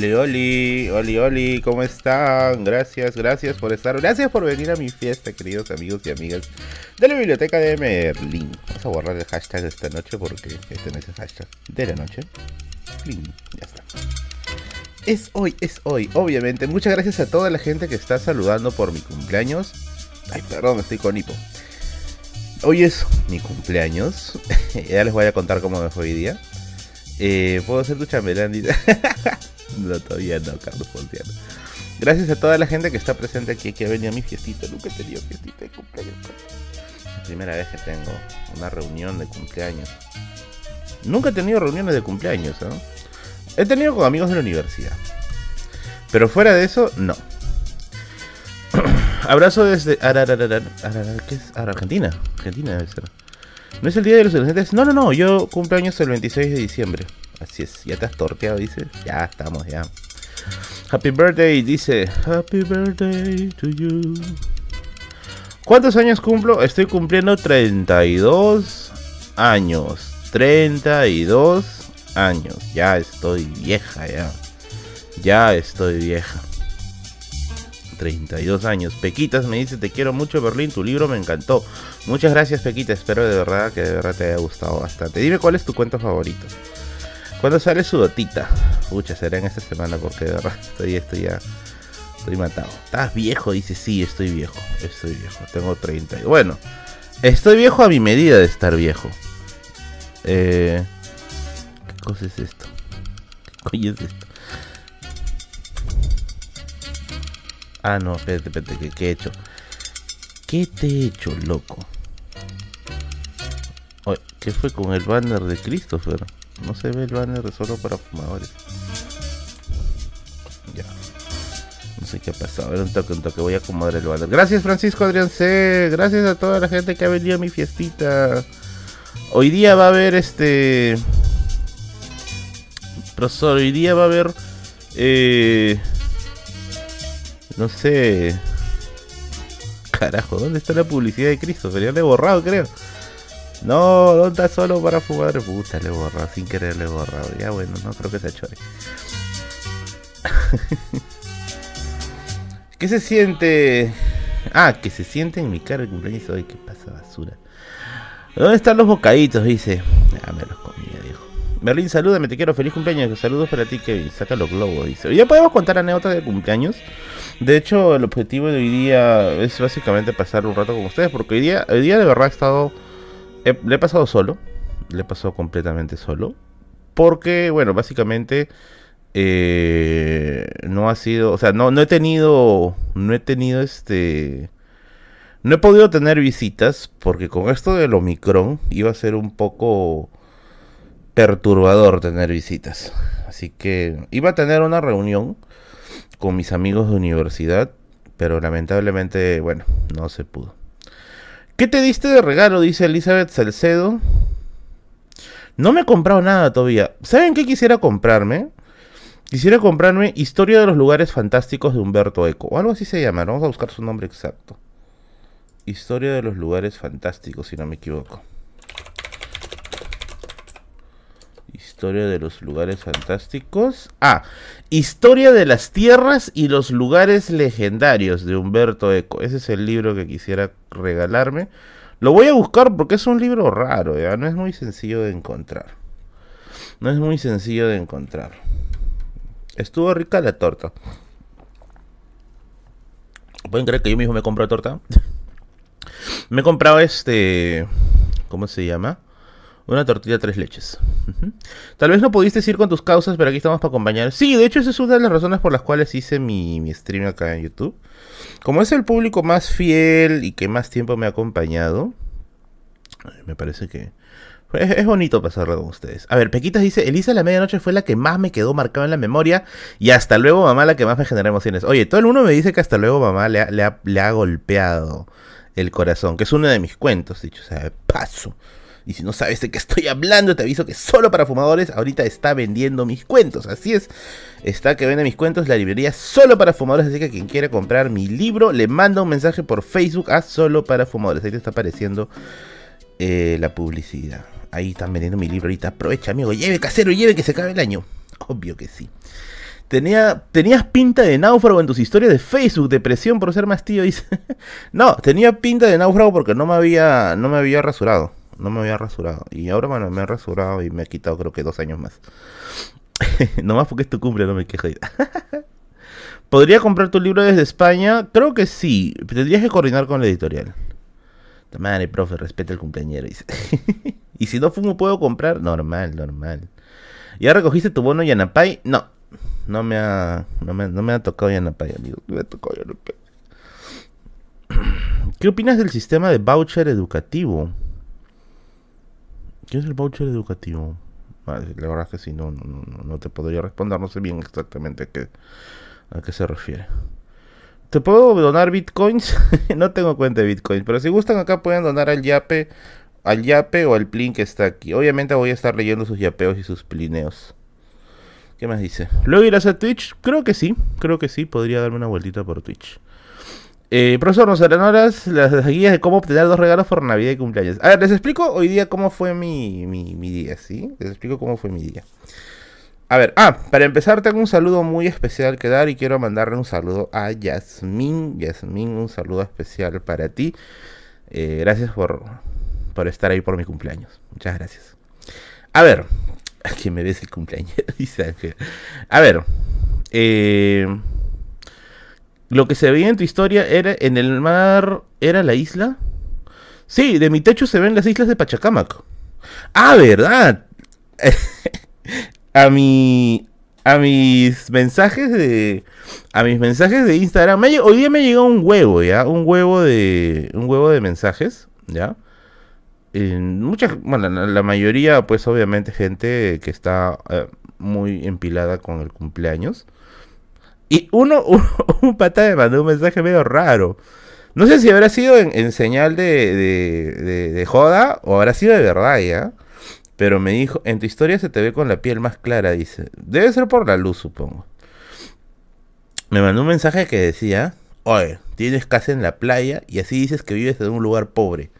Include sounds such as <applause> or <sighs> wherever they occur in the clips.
Oli, oli, oli, oli, ¿cómo están? Gracias, gracias por estar. Gracias por venir a mi fiesta, queridos amigos y amigas de la biblioteca de Merlin. Vamos a borrar el hashtag de esta noche porque este no es el hashtag de la noche. Es hoy, es hoy, obviamente. Muchas gracias a toda la gente que está saludando por mi cumpleaños. Ay, perdón, estoy con hipo. Hoy es mi cumpleaños. <laughs> ya les voy a contar cómo me fue hoy día. Eh, ¿Puedo ser tu chambelán? <laughs> No, todavía no, Carlos Pontiano. Gracias a toda la gente que está presente aquí, que ha venido a mi fiestita. Nunca he tenido fiestita de cumpleaños. La primera vez que tengo una reunión de cumpleaños. Nunca he tenido reuniones de cumpleaños, ¿no? He tenido con amigos de la universidad. Pero fuera de eso, no. <clears throat> Abrazo desde ¿qué es? Argentina. Argentina debe ser. ¿No es el día de los adolescentes? No, no, no. Yo cumpleaños el 26 de diciembre. Así es, ya te has torteado, dice. Ya estamos, ya. Happy birthday, dice. Happy birthday to you. ¿Cuántos años cumplo? Estoy cumpliendo 32 años. 32 años. Ya estoy vieja, ya. Ya estoy vieja. 32 años. Pequitas me dice, te quiero mucho Berlín, tu libro me encantó. Muchas gracias Pequita, espero de verdad que de verdad te haya gustado bastante. Dime cuál es tu cuento favorito. ¿Cuándo sale su dotita? Pucha, será en esta semana porque de verdad estoy, estoy ya. Estoy matado. ¿Estás viejo? Dice, sí, estoy viejo. Estoy viejo. Tengo 30. Bueno, estoy viejo a mi medida de estar viejo. Eh, ¿Qué cosa es esto? ¿Qué coño es esto? Ah, no, espérate, espérate, ¿qué, he hecho? ¿Qué te he hecho, loco? ¿Qué fue con el banner de Christopher? No se ve el banner solo para fumadores. Ya. No sé qué ha pasado. A ver, un toque, un toque. Voy a acomodar el banner. Gracias, Francisco Adrián C. Gracias a toda la gente que ha venido a mi fiestita. Hoy día va a haber este. Profesor, hoy día va a haber. Eh. No sé. Carajo, ¿dónde está la publicidad de Cristo? Sería he borrado, creo. No, ¿dónde está solo para fumar? Puta, le he borrado, sin querer le he borrado. Ya bueno, no creo que se chore. <laughs> ¿Qué se siente? Ah, que se siente en mi cara el cumpleaños hoy. ¿Qué pasa, basura? ¿Dónde están los bocaditos? Dice. Ah, me los comía, dijo. Merlin, salúdame, te quiero. Feliz cumpleaños. Saludos para ti, Kevin. Saca los globos, dice. Ya podemos contar anécdotas de cumpleaños. De hecho, el objetivo de hoy día es básicamente pasar un rato con ustedes. Porque hoy día, hoy día de verdad he estado le he pasado solo. Le he pasado completamente solo. Porque, bueno, básicamente eh, no ha sido, o sea, no, no he tenido, no he tenido este, no he podido tener visitas porque con esto del Omicron iba a ser un poco perturbador tener visitas. Así que iba a tener una reunión con mis amigos de universidad, pero lamentablemente, bueno, no se pudo. ¿Qué te diste de regalo? Dice Elizabeth Salcedo. No me he comprado nada todavía. ¿Saben qué quisiera comprarme? Quisiera comprarme Historia de los lugares fantásticos de Humberto Eco. O algo así se llama. Vamos a buscar su nombre exacto. Historia de los lugares fantásticos, si no me equivoco. Historia de los lugares fantásticos. Ah, Historia de las tierras y los lugares legendarios de Humberto Eco. Ese es el libro que quisiera regalarme. Lo voy a buscar porque es un libro raro, ¿ya? No es muy sencillo de encontrar. No es muy sencillo de encontrar. Estuvo rica la torta. ¿Pueden creer que yo mismo me comprado torta? <laughs> me he comprado este... ¿Cómo se llama? Una tortilla tres leches. Tal vez no pudiste ir con tus causas, pero aquí estamos para acompañar. Sí, de hecho esa es una de las razones por las cuales hice mi, stream acá en YouTube. Como es el público más fiel y que más tiempo me ha acompañado, me parece que Es, bonito pasarlo con ustedes. A ver, Pequitas dice, Elisa la medianoche fue la que más me quedó marcada en la memoria y hasta luego mamá la que más me generó emociones. Oye, todo el mundo me dice que hasta luego mamá le ha, le ha, golpeado el corazón, que es uno de mis cuentos, dicho sea de paso. Y si no sabes de qué estoy hablando, te aviso que solo para fumadores ahorita está vendiendo mis cuentos. Así es, está que vende mis cuentos la librería solo para fumadores. Así que quien quiera comprar mi libro, le manda un mensaje por Facebook a solo para fumadores. Ahí te está apareciendo eh, la publicidad. Ahí están vendiendo mi libro ahorita. Aprovecha, amigo. Lleve, casero, lleve que se acabe el año. Obvio que sí. Tenía, tenías pinta de náufrago en tus historias de Facebook, depresión por ser más tío, <laughs> no, tenía pinta de náufrago porque no me había, no me había rasurado. No me había rasurado. Y ahora, bueno, me he rasurado y me ha quitado creo que dos años más. <laughs> Nomás porque es tu cumple, no me quejo. <laughs> ¿Podría comprar tu libro desde España? Creo que sí. Tendrías que coordinar con la editorial. Madre, profe, respeta el cumpleañero. <laughs> Y si no fumo, ¿puedo comprar? Normal, normal. ¿Ya recogiste tu bono Yanapay? No. No me ha, no me, no me ha tocado Yanapay, amigo. No me ha tocado Yanapay. <clears throat> ¿Qué opinas del sistema de voucher educativo? ¿Qué es el voucher educativo? la verdad es que sí, no, no, no, te podría responder. No sé bien exactamente a qué, a qué se refiere. ¿Te puedo donar bitcoins? <laughs> no tengo cuenta de bitcoins, pero si gustan acá pueden donar al yape, al yape o al plin que está aquí. Obviamente voy a estar leyendo sus yapeos y sus plineos. ¿Qué más dice? ¿Luego irás a Twitch? Creo que sí, creo que sí, podría darme una vueltita por Twitch. Eh, profesor, nos harán las, las guías de cómo obtener dos regalos por Navidad y cumpleaños. A ver, les explico hoy día cómo fue mi, mi, mi día, ¿sí? Les explico cómo fue mi día. A ver, ah, para empezar tengo un saludo muy especial que dar y quiero mandarle un saludo a Yasmín. Yasmín, un saludo especial para ti. Eh, gracias por, por estar ahí por mi cumpleaños. Muchas gracias. A ver, <laughs> que me ves el cumpleaños, <laughs> dice A ver, eh, lo que se veía en tu historia era en el mar, ¿era la isla? Sí, de mi techo se ven las islas de Pachacamac. Ah, ¿verdad? <laughs> a mi a mis mensajes de a mis mensajes de Instagram. hoy día me llegó un huevo, ¿ya? Un huevo de un huevo de mensajes, ¿ya? Muchas, bueno, la, mayoría pues obviamente gente que está eh, muy empilada con el cumpleaños. Y uno, <laughs> un, pata me mandó un mensaje medio raro. No sé si habrá sido en, señal de, de, joda o habrá sido de verdad, ¿ya? Pero me dijo, en tu historia se te ve con la piel más clara, dice. Debe ser por la luz, supongo. Me mandó un mensaje que decía, oye, tienes casa en la playa y así dices que vives en un lugar pobre.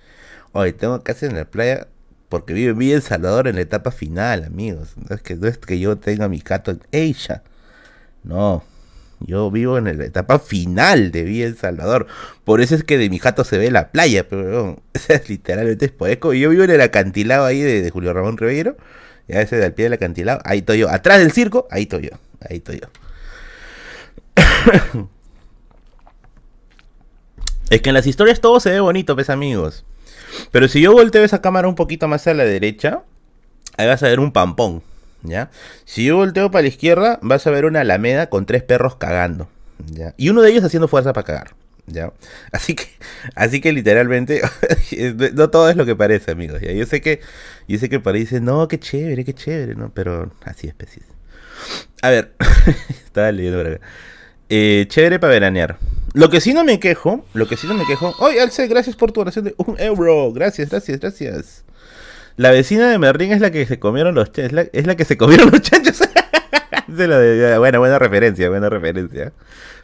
Oye, tengo casa en la playa porque vive bien en Salvador en la etapa final, amigos. No es que, no es que yo tenga mi gato en ella. No, yo vivo en la etapa final de Villa El Salvador. Por eso es que de mi jato se ve la playa, pero <laughs> es literalmente es poeco. Yo vivo en el acantilado ahí de, Julio Ramón Ribeiro. Ya ese del pie del acantilado. Ahí estoy yo. Atrás del circo, ahí estoy yo. Ahí estoy yo. <coughs> es que en las historias todo se ve bonito, pues amigos. Pero si yo volteo esa cámara un poquito más a la derecha, ahí vas a ver un pampón. ¿Ya? Si yo volteo para la izquierda, vas a ver una alameda con tres perros cagando, ¿ya? Y uno de ellos haciendo fuerza para cagar, ¿ya? <laughs> Así que, así que literalmente, <laughs> no todo es lo que parece, amigos, ¿ya? Yo sé que, yo sé que parece, no, qué chévere, qué chévere, ¿no? Pero así es, pues, A ver, <laughs> estaba leyendo por acá. Eh, chévere para veranear. Lo que sí no me quejo, lo que sí no me quejo. Oye, Alce, gracias por tu oración de un euro. Gracias, gracias, gracias. La vecina de Merlín es la que se comieron los es la, es la que se comieron los chanchos. <laughs> buena, buena referencia, buena referencia.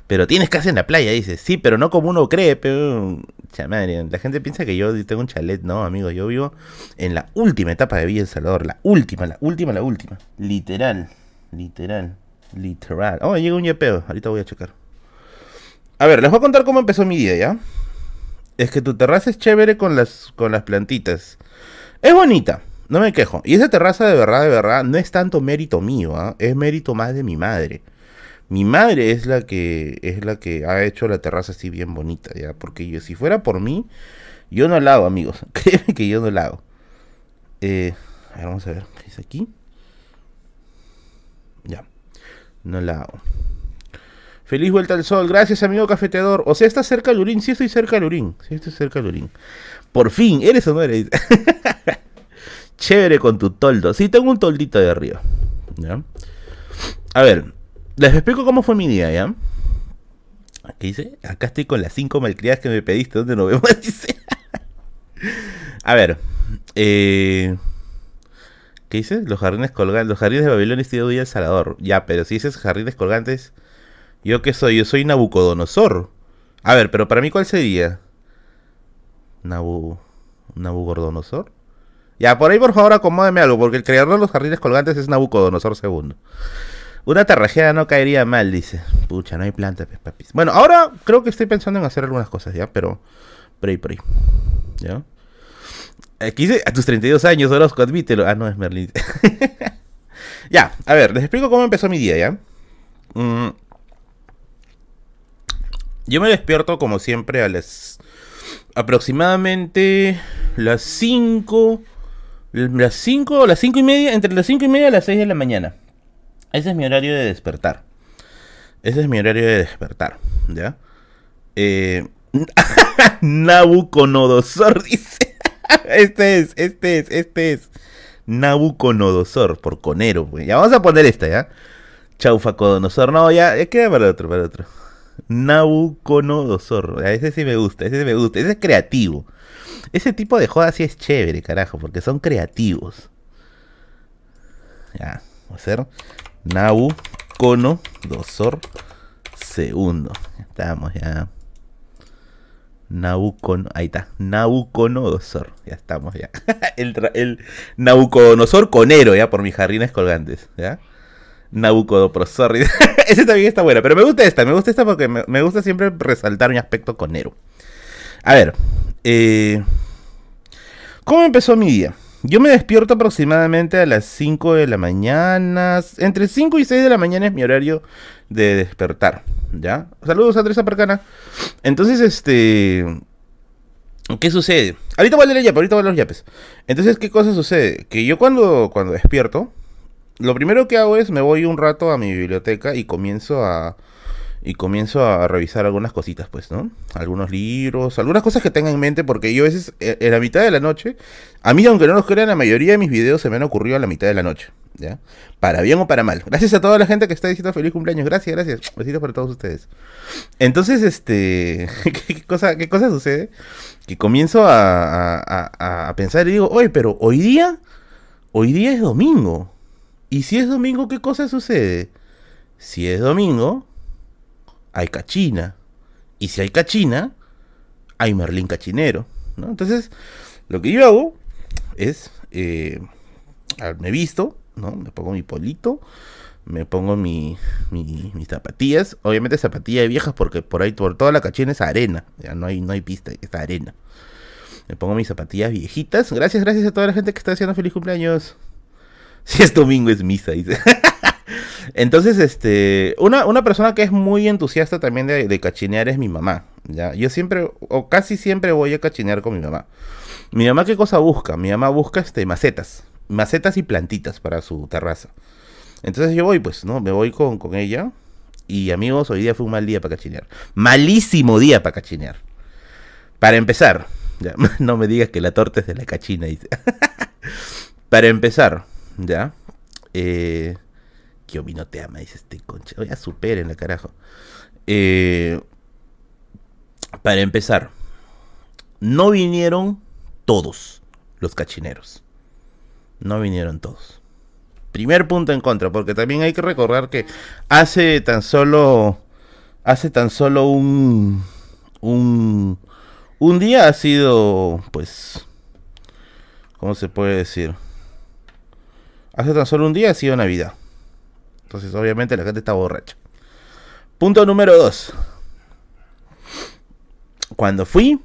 Pero tienes casa en la playa, dice. Sí, pero no como uno cree, pero... la gente piensa que yo tengo un chalet. No, amigo, yo vivo en la última etapa de Villa El Salvador. La última, la última, la última. Literal, literal, literal. Oh, llega un yepeo. Ahorita voy a checar. A ver, les voy a contar cómo empezó mi día, ¿ya? Es que tu terraza es chévere con las, con las plantitas. Es bonita, no me quejo. Y esa terraza de verdad, de verdad, no es tanto mérito mío, ¿ah? es mérito más de mi madre. Mi madre es la que es la que ha hecho la terraza así bien bonita, ya, porque yo si fuera por mí, yo no la hago, amigos. <laughs> Créeme que yo no la hago. Eh, a ver, vamos a ver, ¿qué dice aquí? Ya, no la hago. Feliz vuelta al sol, gracias amigo cafeteador. O sea, ¿estás cerca Lurín? Sí, estoy cerca Lurín. Sí, estoy cerca Lurín. Por fin, ¿eres o no eres? <laughs> Chévere con tu toldo. Sí, tengo un toldito de arriba. ¿Ya? A ver, les explico cómo fue mi día, ¿ya? ¿Qué dice? Acá estoy con las cinco malcriadas que me pediste. ¿Dónde nos vemos? <laughs> Dice. A ver. Eh, ¿Qué dice? Los jardines colgantes. Los jardines de Babilonia estudio día El Salvador. Ya, pero si dices jardines colgantes. ¿Yo qué soy? Yo soy Nabucodonosor. A ver, pero para mí, ¿cuál sería? Nabu. Nabucodonosor. Ya, por ahí por favor acomódeme algo, porque el creador de los jardines colgantes es Nabucodonosor II. Una tarrajeada no caería mal, dice. Pucha, no hay planta, pues, papis. Bueno, ahora creo que estoy pensando en hacer algunas cosas, ¿ya? Pero, por ahí, por ahí. ¿Ya? Aquí dice, a tus 32 años, Orozco, admítelo. Ah, no, es Merlin. <laughs> ya, a ver, les explico cómo empezó mi día, ¿ya? Mm. Yo me despierto, como siempre, a las... Aproximadamente las 5... Las 5, las 5 y media, entre las 5 y media y las 6 de la mañana. Ese es mi horario de despertar. Ese es mi horario de despertar, ¿ya? Eh, <laughs> Nabucodonosor dice. <laughs> este es, este es, este es. Nabucodonosor, por conero. Ya vamos a poner esta, ¿ya? Chaufacodonosor. No, ya queda para otro, para otro. Nabucodonosor. Ese sí me gusta, ese sí me gusta. Ese es creativo. Ese tipo de joda sí es chévere, carajo, porque son creativos. Ya, vamos a hacer Dosor segundo. Estamos ya. Nabucodonosor. Ahí está. Nabucodonosor. Ya estamos ya. <laughs> el, el Nabucodonosor conero, ya, por mis jardines colgantes. ¿Ya? Nabucodonosor. <laughs> Ese también está bueno. Pero me gusta esta. Me gusta esta porque me, gusta siempre resaltar mi aspecto conero. A ver. Eh, ¿Cómo empezó mi día? Yo me despierto aproximadamente a las 5 de la mañana. Entre 5 y 6 de la mañana es mi horario de despertar. ¿Ya? Saludos a Teresa. Entonces, este. ¿Qué sucede? Ahorita voy a leer ya, ahorita voy a los yapes. Entonces, ¿qué cosa sucede? Que yo cuando, cuando despierto, lo primero que hago es me voy un rato a mi biblioteca y comienzo a y comienzo a revisar algunas cositas, pues, ¿no? Algunos libros, algunas cosas que tenga en mente, porque yo a veces, eh, en la mitad de la noche, a mí, aunque no los crean, la mayoría de mis videos se me han ocurrido a la mitad de la noche, ¿ya? Para bien o para mal. Gracias a toda la gente que está diciendo feliz cumpleaños, gracias, gracias. Besitos para todos ustedes. Entonces, este, <laughs> ¿qué, cosa, qué cosa sucede? Que comienzo a, a, a pensar y digo, oye, pero hoy día, hoy día es domingo. Y si es domingo, ¿qué cosa sucede? Si es domingo, hay cachina. Y si hay cachina, hay merlín cachinero. ¿no? Entonces, lo que yo hago es, eh, me visto, ¿no? me pongo mi polito, me pongo mi, mis zapatillas, obviamente zapatillas viejas porque por ahí, por toda la cachina es arena, ya no hay, no hay pista, es arena. Me pongo mis zapatillas viejitas. Gracias, gracias a toda la gente que está haciendo feliz cumpleaños. <laughs> Si es domingo es misa, dice. <laughs> Entonces, este, una, una, persona que es muy entusiasta también de, cachinear es mi mamá. ¿ya? Yo siempre, o casi siempre voy a cachinear con mi mamá. Mi mamá, ¿qué cosa busca? Mi mamá busca este, macetas. Macetas y plantitas para su terraza. Entonces yo voy, pues, ¿no? Me voy con, con ella. Y amigos, hoy día fue un mal día para cachinear. Malísimo día para cachinear. Para empezar, <laughs> no me digas que la torta es de la cachina, dice. para empezar, ya. Eh, Kiomi no te ama, dice este concha. Oye, superen la carajo. Eh, para empezar, no vinieron todos los cachineros. No vinieron todos. Primer punto en contra, porque también hay que recordar que hace tan solo. Hace tan solo un. Un. Un día ha sido. Pues. ¿Cómo se puede decir? Hace tan solo un día ha sido Navidad. Entonces, obviamente, la gente está borracha. Punto número dos. Cuando fui,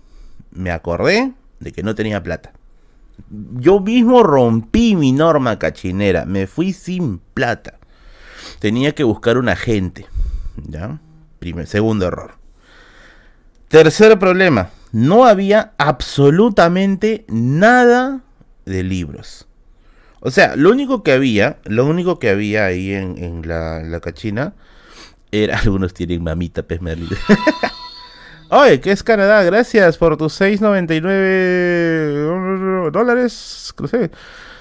me acordé de que no tenía plata. Yo mismo rompí mi norma cachinera. Me fui sin plata. Tenía que buscar un agente. ¿Ya? Primer, segundo error. Tercer problema. No había absolutamente nada de libros. O sea, lo único que había, lo único que había ahí en, la, cachina era. <laughs> Algunos tienen mamita, pez <laughs> Oye, ¿qué es Canadá? Gracias por tus 6.99 dólares.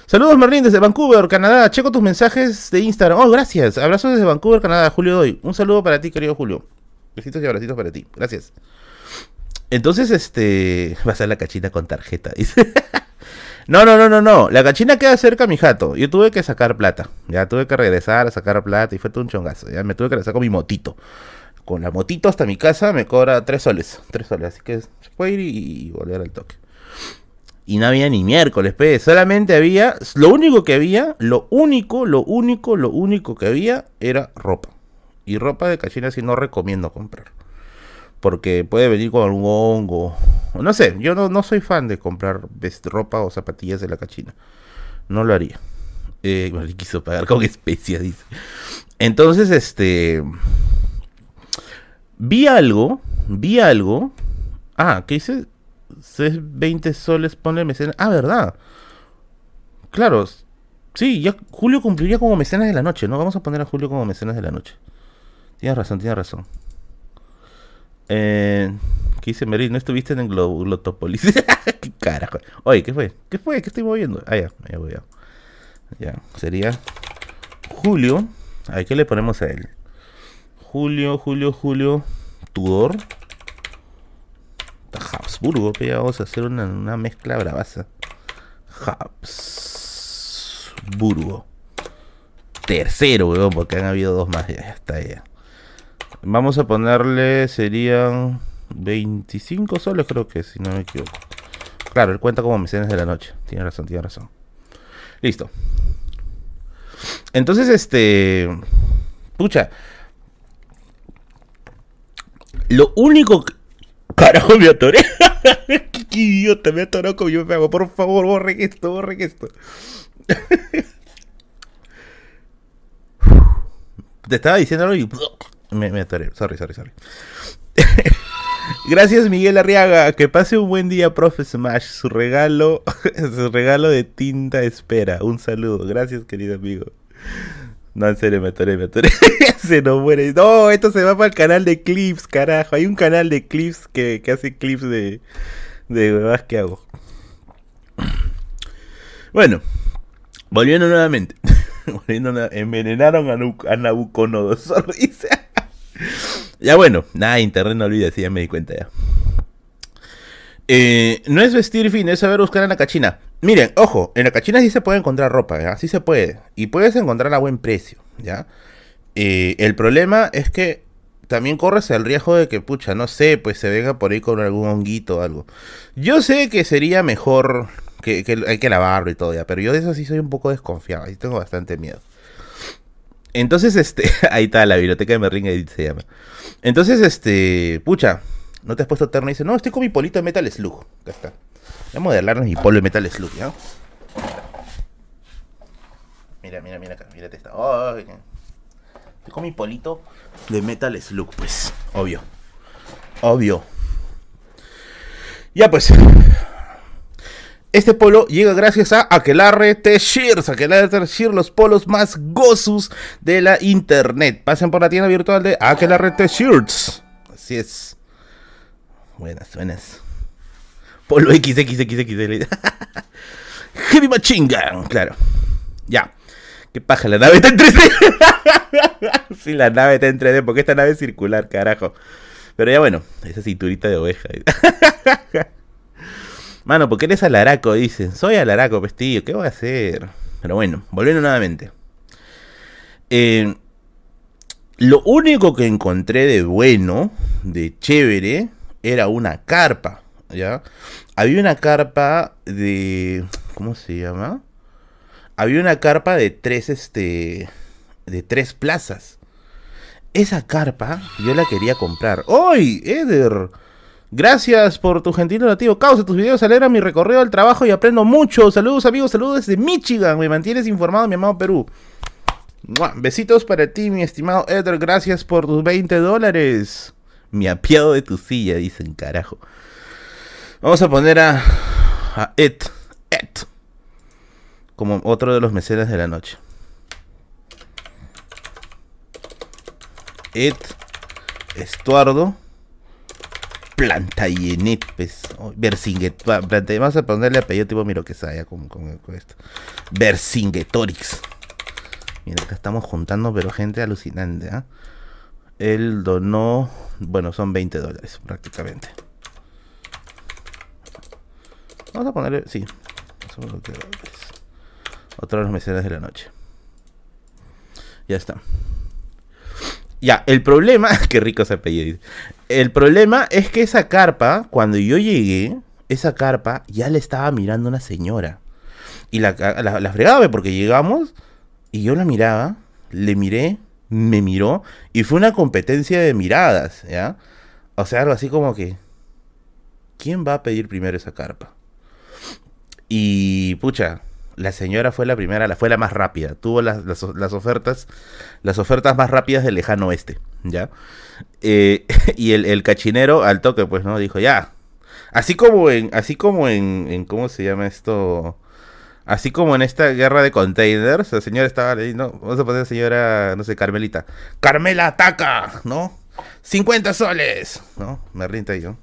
Saludos Merlin desde Vancouver, Canadá. Checo tus mensajes de Instagram. Oh, gracias. Abrazos desde Vancouver, Canadá. Julio Doy. Un saludo para ti, querido Julio. Besitos y abracitos para ti. Gracias. Entonces, este. Va a la cachina con tarjeta, dice. <laughs> no, no, no, no, no. La cachina queda cerca a mi jato. Yo tuve que sacar plata. Ya tuve que regresar a sacar plata y fue todo un chongazo. Ya me tuve que regresar con mi motito con la motito hasta mi casa me cobra 3 soles. 3 soles, así que se puede ir y, volver al toque. Y no había ni miércoles, pe. Solamente había. Lo único que había, lo único, lo único, lo único que había era ropa. Y ropa de cachina si no recomiendo comprar. Porque puede venir con algún hongo. No sé, yo no, no soy fan de comprar ropa o zapatillas de la cachina. No lo haría. Eh, <laughs> me quiso pagar con especias, dice. Entonces, este. Vi algo, vi algo. Ah, ¿qué dice? 20 soles pone mecenas. Ah, ¿verdad? Claro. Sí, ya Julio cumpliría como mecenas de la noche, ¿no? Vamos a poner a Julio como mecenas de la noche. Tienes razón, tienes razón. Eh, ¿Qué dice? ¿No estuviste en el Glotopolis? <laughs> ¿Qué carajo? Oye, ¿qué fue? ¿Qué fue? ¿Qué estoy moviendo? Ah, ya, ya voy a. Ya, sería Julio. A ¿qué le ponemos a él? Julio, Julio, Julio, Tudor. Habsburgo, que vamos a hacer una, mezcla bravaza. Habsburgo. Tercero, weón, porque han habido dos más. Ya está, ya. Vamos a ponerle, serían 25 soles, creo que, si no me equivoco. Claro, él cuenta como mecenas de la noche. Tiene razón, tiene razón. Listo. Entonces, este. Pucha, lo único que... Carajo, me atoré. <laughs> Qué idiota, me atoró como yo me hago. Por favor, borren esto, borren esto. <laughs> Te estaba diciendo algo y... Me, me atoré. Sorry, sorry, sorry. <laughs> Gracias Miguel Arriaga, que pase un buen día, profe Smash. Su regalo, <laughs> su regalo de tinta espera. Un saludo. Gracias, querido amigo. No, en serio, me atoré, me atoré. <laughs> se nos muere. No, esto se va para el canal de clips, carajo. Hay un canal de clips que, hace clips de, de huevas que hago. Bueno, volviendo nuevamente. volviendo envenenaron a, a Nabucodonosor. Ya bueno, nada, internet no olvides, ya me di cuenta ya. Eh, no es vestir fin, es saber buscar en la cachina. Miren, ojo, en la cachina sí se puede encontrar ropa, ¿ya? Sí se puede. Y puedes encontrar a buen precio, ¿ya? Eh, el problema es que también corres el riesgo de que, pucha, no sé, pues se venga por ahí con algún honguito o algo. Yo sé que sería mejor que, hay que lavarlo y todo ya, pero yo de eso sí soy un poco desconfiado, ahí tengo bastante miedo. Entonces, este, <laughs> ahí está la biblioteca de Merlin se llama. Entonces, este, pucha, no te has puesto terno y dice, no, estoy con mi polito de Metal Slug. Acá está. Voy a modelarnos mi polo de Metal Slug, ¿ya? Mira, mira, mira acá, mírate esta. estoy con mi polito de Metal Slug, pues. Obvio. Obvio. Ya pues. Este polo llega gracias a Aquelarre T-Shirts. Aquelarre T-Shirts, los polos más gozus de la internet. Pasen por la tienda virtual de Aquelarre T-Shirts. Así es. Buenas, buenas. Polo XXXXL. <laughs> Heavy Machine Gun, claro. Ya. ¿Qué paja? La nave está en 3D. <laughs> sí, la nave está en 3D, porque esta nave es circular, carajo. Pero ya bueno, esa cinturita de oveja. <laughs> Mano, porque eres alaraco, dicen. Soy alaraco, pestillo. ¿Qué voy a hacer? Pero bueno, volviendo nuevamente. Eh, lo único que encontré de bueno, de chévere, era una carpa, ¿ya? Había una carpa de... ¿Cómo se llama? Había una carpa de tres, este... De tres plazas. Esa carpa yo la quería comprar. ¡Hoy, Eder! Gracias por tu gentil donativo. Causa, tus videos alegran mi recorrido al trabajo y aprendo mucho. Saludos amigos, saludos desde Michigan. Me mantienes informado, mi amado Perú. Besitos para ti, mi estimado Eder. Gracias por tus 20 dólares. Mi apiado de tu silla, dicen, carajo. Vamos a poner a, a Ed, Ed, como otro de los mecenas de la noche. Ed Estuardo Planta pues. Oh. Vamos a ponerle apellido tipo Miro que saya con, con, esto. Vercingetorix. Mira, acá estamos juntando, pero gente alucinante, ¿ah? Él donó, bueno, son 20 dólares prácticamente. Vamos a ponerle, sí, Otro de los mecenas de la noche. Ya está. Ya, el problema, <laughs> qué rico ese apellido. El problema es que esa carpa, cuando yo llegué, esa carpa ya le estaba mirando una señora. Y la, la, la fregaba porque llegamos y yo la miraba, le miré, me miró y fue una competencia de miradas, ¿ya? O sea, algo así como que, ¿quién va a pedir primero esa carpa? Y, pucha, la señora fue la primera, la, fue la más rápida. Tuvo las, las, ofertas, las ofertas más rápidas del lejano oeste, ¿ya? Eh, <laughs> y el, el, cachinero al toque, pues, ¿no? Dijo, ya. Así como en, así como en, ¿cómo se llama esto? Así como en esta guerra de containers, el señor estaba leyendo, vamos a poner señora, no sé, Carmelita. Carmela ataca, ¿no? 50 soles, ¿no? Me rinta yo.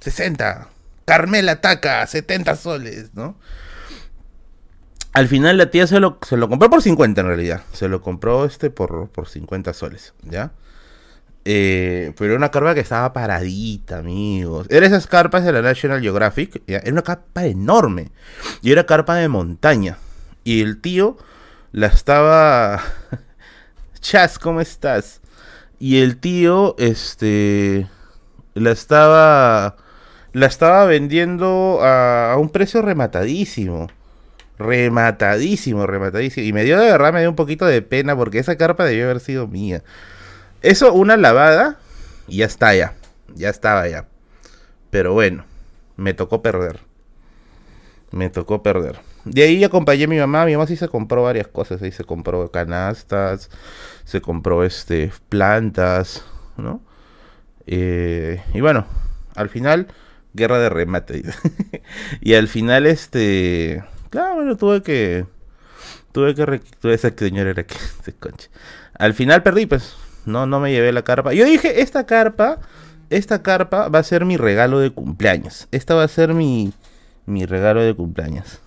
60. Carmela ataca, 70 soles, ¿no? Al final la tía se lo, se lo compró por 50 en realidad. Se lo compró este por, por 50 soles, ¿ya? Eh, pero era una carpa que estaba paradita, amigos. Era esas carpas de la National Geographic. Era una carpa enorme. Y era carpa de montaña. Y el tío la estaba. <laughs> Chas, ¿cómo estás? Y el tío, este. La estaba. La estaba vendiendo a, a un precio rematadísimo. Rematadísimo, rematadísimo. Y me dio de verdad, me dio un poquito de pena porque esa carpa debió haber sido mía. Eso, una lavada y ya está ya. Ya estaba ya. Pero bueno, me tocó perder. Me tocó perder. De ahí acompañé a mi mamá. Mi mamá sí se compró varias cosas. Ahí se compró canastas, se compró este plantas, ¿no? Eh, y bueno, al final, guerra de remate. <laughs> y al final, este. Claro, bueno, tuve que. Tuve que. Tuve esa señora era que. <laughs> Se. Al final perdí, pues no, no me llevé la carpa. Yo dije, esta carpa, esta carpa va a ser mi regalo de cumpleaños. Esta va a ser mi, mi regalo de cumpleaños.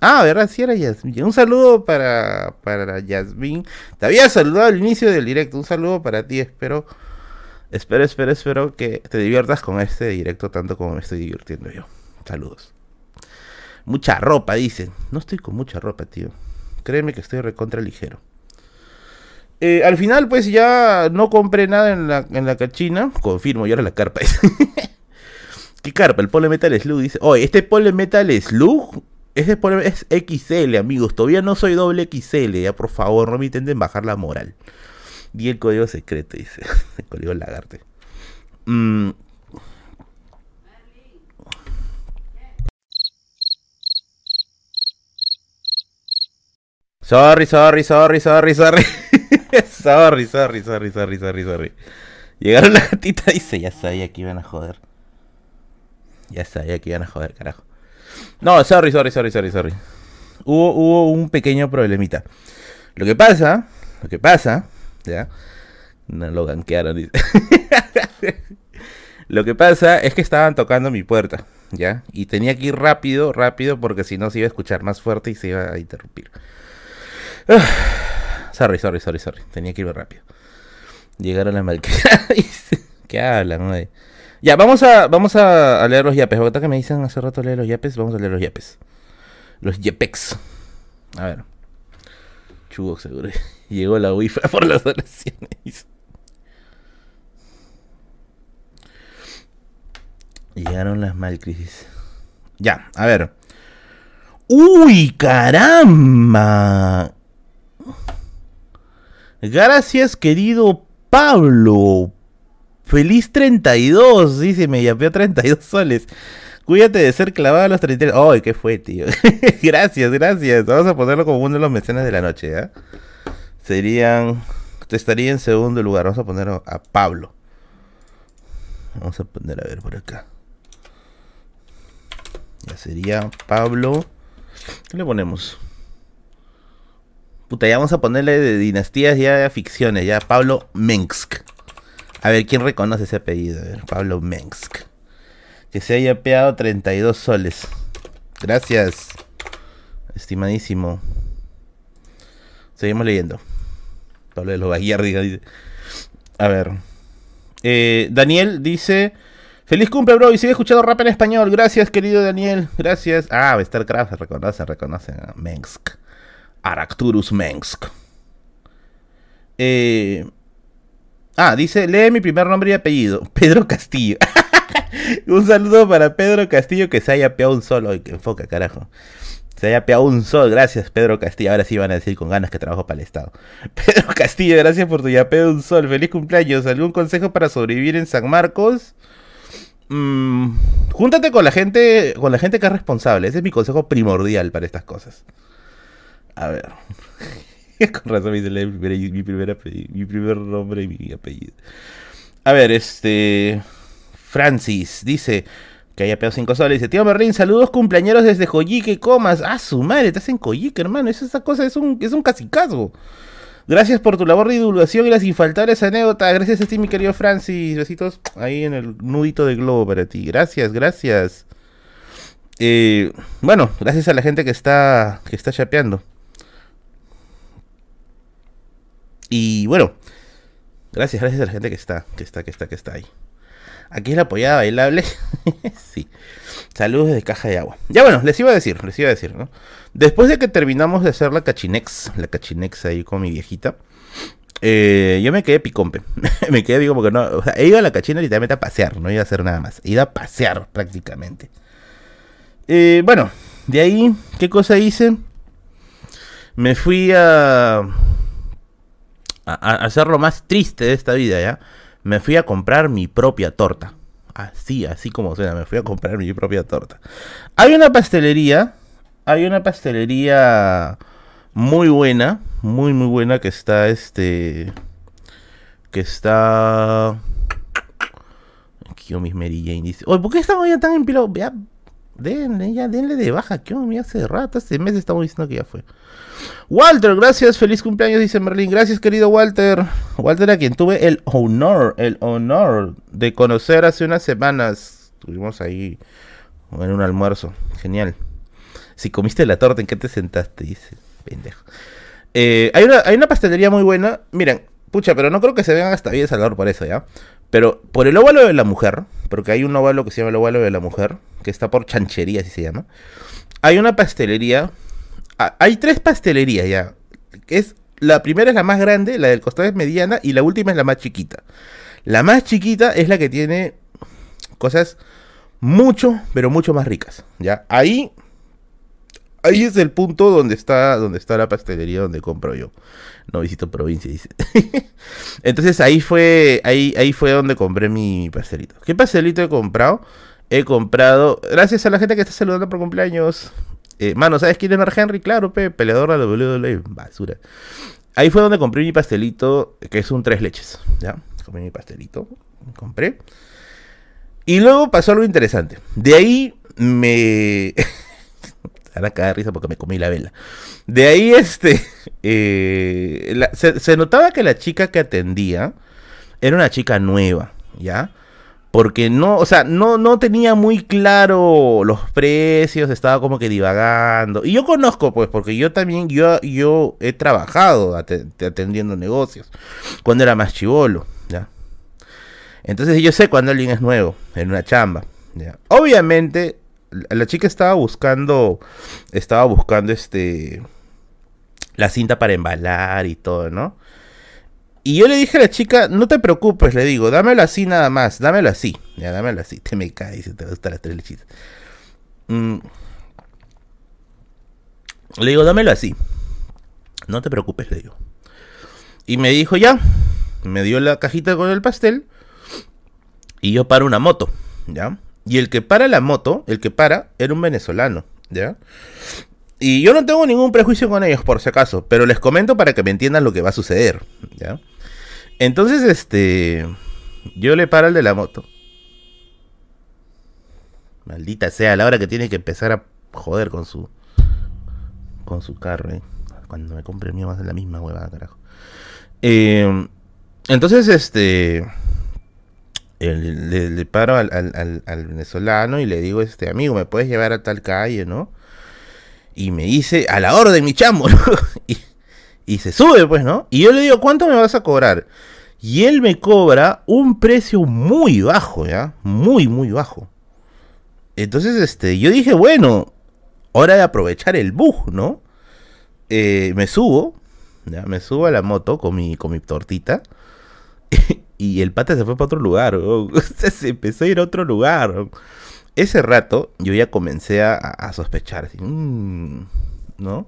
Ah, ¿verdad? Sí era Yasmin. Un saludo para, para Yasmin. Te había saludado al inicio del directo. Un saludo para ti. Espero, espero, espero, espero que te diviertas con este directo tanto como me estoy divirtiendo yo. Saludos. Mucha ropa, dicen. No estoy con mucha ropa, tío. Créeme que estoy recontra ligero. Eh, al final, pues ya no compré nada en la, en la cachina. Confirmo, y ahora la carpa. <laughs> ¿Qué carpa? El Pole Metal Slug dice. Oye, este Pole Metal Slug es, es XL, amigos. Todavía no soy doble XL. Ya, por favor, no me intenten bajar la moral. Y el código secreto, dice. <laughs> el código lagarte. Mm. Sorry, sorry, sorry, sorry, sorry. <laughs> sorry, sorry, sorry, sorry, sorry, sorry. Llegaron la gatita y dice, ya sabía que iban a joder. Ya sabía que iban a joder, carajo. No, sorry, sorry, sorry, sorry, sorry. Hubo, hubo un pequeño problemita. Lo que pasa, lo que pasa, ya. No lo ganquearon, dice. <laughs> lo que pasa es que estaban tocando mi puerta, ¿ya? Y tenía que ir rápido, rápido, porque si no se iba a escuchar más fuerte y se iba a interrumpir. <sighs> Sorry, sorry, sorry, sorry. Tenía que ir rápido. Llegaron las malcriadas. <laughs> ¿Qué hablan, güey? Ya, vamos a, vamos a, leer los yapes. Ahorita que me dicen hace rato leer los yapes, vamos a leer los yapes. Los yapex. A ver. Chugo seguro. <laughs> Llegó la wifi por las oraciones. Llegaron las malcrisis. Ya, a ver. ¡Uy, caramba! Gracias, querido Pablo. Feliz 32, dice, me yapeó 32 soles. Cuídate de ser clavado a los 32. ¡Ay, qué fue, tío! <laughs> gracias, gracias. Vamos a ponerlo como uno de los mecenas de la noche, ¿ya? Serían. Estaría en segundo lugar. Vamos a poner a Pablo. Vamos a poner a ver por acá. Ya sería Pablo. ¿Qué le ponemos? Puta, ya vamos a ponerle de dinastías ya de ficciones, ya Pablo Mensk. A ver, ¿quién reconoce ese apellido? A Pablo Mensk. Que se haya peado 32 soles. Gracias, estimadísimo. Seguimos leyendo. Pablo de los dice. A ver. Eh, Daniel dice... Feliz cumple, bro. Y sigue escuchando rap en español. Gracias, querido Daniel. Gracias. Ah, StarCraft se reconoce, reconoce. Mensk. Aracturus Mensk. Eh, ah, dice, lee mi primer nombre y apellido. <laughs> Pedro Castillo. <laughs> un saludo para Pedro Castillo que se haya peado un solo. que enfoca, carajo. Se haya peado un sol. Gracias, Pedro Castillo. Ahora sí van a decir con ganas que trabajo para el Estado. <laughs> Pedro Castillo, gracias por tu yapeo un sol. Feliz cumpleaños. ¿Algún consejo para sobrevivir en San Marcos? Mm, júntate con la gente, con la gente que es responsable. Ese es mi consejo primordial para estas cosas. A ver. <laughs> con razón me dice mi, mi, mi primer nombre y mi apellido. A ver, este. Francis dice que haya pegado 5 soles. Dice, tío Merlin, saludos cumpleañeros desde Coyique, comas. Ah, su madre, estás en Coyique, hermano. esa cosa es un, es un casicazgo. Gracias por tu labor de divulgación y las infaltables anécdotas. Gracias a ti, mi querido Francis. Besitos ahí en el nudito de globo para ti. Gracias, gracias. Eh, bueno, gracias a la gente que está, que está chapeando. Y bueno, gracias, gracias a la gente que está, que está, que está, que está ahí. Aquí es la apoyada bailable. <laughs> sí. Saludos desde caja de agua. Ya bueno, les iba a decir, les iba a decir, ¿no? Después de que terminamos de hacer la cachinex, la cachinex ahí con mi viejita, eh, yo me quedé picompe. <laughs> me quedé, digo, porque no. He ido a la cachina literalmente a pasear, no iba a hacer nada más. He ido a pasear prácticamente. Eh, bueno, de ahí, ¿qué cosa hice? Me fui a, a, hacer lo más triste de esta vida, ¿ya? me fui a comprar mi propia torta. Así, así como suena, me fui a comprar mi propia torta. Hay una pastelería, hay una pastelería muy buena, muy muy buena que está este que está aquí yo mis Mary Jane dice, "Oye, ¿por qué estamos ya tan? Ya denle, ya denle de baja, que me hace rato, este mes estamos diciendo que ya fue." Walter, gracias, feliz cumpleaños, dice Merlin. Gracias, querido Walter. Walter, a quien tuve el honor, el honor de conocer hace unas semanas. Estuvimos ahí en un almuerzo. Genial. Si comiste la torta, ¿en qué te sentaste? Dice, pendejo. Eh, hay, una, hay una pastelería muy buena. Miren, pucha, pero no creo que se vean hasta bien Salvador por eso, ¿ya? Pero por el óvalo de la mujer, porque hay un óvalo que se llama el óvalo de la mujer, que está por chanchería, así se llama. Hay una pastelería Ah, hay tres pastelerías ya. Es, la primera es la más grande, la del costado es mediana y la última es la más chiquita. La más chiquita es la que tiene cosas mucho, pero mucho más ricas. ¿ya? Ahí, ahí es el punto donde está, donde está la pastelería donde compro yo. No visito provincia, dice. <laughs> Entonces ahí fue, ahí, ahí fue donde compré mi pastelito. ¿Qué pastelito he comprado? He comprado, gracias a la gente que está saludando por cumpleaños. Eh, mano, ¿sabes quién es Mark Henry? Claro, pe, peleador de WWE. Basura. Ahí fue donde compré mi pastelito, que es un tres leches. ¿Ya? Compré mi pastelito. Compré. Y luego pasó algo interesante. De ahí me. <laughs> Ahora cada risa porque me comí la vela. De ahí, este. <laughs> Eh, se notaba que la chica que atendía era una chica nueva. ¿Ya? porque no, o sea, no, no tenía muy claro los precios, estaba como que divagando. Y yo conozco, pues, porque yo también, yo, yo he trabajado atendiendo negocios, cuando era más chivolo, ¿ya? Entonces yo sé cuando alguien es nuevo, en una chamba, ¿ya? Obviamente, la chica estaba buscando, estaba buscando este, la cinta para embalar y todo, ¿no? Y yo le dije a la chica, no te preocupes, le digo, dámelo así nada más, dámelo así. Ya, dámelo así. Te me cae, si te gustan las tres lechitas. Mm. Le digo, dámelo así. No te preocupes, le digo. Y me dijo, ya. Me dio la cajita con el pastel. Y yo paro una moto, ¿ya? Y el que para la moto, el que para, era un venezolano, ¿ya? Y yo no tengo ningún prejuicio con ellos, por si acaso, pero les comento para que me entiendan lo que va a suceder, ¿ya? Entonces, este. Yo le paro al de la moto. Maldita sea, la hora que tiene que empezar a joder con su. Con su carro, eh. Cuando me compre el mío va a ser la misma huevada, carajo. Eh, entonces, este. Le, paro al, venezolano y le digo, este amigo, ¿me puedes llevar a tal calle, no? Y me dice, a la orden, mi chamo, <laughs> y, se sube, pues, ¿no? Y yo le digo, ¿cuánto me vas a cobrar? Y él me cobra un precio muy bajo, ¿ya? Muy, muy bajo. Entonces, este, yo dije, bueno, hora de aprovechar el bug, ¿no? Eh, me subo, ya, me subo a la moto con mi, con mi tortita. <laughs> y el pata se fue para otro lugar, <laughs> se empezó a ir a otro lugar. Ese rato yo ya comencé a, sospechar, mm, ¿no?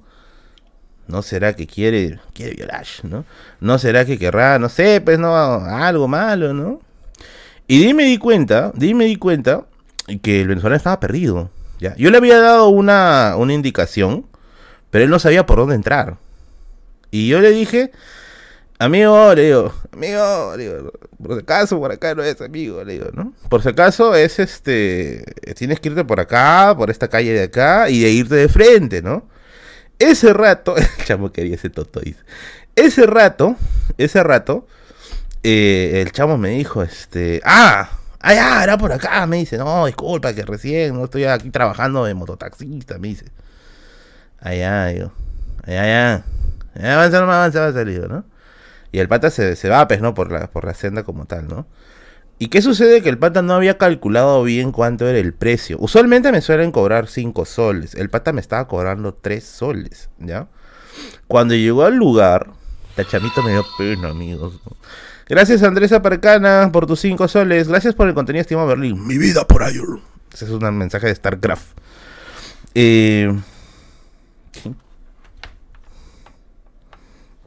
¿No será que quiere, quiere violar, ¿no? ¿No será que querrá, no sé, pues no, algo malo, ¿no? Y di me di cuenta, di me di cuenta que el venezolano estaba perdido. ¿ya? Yo le había dado una, una indicación, pero él no sabía por dónde entrar. Y yo le dije, amigo, le digo, amigo, le digo, por si acaso por acá no es amigo, le digo, ¿no? Por si acaso es este, tienes que irte por acá, por esta calle de acá y de irte de frente, ¿no? Ese rato, <laughs> el chamo quería ese toto, dice. Ese rato, ese rato, eh, el chamo me dijo, este, ah, ah, era por acá, me dice, no, disculpa que recién no estoy aquí trabajando de mototaxista, me dice. Allá, digo, allá, allá. Avanza, no avanza, avanza, digo, ¿no? Y el pata se, se va, pues, ¿no? Por la, por la senda como tal, ¿no? ¿Y qué sucede? Que el pata no había calculado bien cuánto era el precio. Usualmente me suelen cobrar 5 soles. El pata me estaba cobrando 3 soles, ¿ya? Cuando llegó al lugar, Tachamito me dio pena, amigos. Gracias, Andrés Aparcana, por tus 5 soles. Gracias por el contenido, estimado Berlín. Mi vida por ahí. Ese es un mensaje de StarCraft. Eh,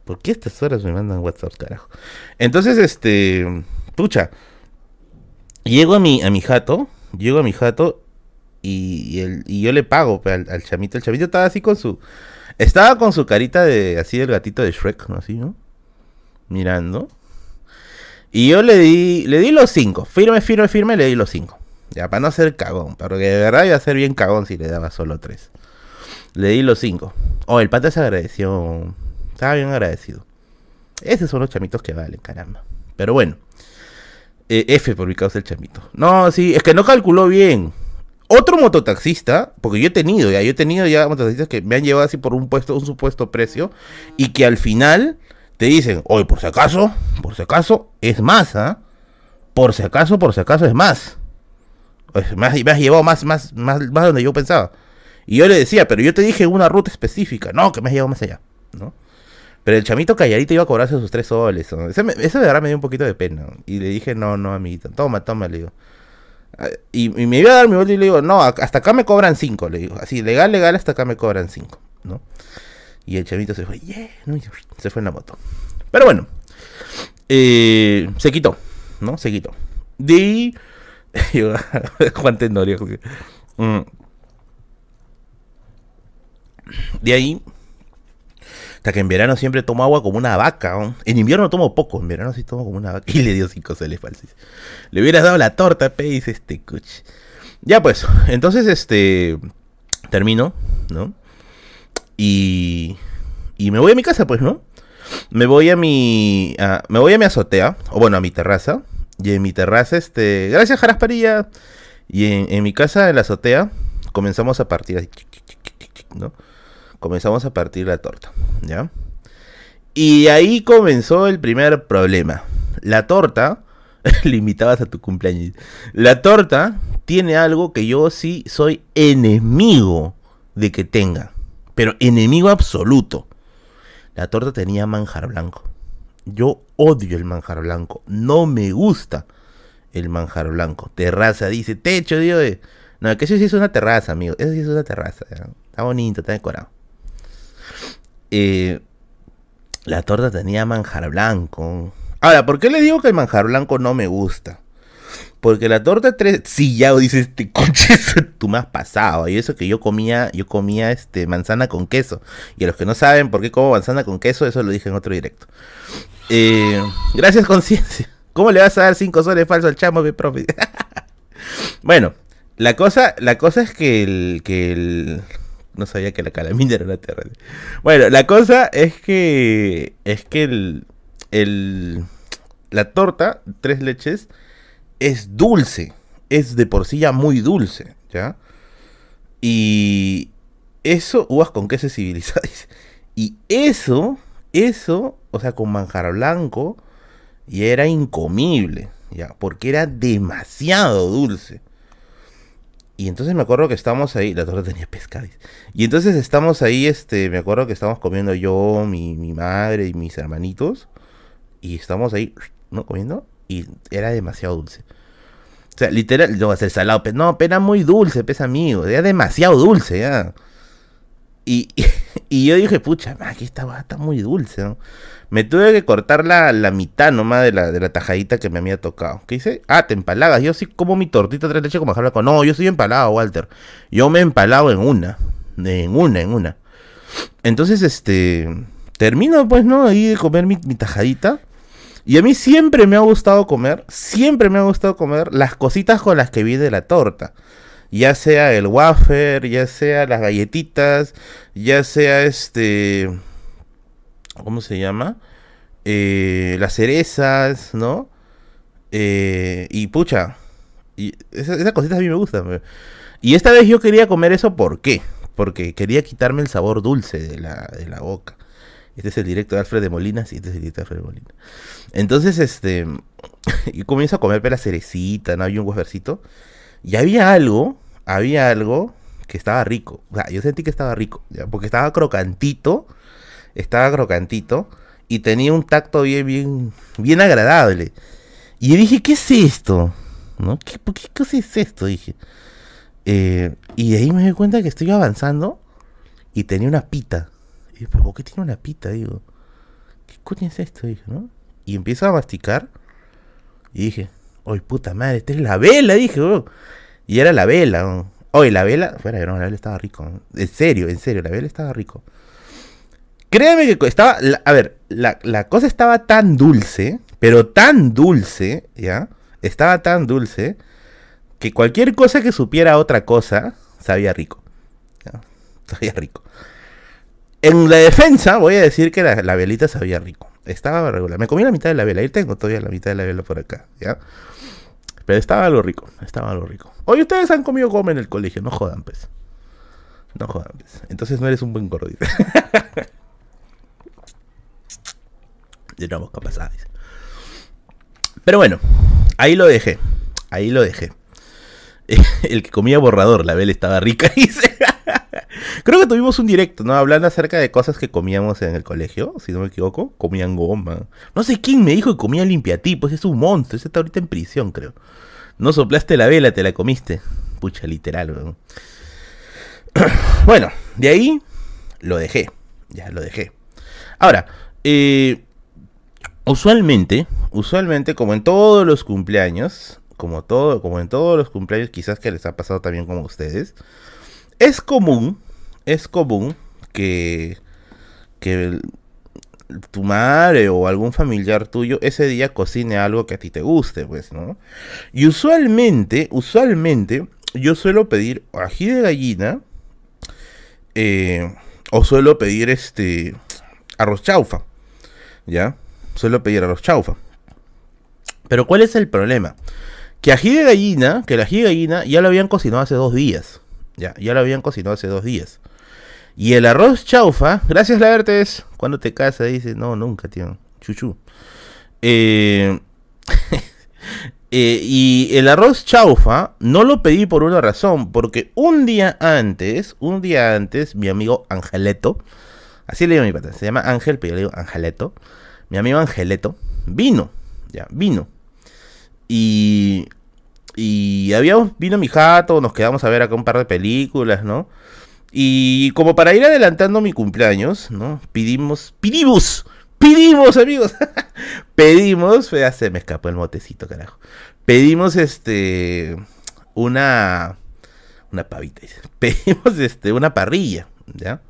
¿Por qué estas horas me mandan WhatsApp, carajo? Entonces, este. Pucha. Llego a mi, a mi jato. Llego a mi jato. Y, el, y yo le pago al, al, chamito. El chamito estaba así con su. Estaba con su carita de. Así del gatito de Shrek, ¿no? Así, ¿no? Mirando. Y yo le di. Le di los cinco. Firme, firme, firme, le di los cinco. Ya, para no ser cagón. Porque de verdad iba a ser bien cagón si le daba solo tres. Le di los cinco. Oh, el pata se agradeció estaba bien agradecido. Esos son los chamitos que valen, caramba. Pero bueno. Eh, F por mi causa el chamito. No, sí, es que no calculó bien. Otro mototaxista, porque yo he tenido ya, yo he tenido ya mototaxistas que me han llevado así por un puesto, un supuesto precio, y que al final te dicen, oye, por si acaso, por si acaso, es más, ¿ah? Por si acaso, por si acaso es más. me, has, me has llevado más, más, más, más de donde yo pensaba. Y yo le decía, pero yo te dije una ruta específica. No, que me has llevado más allá, ¿no? Pero el chamito calladito iba a cobrarse sus tres soles. Eso, de verdad me dio un poquito de pena. Y le dije, no, no, amiguito, toma, toma, le digo. Ah, y, me iba a dar mi vuelta y le digo, no, hasta acá me cobran cinco, le digo. Así, legal, legal, hasta acá me cobran cinco, ¿no? Y el chamito se fue, yeah, se fue en la moto. Pero bueno, eh, se quitó, ¿no? Se quitó. De Juan <laughs> Tenorio. Mm. De ahí hasta que en verano siempre tomo agua como una vaca. En invierno tomo poco, en verano sí tomo como una vaca. <laughs> Y le dio cinco soles falsos. Le hubieras dado la torta, pe, dice este coche. Ya pues, entonces este. Termino, ¿no? Y. Y me voy a mi casa, pues, ¿no? Me voy a mi. me voy a mi azotea, o bueno, a mi terraza. Y en mi terraza, este. Gracias, Jarasparilla. Y en, en mi casa, en la azotea, comenzamos a partir así, ¿no? Comenzamos a partir la torta, ¿ya? Y ahí comenzó el primer problema. La torta, <laughs> limitabas a tu cumpleaños. La torta tiene algo que yo sí soy enemigo de que tenga, pero enemigo absoluto. La torta tenía manjar blanco. Yo odio el manjar blanco, no me gusta el manjar blanco. Terraza dice, techo, dios. No, que eso sí es una terraza, amigo. Eso sí es una terraza. Está bonito, está decorado. Eh, la torta tenía manjar blanco. Ahora, ¿por qué le digo que el manjar blanco no me gusta? Porque la torta tres, sí, ya dices, este coche, <laughs> tú me has pasado. Y eso que yo comía, yo comía este manzana con queso. Y a los que no saben por qué como manzana con queso, eso lo dije en otro directo. Eh, gracias, conciencia. <laughs> ¿Cómo le vas a dar cinco soles falso al chamo, mi profe? <laughs> bueno, la cosa, la cosa es que el, que el, no sabía que la calamina era una tierra. Bueno, la cosa es que. Es que el. el la torta, tres leches, es dulce. Es de por sí ya muy dulce, ¿ya? Y eso, uvas con queso civilizadas. <laughs> Y eso, eso, o sea, con manjar blanco, y era incomible, ¿ya? Porque era demasiado dulce. Y entonces me acuerdo que estamos ahí, la torta tenía pescado. Y entonces estamos ahí, este, me acuerdo que estamos comiendo yo, mi, mi madre y mis hermanitos. Y estamos ahí, ¿no? Comiendo. Y era demasiado dulce. O sea, literal, no, el salado, no, era muy dulce, pesa amigo. Era demasiado dulce, ya. Y, <laughs> y, yo dije, pucha, aquí está, está muy dulce, ¿no? Me tuve que cortar la, la mitad nomás de la, de la tajadita que me había tocado. ¿Qué dice? Ah, te empalagas. Yo sí como mi tortita tres leche como con. No, yo soy empalado, Walter. Yo me he empalado en una. En una, en una. Entonces, este. Termino, pues, ¿no? Ahí de comer mi, mi tajadita. Y a mí siempre me ha gustado comer. Siempre me ha gustado comer las cositas con las que viene la torta ya sea el wafer, ya sea las galletitas, ya sea este ¿cómo se llama? Eh, las cerezas, ¿no? Eh, y pucha, y esas, cositas a mí me gustan. Y esta vez yo quería comer eso, ¿por qué? Porque quería quitarme el sabor dulce de la, de la boca. Este es el directo de Alfred de Molinas y este es el directo de Alfred de Molinas. Entonces, este, <laughs> y comienzo a comer la cerecita, ¿no? Había un wafercito. Y había algo, había algo que estaba rico. O sea, yo sentí que estaba rico, porque estaba crocantito estaba crocantito y tenía un tacto bien, bien, bien agradable. Y dije, ¿qué es esto? ¿No? ¿Qué, qué cosa es esto? Dije. Eh, y ahí me di cuenta que estoy avanzando y tenía una pita. Y dije, ¿por qué tiene una pita? Digo, ¿qué coño es esto? ¿no? Y empiezo a masticar y dije, ¡ay puta madre! Esta es la vela! Dije, Y era la vela. Oye, la vela, fuera, no, la vela estaba rico. En serio, en serio, la vela estaba rico. Créeme que estaba, a ver, la, cosa estaba tan dulce, pero tan dulce, ¿ya? Estaba tan dulce que cualquier cosa que supiera otra cosa sabía rico. <laughs> Sabía rico. En la defensa voy a decir que la, velita sabía rico. Estaba regular. Me comí la mitad de la vela. Ahí tengo todavía la mitad de la vela por acá, ¿ya? Pero estaba algo rico. Estaba algo rico. Hoy ustedes han comido goma en el colegio. No jodan, pues. No jodan, pues. Entonces no eres un buen gordito. <laughs> mosca pasada. Pero bueno, ahí lo dejé. Ahí lo dejé. <laughs> El que comía borrador, la vela estaba rica. <laughs> Creo que tuvimos un directo, ¿no? Hablando acerca de cosas que comíamos en el colegio, si no me equivoco. Comían goma. No sé quién me dijo que comía limpiatipos. Es un monstruo. Ese está ahorita en prisión, creo. No soplaste la vela, te la comiste. Pucha, literal, <clears throat> Bueno, de ahí lo dejé. Ya lo dejé. Ahora, eh, usualmente, usualmente, como en todos los cumpleaños, como todo, como en todos los cumpleaños, quizás que les ha pasado también como ustedes, es común, es común que, que tu madre o algún familiar tuyo ese día cocine algo que a ti te guste, pues, ¿no? Y usualmente, usualmente, yo suelo pedir ají de gallina, eh, o suelo pedir este arroz chaufa, ¿ya? Suelo pedir a los chaufa. Pero ¿cuál es el problema? Que ají de gallina, que el ají de gallina ya lo habían cocinado hace dos días. Ya, ya lo habían cocinado hace dos días. Y el arroz chaufa, gracias Laertes, cuando te casas dice, no, nunca, tío, chuchu. Eh, <laughs> eh, y el arroz chaufa no lo pedí por una razón, porque un día antes, un día antes, mi amigo Angeleto, así le digo a mi pata, se llama Ángel, pero yo le digo Angeleto, mi amigo Angeleto, vino, ya, vino. Y, y habíamos, vino mi jato, nos quedamos a ver acá un par de películas, ¿no? Y como para ir adelantando mi cumpleaños, ¿no? Pidimos, pedimos, pedimos, amigos, <laughs> pedimos, ya se me escapó el motecito, carajo. Pedimos este, una, una pavita, <laughs> pedimos este, una parrilla, ¿ya?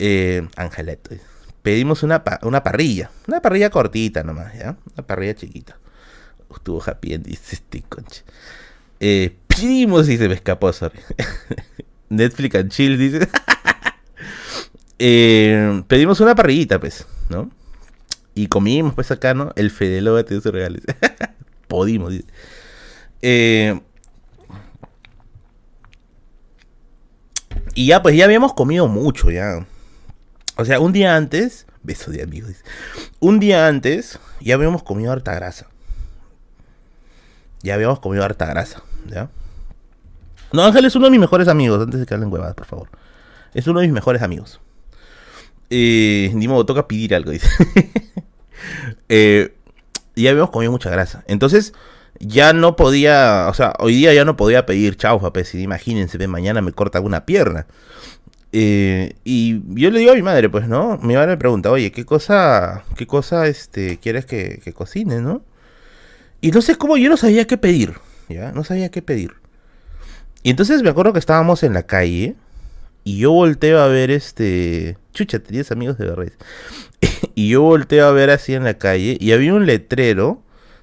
Eh, Angeleto, pedimos una, una parrilla. Una parrilla cortita nomás, ¿ya? Una parrilla chiquita. Estuvo happy dice este conche. Eh, pedimos y se me escapó, sorry. <laughs> Netflix and chill, dice. <laughs> eh, pedimos una parrillita, pues, ¿no? Y comimos, pues, acá, ¿no? El Fede Loba te dio sus regalos. <laughs> Podimos, dice. Eh, y ya, pues ya habíamos comido mucho, ya. O sea, un día antes, beso de amigos, un día antes ya habíamos comido harta grasa. Ya habíamos comido harta grasa, ¿ya? No, Ángel es uno de mis mejores amigos, antes de que hablen huevadas, por favor. Es uno de mis mejores amigos. Eh, ni modo, toca pedir algo, dice. <laughs> eh, ya habíamos comido mucha grasa. Entonces, ya no podía, o sea, hoy día ya no podía pedir chaufa, pues, imagínense, mañana me corta una pierna. Eh, y yo le digo a mi madre, pues, ¿no? Mi madre me pregunta, oye, ¿qué cosa, qué cosa, este, quieres que, cocine, no? Y no sé cómo, yo no sabía qué pedir, ¿ya? No sabía qué pedir. Y entonces me acuerdo que estábamos en la calle y yo volteo a ver este... Chucha, tenías amigos de verdad. <laughs> y yo volteo a ver así en la calle y había un letrero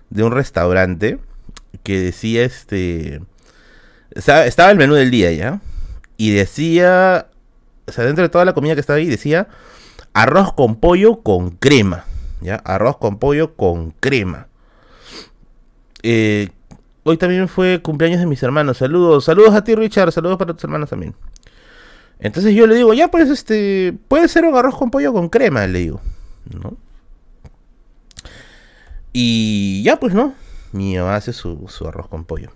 de un restaurante que decía este... Estaba el menú del día ya. Y decía... O sea, dentro de toda la comida que estaba ahí decía arroz con pollo con crema. ¿Ya? Arroz con pollo con crema. Eh, hoy también fue cumpleaños de mis hermanos. Saludos, saludos a ti Richard, saludos para tus hermanos también. Entonces yo le digo, ya pues este, puede ser un arroz con pollo con crema, le digo, ¿no? Y ya pues no, mi mamá hace su, su arroz con pollo.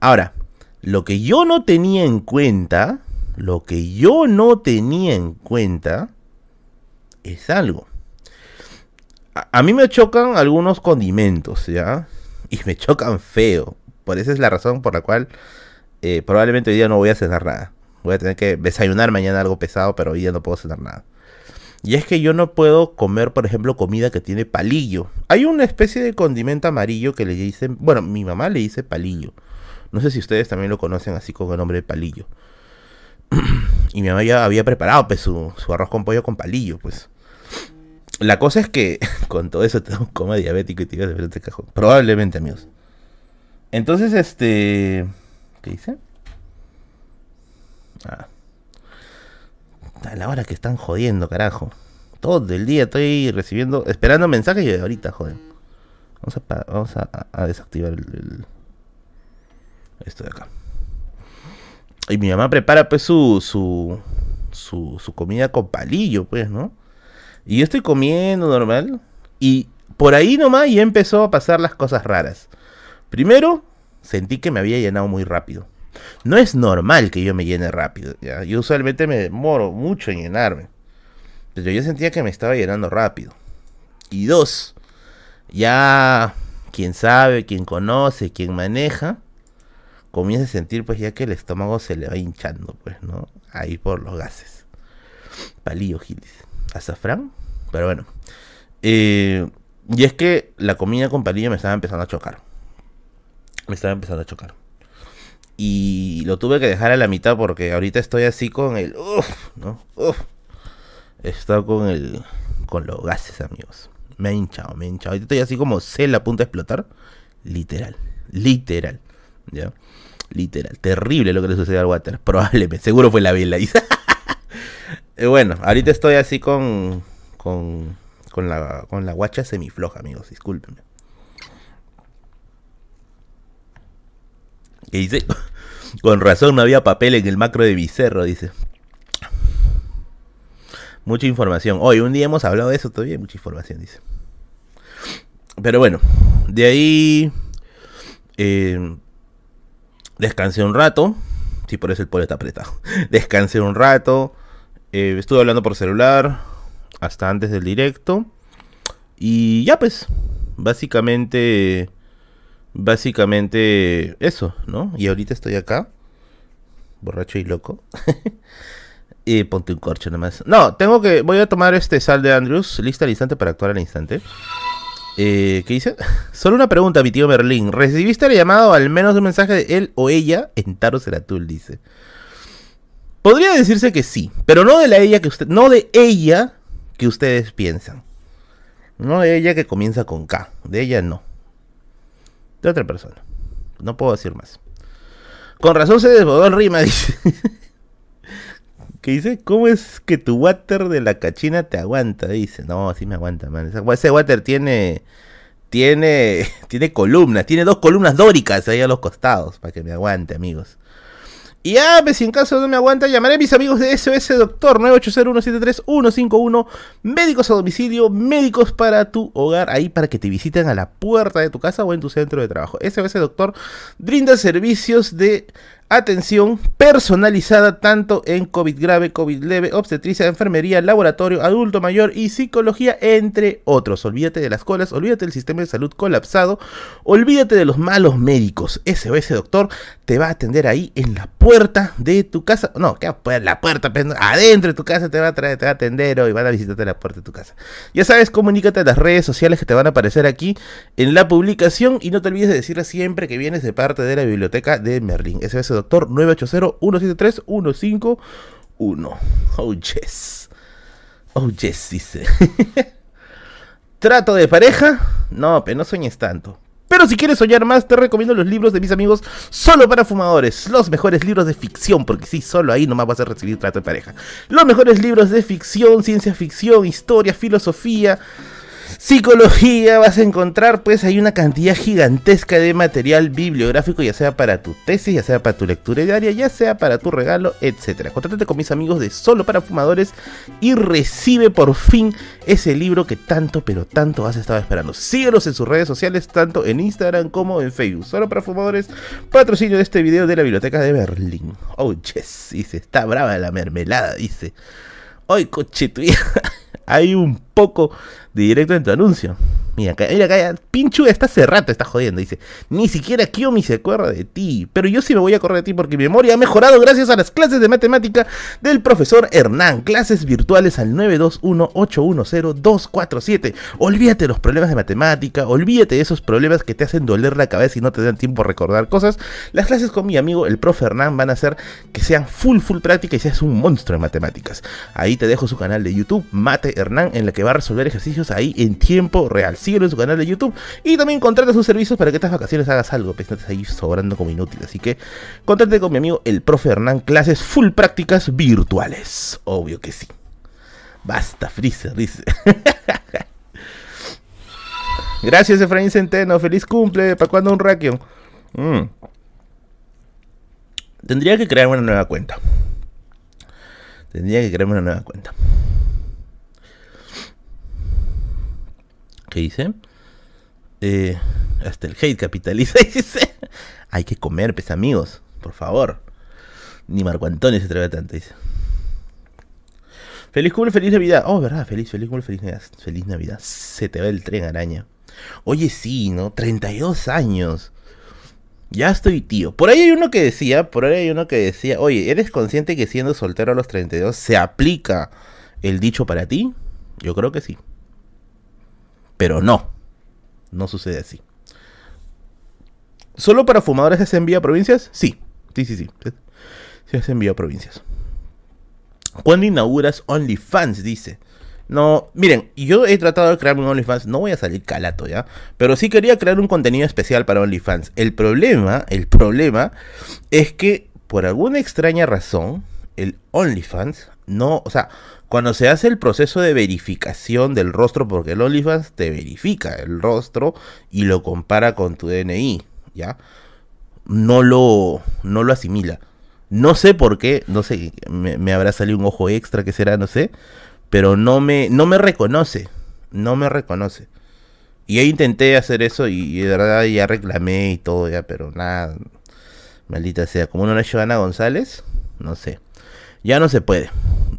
Ahora, lo que yo no tenía en cuenta, lo que yo no tenía en cuenta es algo. A, mí me chocan algunos condimentos, ¿ya? Y me chocan feo. Por esa es la razón por la cual eh, probablemente hoy día no voy a cenar nada. Voy a tener que desayunar mañana algo pesado, pero hoy día no puedo cenar nada. Y es que yo no puedo comer, por ejemplo, comida que tiene palillo. Hay una especie de condimento amarillo que le dicen, bueno, mi mamá le dice palillo. No sé si ustedes también lo conocen así con el nombre de palillo. <clears throat> y mi mamá ya había preparado pues, su, arroz con pollo con palillo, pues. La cosa es que <laughs> con todo eso tengo un coma diabético y te de frente cajón. Probablemente, amigos. Entonces, este... ¿Qué dice? Ah. A la hora que están jodiendo, carajo. Todo el día estoy recibiendo, esperando mensajes y ahorita joden. Vamos a, vamos a, desactivar el, esto de acá. Y mi mamá prepara pues su, su, su, su comida con palillo, pues, ¿no? Y yo estoy comiendo normal. Y por ahí nomás ya empezó a pasar las cosas raras. Primero, sentí que me había llenado muy rápido. No es normal que yo me llene rápido. ¿ya? Yo usualmente me demoro mucho en llenarme. Pero yo sentía que me estaba llenando rápido. Y dos, ya quien sabe, quien conoce, quien maneja, comienza a sentir pues ya que el estómago se le va hinchando, pues, ¿no? Ahí por los gases. Palillo Gilis. Azafrán. Pero bueno. Eh, y es que la comida con palillo me estaba empezando a chocar. Me estaba empezando a chocar. Y lo tuve que dejar a la mitad porque ahorita estoy así con el... Uf, ¿no? Uf. Estoy con el... Con los gases, amigos. Me ha hinchado, me ha hinchado. Ahorita estoy así como cel a punto de explotar. Literal. Literal. ¿Ya? Literal. Terrible lo que le sucedió al water. Probablemente. Seguro fue la vela. <laughs> bueno, ahorita estoy así con... Con... Con la, con la guacha semifloja, amigos. Discúlpenme. Y dice, <laughs> con razón no había papel en el macro de Vicerro, dice. Mucha información. Hoy, un día hemos hablado de eso todavía, mucha información, dice. Pero bueno, de ahí eh, descansé un rato. Sí, por eso el polo está apretado. <laughs> Descansé un rato. Eh, estuve hablando por celular hasta antes del directo. Y ya pues, básicamente Básicamente eso, ¿no? Y ahorita estoy acá, borracho y loco. y <laughs> ponte un corcho nomás. No, tengo que, voy a tomar este sal de Andrews, lista al instante para actuar al instante. Eh, ¿Qué dice? <laughs> Solo una pregunta, mi tío Merlín. ¿Recibiste el llamado al menos un mensaje de él o ella en Taro Seratul? Dice. Podría decirse que sí, pero no de la ella que usted, no de ella que ustedes piensan. No de ella que comienza con K, de ella no de otra persona. No puedo decir más. Con razón se desbordó el rima, <laughs> dice. ¿Qué dice? ¿Cómo es que tu water de la cachina te aguanta? Dice. No, sí me aguanta, man. Ese water tiene. tiene, <laughs> tiene columnas, tiene dos columnas dóricas ahí a los costados, para que me aguante, amigos. Y ya, pues, si en caso no me aguanta, llamaré a mis amigos de SOS Doctor 980-173-151, médicos a domicilio, médicos para tu hogar, ahí para que te visiten a la puerta de tu casa o en tu centro de trabajo. SOS Doctor brinda servicios de Atención personalizada tanto en COVID grave, COVID leve, obstetricia, enfermería, laboratorio, adulto mayor y psicología, entre otros. Olvídate de las colas, olvídate del sistema de salud colapsado, olvídate de los malos médicos. SOS Doctor te va a atender ahí en la puerta de tu casa. No, la puerta, adentro de tu casa te va a traer, te va a atender o van a visitarte la puerta de tu casa. Ya sabes, comunícate a las redes sociales que te van a aparecer aquí en la publicación y no te olvides de decirle siempre que vienes de parte de la biblioteca de Merlin. SOS doctor 980-173-151. Oh, yes. Oh, yes, dice. <laughs> ¿Trato de pareja? No, pero no sueñes tanto. Pero si quieres soñar más, te recomiendo los libros de mis amigos Solo para Fumadores. Los mejores libros de ficción, porque sí, solo ahí nomás vas a recibir trato de pareja. Los mejores libros de ficción, ciencia ficción, historia, filosofía psicología vas a encontrar pues hay una cantidad gigantesca de material bibliográfico ya sea para tu tesis, ya sea para tu lectura diaria, ya sea para tu regalo, etcétera. Contrátate con mis amigos de Solo para Fumadores y recibe por fin ese libro que tanto pero tanto has estado esperando. Síguelos en sus redes sociales tanto en Instagram como en Facebook. Solo para Fumadores, patrocinio de este video de la Biblioteca de Berlín. Oh yes, dice, está brava la mermelada, dice. Hoy coche <laughs> hay un poco directo en tu anuncio. Mira, mira acá, Pinchu está hace rato, está jodiendo. Dice, ni siquiera Kiyomi se acuerda de ti. Pero yo sí me voy a correr de ti porque mi memoria ha mejorado gracias a las clases de matemática del profesor Hernán. Clases virtuales al 921-810-247. Olvídate de los problemas de matemática, olvídate de esos problemas que te hacen doler la cabeza y no te dan tiempo a recordar cosas. Las clases con mi amigo, el profe Hernán, van a hacer que sean full, full práctica y seas un monstruo en matemáticas. Ahí te dejo su canal de YouTube, Mate Hernán, en la que va a resolver ejercicios ahí en tiempo real síguelo en su canal de YouTube y también contrata sus servicios para que estas vacaciones hagas algo, pues no estés ahí sobrando como inútil. Así que contacte con mi amigo el profe Hernán, clases full prácticas virtuales. Obvio que sí. Basta, Freezer, dice. <laughs> Gracias, Efraín Centeno. Feliz cumple. ¿Para cuándo un Rakion? Mm. Tendría que crear una nueva cuenta. Tendría que crearme una nueva cuenta. ¿Qué dice? Eh, hasta el hate capitaliza. <laughs> Dice: Hay que comer, pues amigos, por favor. Ni Marco Antonio se atreve tanto, dice. Feliz cumple, feliz Navidad. Oh, verdad, feliz, feliz cumple, feliz Navidad. Feliz Navidad. Se te va el tren, araña. Oye, sí, ¿no? 32 años. Ya estoy tío. Por ahí hay uno que decía, por ahí hay uno que decía, oye, ¿eres consciente que siendo soltero a los 32 se aplica el dicho para ti? Yo creo que sí. Pero no, no sucede así. ¿Solo para fumadores se envía a provincias? Sí, sí, sí, sí. Se envía a provincias. ¿Cuándo inauguras OnlyFans? Dice. No, miren, yo he tratado de crear un OnlyFans, no voy a salir calato ya, pero sí quería crear un contenido especial para OnlyFans. El problema, el problema es que por alguna extraña razón, el OnlyFans no, o sea, cuando se hace el proceso de verificación del rostro, porque el OnlyFans te verifica el rostro y lo compara con tu DNI, ¿ya? No lo, no lo asimila. No sé por qué, no sé, me, habrá salido un ojo extra, que será, no sé, pero no me, no me reconoce, no me reconoce. Y yo intenté hacer eso y, de verdad ya reclamé y todo, ya, pero nada, maldita sea, como no es Giovanna González, no sé. Ya no se puede.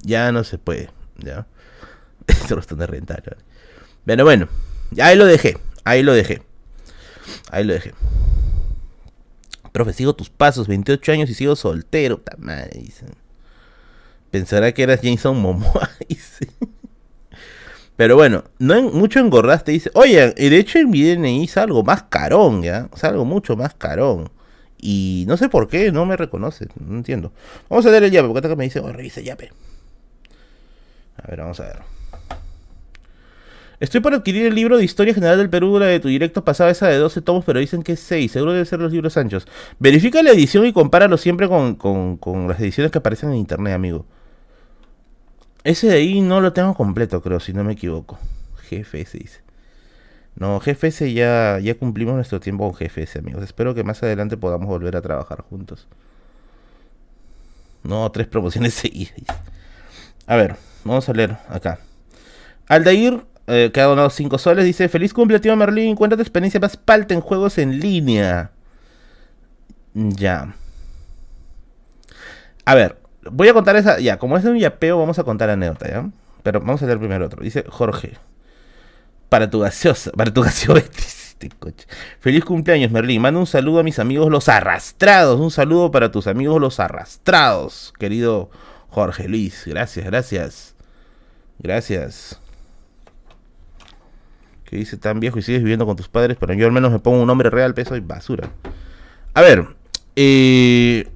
Ya no se puede. Ya. <laughs> Esto de rentar. Bueno, bueno. Ahí lo dejé. Ahí lo dejé. Ahí lo dejé. Profe, sigo tus pasos, 28 años y sigo soltero. Pensará que eras Jason Momoa. <laughs> Pero bueno, no mucho engordaste. Dice, oye, de hecho en mi DNI es algo más carón, ¿ya? Es algo mucho más carón. Y no sé por qué, no me reconoce, no entiendo. Vamos a leer el yape, porque acá me dice, oh, revisa yape. A ver, vamos a ver. Estoy por adquirir el libro de Historia General del Perú, de tu directo pasado, esa de 12 tomos, pero dicen que es 6. Seguro debe ser los libros anchos. Verifica la edición y compáralo siempre con, con las ediciones que aparecen en internet, amigo. Ese de ahí no lo tengo completo, creo, si no me equivoco. Se dice. No, GFS ya, ya cumplimos nuestro tiempo con GFS, amigos. Espero que más adelante podamos volver a trabajar juntos. No, tres promociones <laughs> seguidas. A ver, vamos a leer acá. Aldair, eh, que ha donado 5 soles, dice: Feliz cumple, tío Merlin. Cuéntate experiencia más palta en juegos en línea. Ya. A ver, voy a contar esa. Ya, como es un yapeo, vamos a contar anécdota, ¿ya? Pero vamos a leer primero otro. Dice Jorge. Para tu gaseosa. Para tu gaseosa. <laughs> Este coche. Feliz cumpleaños, Merlin. Manda un saludo a mis amigos los arrastrados. Un saludo para tus amigos los arrastrados, querido Jorge Luis. Gracias, gracias. Gracias. Que dice tan viejo y sigues viviendo con tus padres, pero yo al menos me pongo un nombre real, peso y basura. A ver, eh,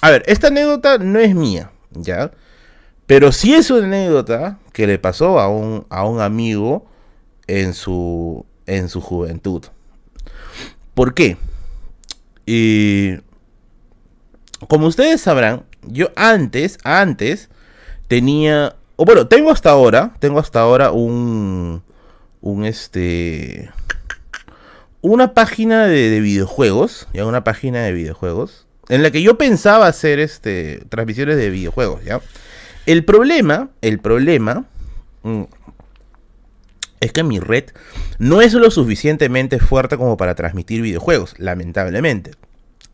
a ver, esta anécdota no es mía, ¿ya? Pero sí es una anécdota que le pasó a un, a un amigo en su, en su juventud. ¿Por qué? Como ustedes sabrán, yo antes, antes, tenía, o bueno, tengo hasta ahora, tengo hasta ahora un, un este, una página de, de videojuegos, ya una página de videojuegos, en la que yo pensaba hacer este, transmisiones de videojuegos, ¿ya? El problema, el problema mm, es que mi red no es lo suficientemente fuerte como para transmitir videojuegos, lamentablemente.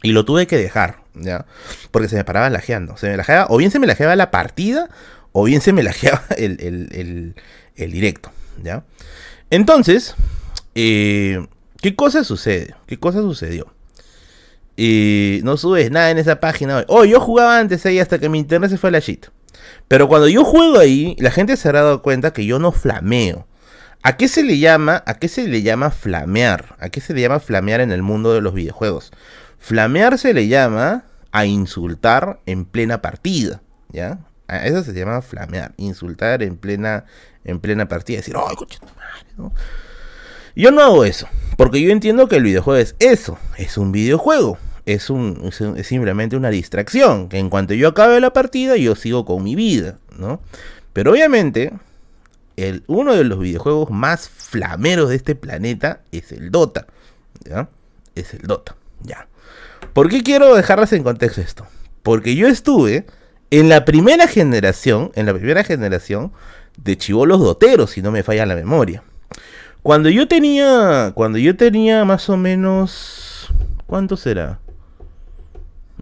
Y lo tuve que dejar, ¿ya? Porque se me paraba lajeando. Se me lajeaba, o bien se me lajeaba la partida, o bien se me <laughs> lajeaba el, el, el, directo, ¿ya? Entonces, eh, ¿qué cosa sucede? ¿Qué cosa sucedió? Y no subes nada en esa página. Oh, yo jugaba antes ahí hasta que mi internet se fue a la shit. Pero cuando yo juego ahí, la gente se habrá dado cuenta que yo no flameo. ¿A qué se le llama? ¿A qué se le llama flamear? ¿A qué se le llama flamear en el mundo de los videojuegos? Flamear se le llama a insultar en plena partida, ¿ya? Eso se llama flamear, insultar en plena en plena partida, decir, "Ay, coche madre", ¿no? Yo no hago eso, porque yo entiendo que el videojuego es eso, es un videojuego es, un, es, simplemente una distracción, que en cuanto yo acabe la partida yo sigo con mi vida, ¿no? Pero obviamente, el, uno de los videojuegos más flameros de este planeta es el Dota, ¿ya? Es el Dota, ya. ¿Por qué quiero dejarlas en contexto esto? Porque yo estuve en la primera generación, en la primera generación de chivolos doteros, si no me falla la memoria. Cuando yo tenía, cuando yo tenía más o menos, ¿cuánto será?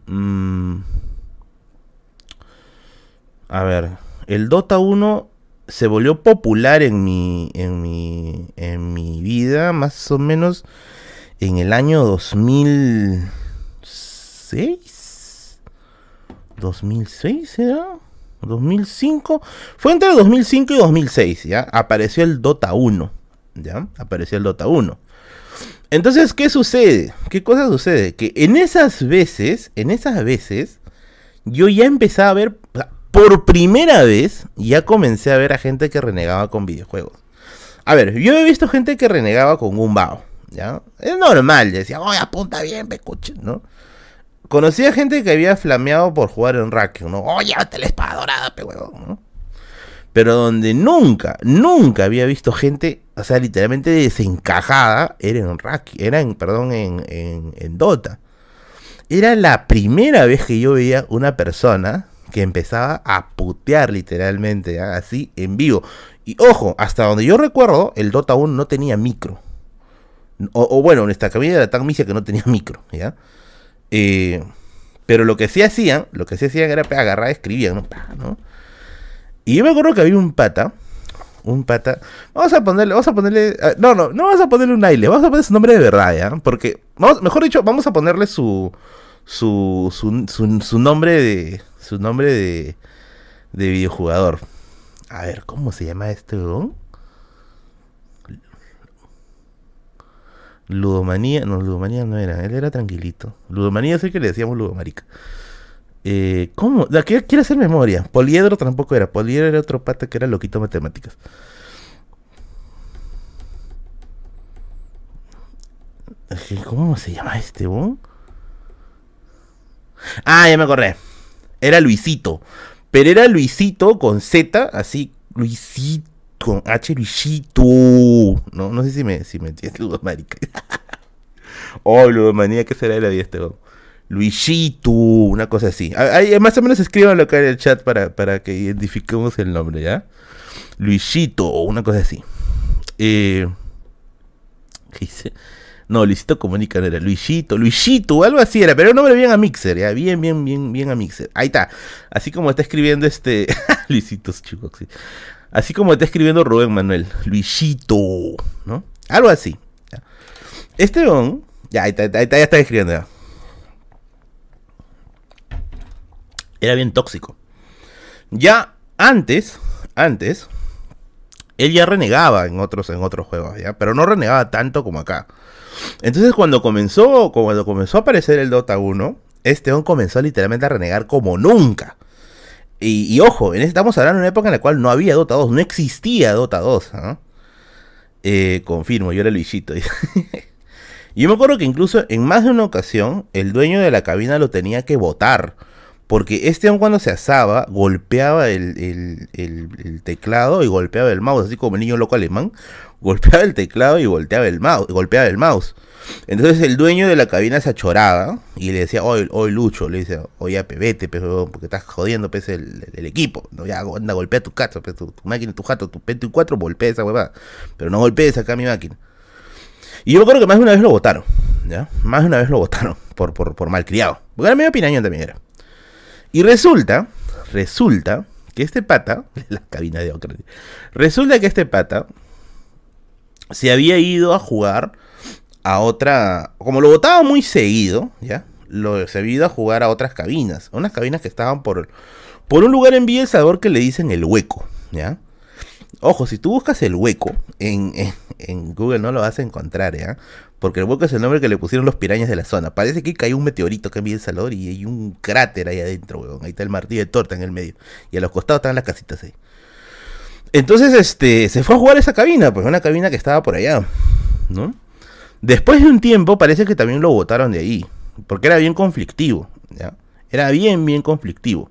Mm. a ver, el Dota 1 se volvió popular en mi, en mi, en mi vida más o menos en el año 2006. 2006 era? 2005. Fue entre 2005 y 2006, ¿ya? Apareció el Dota 1, ¿ya? Apareció el Dota 1. Entonces, ¿qué sucede? ¿Qué cosa sucede? Que en esas veces, en esas veces, yo ya empecé a ver, por primera vez, ya comencé a ver a gente que renegaba con videojuegos. A ver, yo he visto gente que renegaba con un bao, ¿ya? Es normal, decía, oye, apunta bien, pecuche, ¿no? Conocí a gente que había flameado por jugar en rack, ¿no? Oye, te la espada dorada, pe. Pero donde nunca, nunca había visto gente, o sea, literalmente desencajada, era en Raki, era en, perdón, en, Dota. Era la primera vez que yo veía una persona que empezaba a putear literalmente, ¿ah? así en vivo. Y ojo, hasta donde yo recuerdo, el Dota 1 no tenía micro. O, bueno, nuestra cabina era tan misia que no tenía micro, ¿ya? Eh, pero lo que sí hacían, lo que sí hacían era agarrar, escribían. Y yo me acuerdo que había un pata, un pata. Vamos a ponerle, vamos a ponerle. Ah, no, no, no vamos a ponerle un aire, vamos a poner su nombre de verdad, ¿ya? Porque, mejor dicho, vamos a ponerle su. Su, su, su, nombre de. Su nombre de. De videojugador. A ver, ¿cómo se llama este weón? Ludomanía, no, Ludomanía no era, él era tranquilito. Ludomanía es el que le decíamos Ludomarica. Eh, ¿Cómo? ¿Quiere, quiere hacer memoria. Poliedro tampoco era. Poliedro era otro pata que era loquito matemáticas. ¿Cómo se llama este, Ah, ya me acordé. Era Luisito. Pero era Luisito con Z, así, Luisito. Con H Luisito. No, no sé si me, si me entiendes, <laughs> Ludomarica. oh, Ludomanía, ¿qué será de la vida este Luisito, una cosa así. Ahí, más o menos escríbanlo acá en el chat para, para que identifiquemos el nombre, ¿ya? Luisito, una cosa así. Eh, ¿Qué dice? No, Luisito Comunica no era Luisito, Luisito, algo así era, pero un nombre bien a Mixer, ya, bien, bien, bien, bien a Mixer. Ahí está. Así como está escribiendo este. <laughs> Luisitos, chicos, sí. Así como está escribiendo Rubén Manuel, Luisito, ¿no? Algo así. Este don, ya, ahí está, ahí está, ya escribiendo ya. Era bien tóxico. Ya antes, antes, él ya renegaba en otros, en otros juegos, ¿ya? Pero no renegaba tanto como acá. Entonces cuando comenzó, cuando comenzó a aparecer el Dota 1, este don comenzó literalmente a renegar como nunca. Y, ojo, en, estamos hablando de una época en la cual no había Dota 2, no existía Dota 2. Eh, confirmo, yo era Luisito. <laughs> yo me acuerdo que incluso en más de una ocasión el dueño de la cabina lo tenía que votar. Porque este aun cuando se asaba, golpeaba el, teclado y golpeaba el mouse, así como el niño loco alemán, golpeaba el teclado y volteaba el mouse, golpeaba el mouse. Entonces el dueño de la cabina se achoraba y le decía, hoy, hoy Lucho, le dice, oye, vete, porque estás jodiendo pues, el, equipo. No, ya, anda, golpea tu casa, tu, máquina, tu jato, tu PT4, golpea esa huevada. Pero no golpees acá mi máquina. Y yo acuerdo que más de una vez lo votaron, ¿ya? Más de una vez lo votaron por, por, por malcriado. Porque era medio pinañón también era. Y resulta, resulta que este pata, <laughs> la cabina de Ocra, resulta que este pata se había ido a jugar a otra, como lo votaba muy seguido, ¿ya? Lo, se había ido a jugar a otras cabinas, unas cabinas que estaban por, por un lugar en Villa El que le dicen el hueco, ¿ya? Ojo, si tú buscas el hueco en, en, Google no lo vas a encontrar, ¿ya? Porque el hueco es el nombre que le pusieron los pirañas de la zona. Parece que cayó un meteorito que en El Salvador y hay un cráter ahí adentro, weón. Ahí está el martillo de torta en el medio. Y a los costados están las casitas ahí. Entonces, este, se fue a jugar esa cabina, pues una cabina que estaba por allá, ¿no? Después de un tiempo parece que también lo votaron de ahí, porque era bien conflictivo, ¿ya? Era bien, bien conflictivo.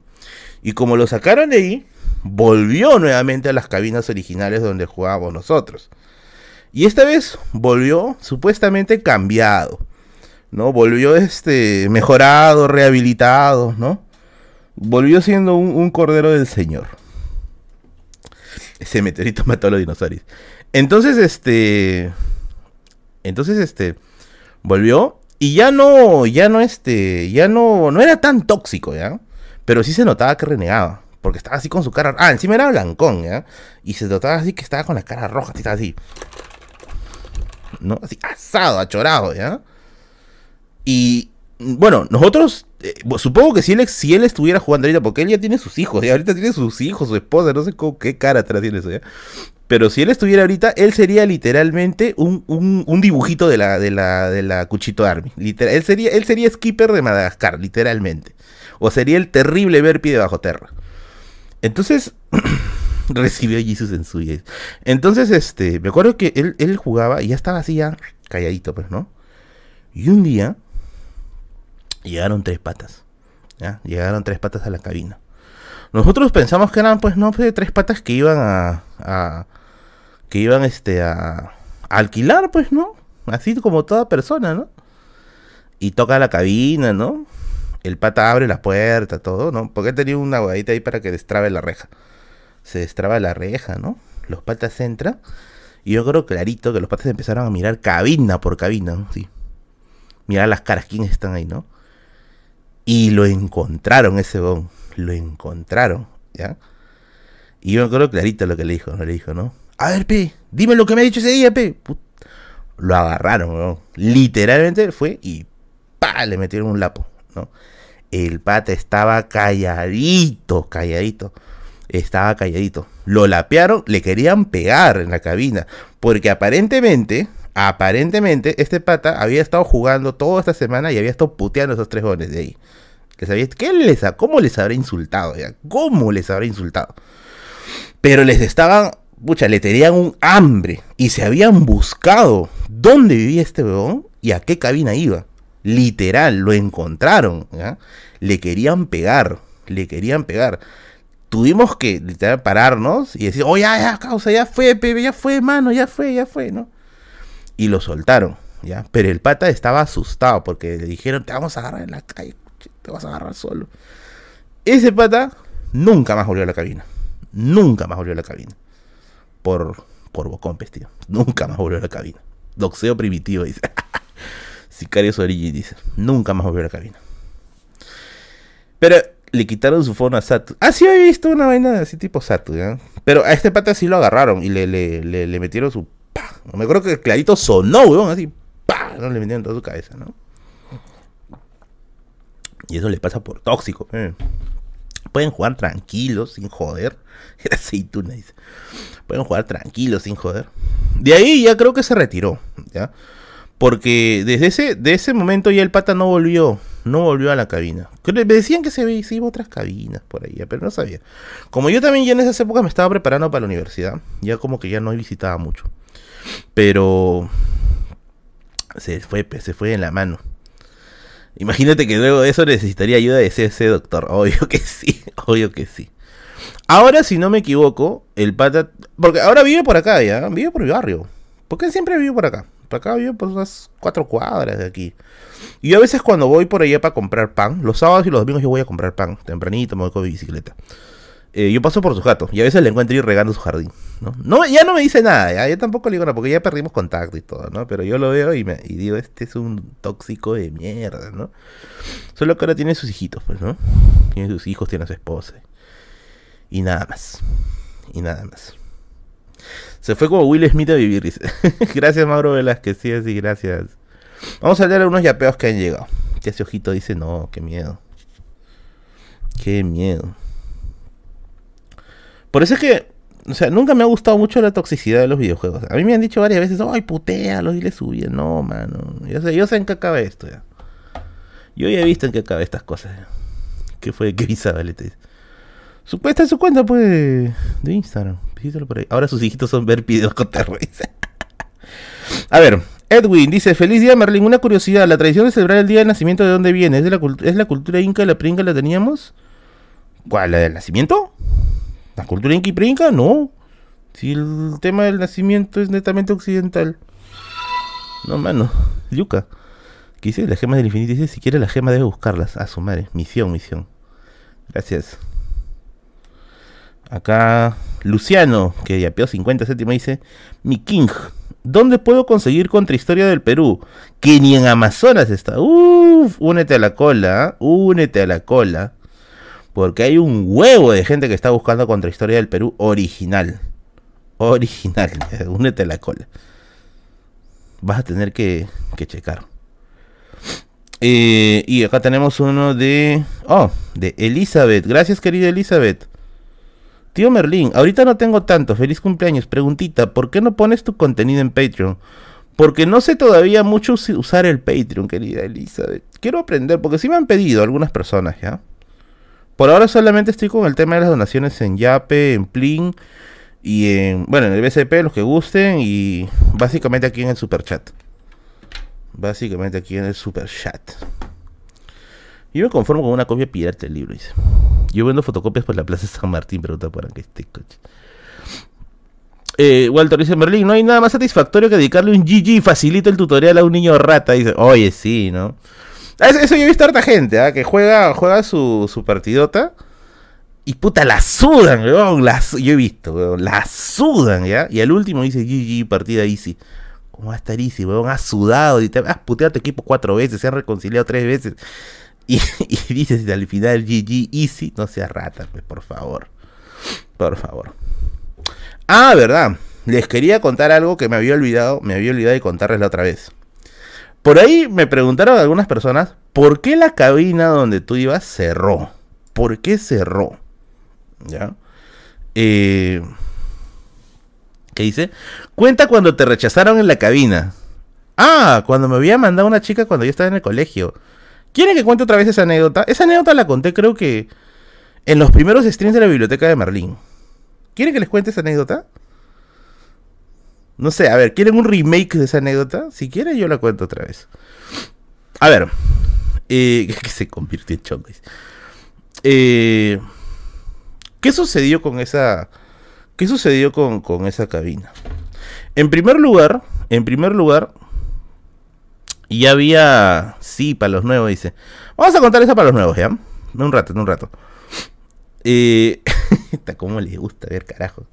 Y como lo sacaron de ahí, volvió nuevamente a las cabinas originales donde jugábamos nosotros. Y esta vez volvió supuestamente cambiado, ¿no? Volvió este mejorado, rehabilitado, ¿no? Volvió siendo un, cordero del Señor. Ese meteorito <laughs> mató a los dinosaurios. Entonces, este. Entonces, este. Volvió. Y ya no. Ya no, este. Ya no. No era tan tóxico, ¿ya? Pero sí se notaba que renegaba. Porque estaba así con su cara. Ah, encima era blancón, ¿ya? Y se notaba así que estaba con la cara roja. Estaba así. ¿No? Así asado, achorado, ¿ya? Y bueno, nosotros, eh, supongo que si él, si él estuviera jugando ahorita, porque él ya tiene sus hijos, y ahorita tiene sus hijos, su esposa, no sé qué cara atrás tiene eso, ¿ya? Pero si él estuviera ahorita, él sería literalmente un, un, dibujito de la, de la, de la Cuchito Army. Literal, él, sería, él sería skipper de Madagascar, literalmente. O sería el terrible Verpi de Bajo Terra. Entonces, <clears throat> <laughs> recibió a Jesus en su Entonces, este, me acuerdo que él, él jugaba y ya estaba así ya calladito, pues, ¿no? Y un día llegaron tres patas. Llegaron tres patas a la cabina. Nosotros pensamos que eran, pues, no, pues, tres patas que iban a, que iban, este, a, a, alquilar, pues, ¿no? Así como toda persona, ¿no? Y toca la cabina, ¿no? El pata abre la puerta, todo, ¿no? Porque tenía una guadita ahí para que destrabe la reja se destraba la reja, ¿no? Los patas entran. Y yo creo clarito que los patas empezaron a mirar cabina por cabina, ¿no? Sí. Mirar las caras, quiénes están ahí, ¿no? Y lo encontraron ese bon. Lo encontraron, ¿ya? Y yo acuerdo clarito lo que le dijo, ¿no? Le dijo, ¿no? A ver, P, dime lo que me ha dicho ese día, P. Lo agarraron, ¿no? Literalmente fue y ¡pa! Le metieron un lapo, ¿no? El pata estaba calladito, calladito estaba calladito. Lo lapearon, le querían pegar en la cabina. Porque aparentemente, aparentemente, este pata había estado jugando toda esta semana y había estado puteando esos tres jóvenes de ahí. ¿qué les, ¿Cómo les habrá insultado? ¿Cómo les habrá insultado? Pero les estaban, pucha, le tenían un hambre y se habían buscado dónde vivía este weón y a qué cabina iba. Literal, lo encontraron. Le querían pegar, le querían pegar. Tuvimos que literal pararnos y decir, oh, ya, ya, causa, ya fue, Pepe, ya fue, mano, ya fue, ya fue, ¿no? Y lo soltaron, ¿ya? Pero el pata estaba asustado porque le dijeron, te vamos a agarrar en la calle, te vas a agarrar solo. Ese pata nunca más volvió a la cabina. Nunca más volvió a la cabina. Por, por bocón, tío. Nunca más volvió a la cabina. Doxeo primitivo, dice. <laughs> Sicario Origin, dice. Nunca más volvió a la cabina. Pero le quitaron su fono a Satu. Ah, sí, he visto una vaina así tipo Satu, ¿ya? Pero a este pata sí lo agarraron y le, le, le, metieron su. Me acuerdo que clarito sonó, weón, así. ¡pah! No le metieron toda su cabeza, ¿no? Y eso le pasa por tóxico. Eh. Pueden jugar tranquilos, sin joder. <laughs> Era aceituna, dice. Pueden jugar tranquilos, sin joder. De ahí ya creo que se retiró, ¿ya? Porque desde ese, de ese momento ya el pata no volvió no volvió a la cabina. Me decían que se, a otras cabinas por ahí, pero no sabía. Como yo también ya en esas épocas me estaba preparando para la universidad, ya como que ya no visitaba mucho. Pero se fue, se fue en la mano. Imagínate que luego de eso necesitaría ayuda de ese, doctor. Obvio que sí, <laughs> obvio que sí. Ahora, si no me equivoco, el pata. Porque ahora vive por acá ya, vive por mi barrio. Porque siempre vive por acá. Acá vive por unas cuatro cuadras de aquí. Y a veces cuando voy por allá para comprar pan, los sábados y los domingos yo voy a comprar pan, tempranito, me voy con mi bicicleta. Eh, yo paso por su gato y a veces le encuentro ir regando su jardín. ¿no? ya no me dice nada, ya, yo tampoco le digo nada, porque ya perdimos contacto y todo, ¿no? Pero yo lo veo y, me, y digo, este es un tóxico de mierda, ¿no? Solo que ahora tiene sus hijitos, pues, ¿no? Tiene sus hijos, tiene a su esposa. Y nada más. Y nada más. Se fue como Will Smith a vivir, <laughs> gracias, Mauro Velázquez, sí, sí, gracias. Vamos a leer algunos yapeos que han llegado. Que ese ojito dice, no, qué miedo. Qué miedo. Por eso es que, o sea, nunca me ha gustado mucho la toxicidad de los videojuegos. A mí me han dicho varias veces, ay, putealo, dile su bien. No, mano. Yo sé, yo sé en qué acaba esto ya. Yo ya he visto en qué acaba estas cosas. ¿Qué fue? ¿Qué Isabel te dice? Su, está en su cuenta, pues, de Instagram. Por ahí. Ahora sus hijitos son ver videos con terror. <laughs> A ver, Edwin dice, feliz día Merlin, una curiosidad, la tradición de celebrar el día del nacimiento de dónde viene, ¿es, de la, ¿es la cultura inca, la pringa la teníamos? ¿Cuál, la del nacimiento? ¿La cultura inca y pringa? No. Si el tema del nacimiento es netamente occidental. No, mano, Yuca. ¿Qué dice? Las gemas del infinito dice, si quiere la gema debe buscarlas. A su madre, misión, misión. Gracias. Acá Luciano, que ya peó 50 céntimos, dice, mi king. ¿Dónde puedo conseguir Contrahistoria del Perú? Que ni en Amazonas está. Uf, únete a la cola, únete a la cola. Porque hay un huevo de gente que está buscando Contrahistoria del Perú original. Original, <laughs> únete a la cola. Vas a tener que, que checar. Eh, y acá tenemos uno de... Oh, de Elizabeth. Gracias querida Elizabeth. Tío Merlín, ahorita no tengo tanto, feliz cumpleaños. Preguntita, ¿por qué no pones tu contenido en Patreon? Porque no sé todavía mucho usar el Patreon, querida Elizabeth. Quiero aprender, porque sí me han pedido algunas personas, ¿ya? Por ahora solamente estoy con el tema de las donaciones en Yape, en Plin y en, bueno, en el BCP, los que gusten, y básicamente aquí en el Super Chat. Básicamente aquí en el Super Chat. Yo me conformo con una copia pirata del libro, dice. Yo vendo fotocopias por la Plaza San Martín, pregunta por aquí este coche. Eh, Walter dice Merlin, no hay nada más satisfactorio que dedicarle un GG facilita el tutorial a un niño rata. Dice, oye, sí, ¿no? Ah, eso, yo he visto a harta gente, ¿ah? que juega, juega su, su partidota y puta, la sudan, weón. yo he visto, weón, la sudan, ¿ya? Y al último dice GG, partida easy. ¿Cómo va a estar easy, weón? Has sudado y te has puteado a tu equipo cuatro veces, se han reconciliado tres veces. Y, <laughs> dices al final GG Easy, no sea rata, pues por favor. Por favor. Ah, verdad. Les quería contar algo que me había olvidado, me había olvidado de contarles la otra vez. Por ahí me preguntaron algunas personas, ¿por qué la cabina donde tú ibas cerró? ¿Por qué cerró? ¿Ya? Eh, ¿Qué dice? Cuenta cuando te rechazaron en la cabina. Ah, cuando me había mandado una chica cuando yo estaba en el colegio. ¿Quieren que cuente otra vez esa anécdota? Esa anécdota la conté creo que en los primeros streams de la biblioteca de Merlín. ¿Quieren que les cuente esa anécdota? No sé, a ver, ¿quieren un remake de esa anécdota? Si quieren, yo la cuento otra vez. A ver, eh, <laughs> que se convirtió en chongo. Eh, ¿Qué sucedió con esa... ¿Qué sucedió con, con esa cabina? En primer lugar, en primer lugar, ya había... Sí, para los nuevos, dice. Vamos a contar esa para los nuevos, ¿ya? Un rato, un rato. Eh, ¿Cómo les gusta ver, carajo?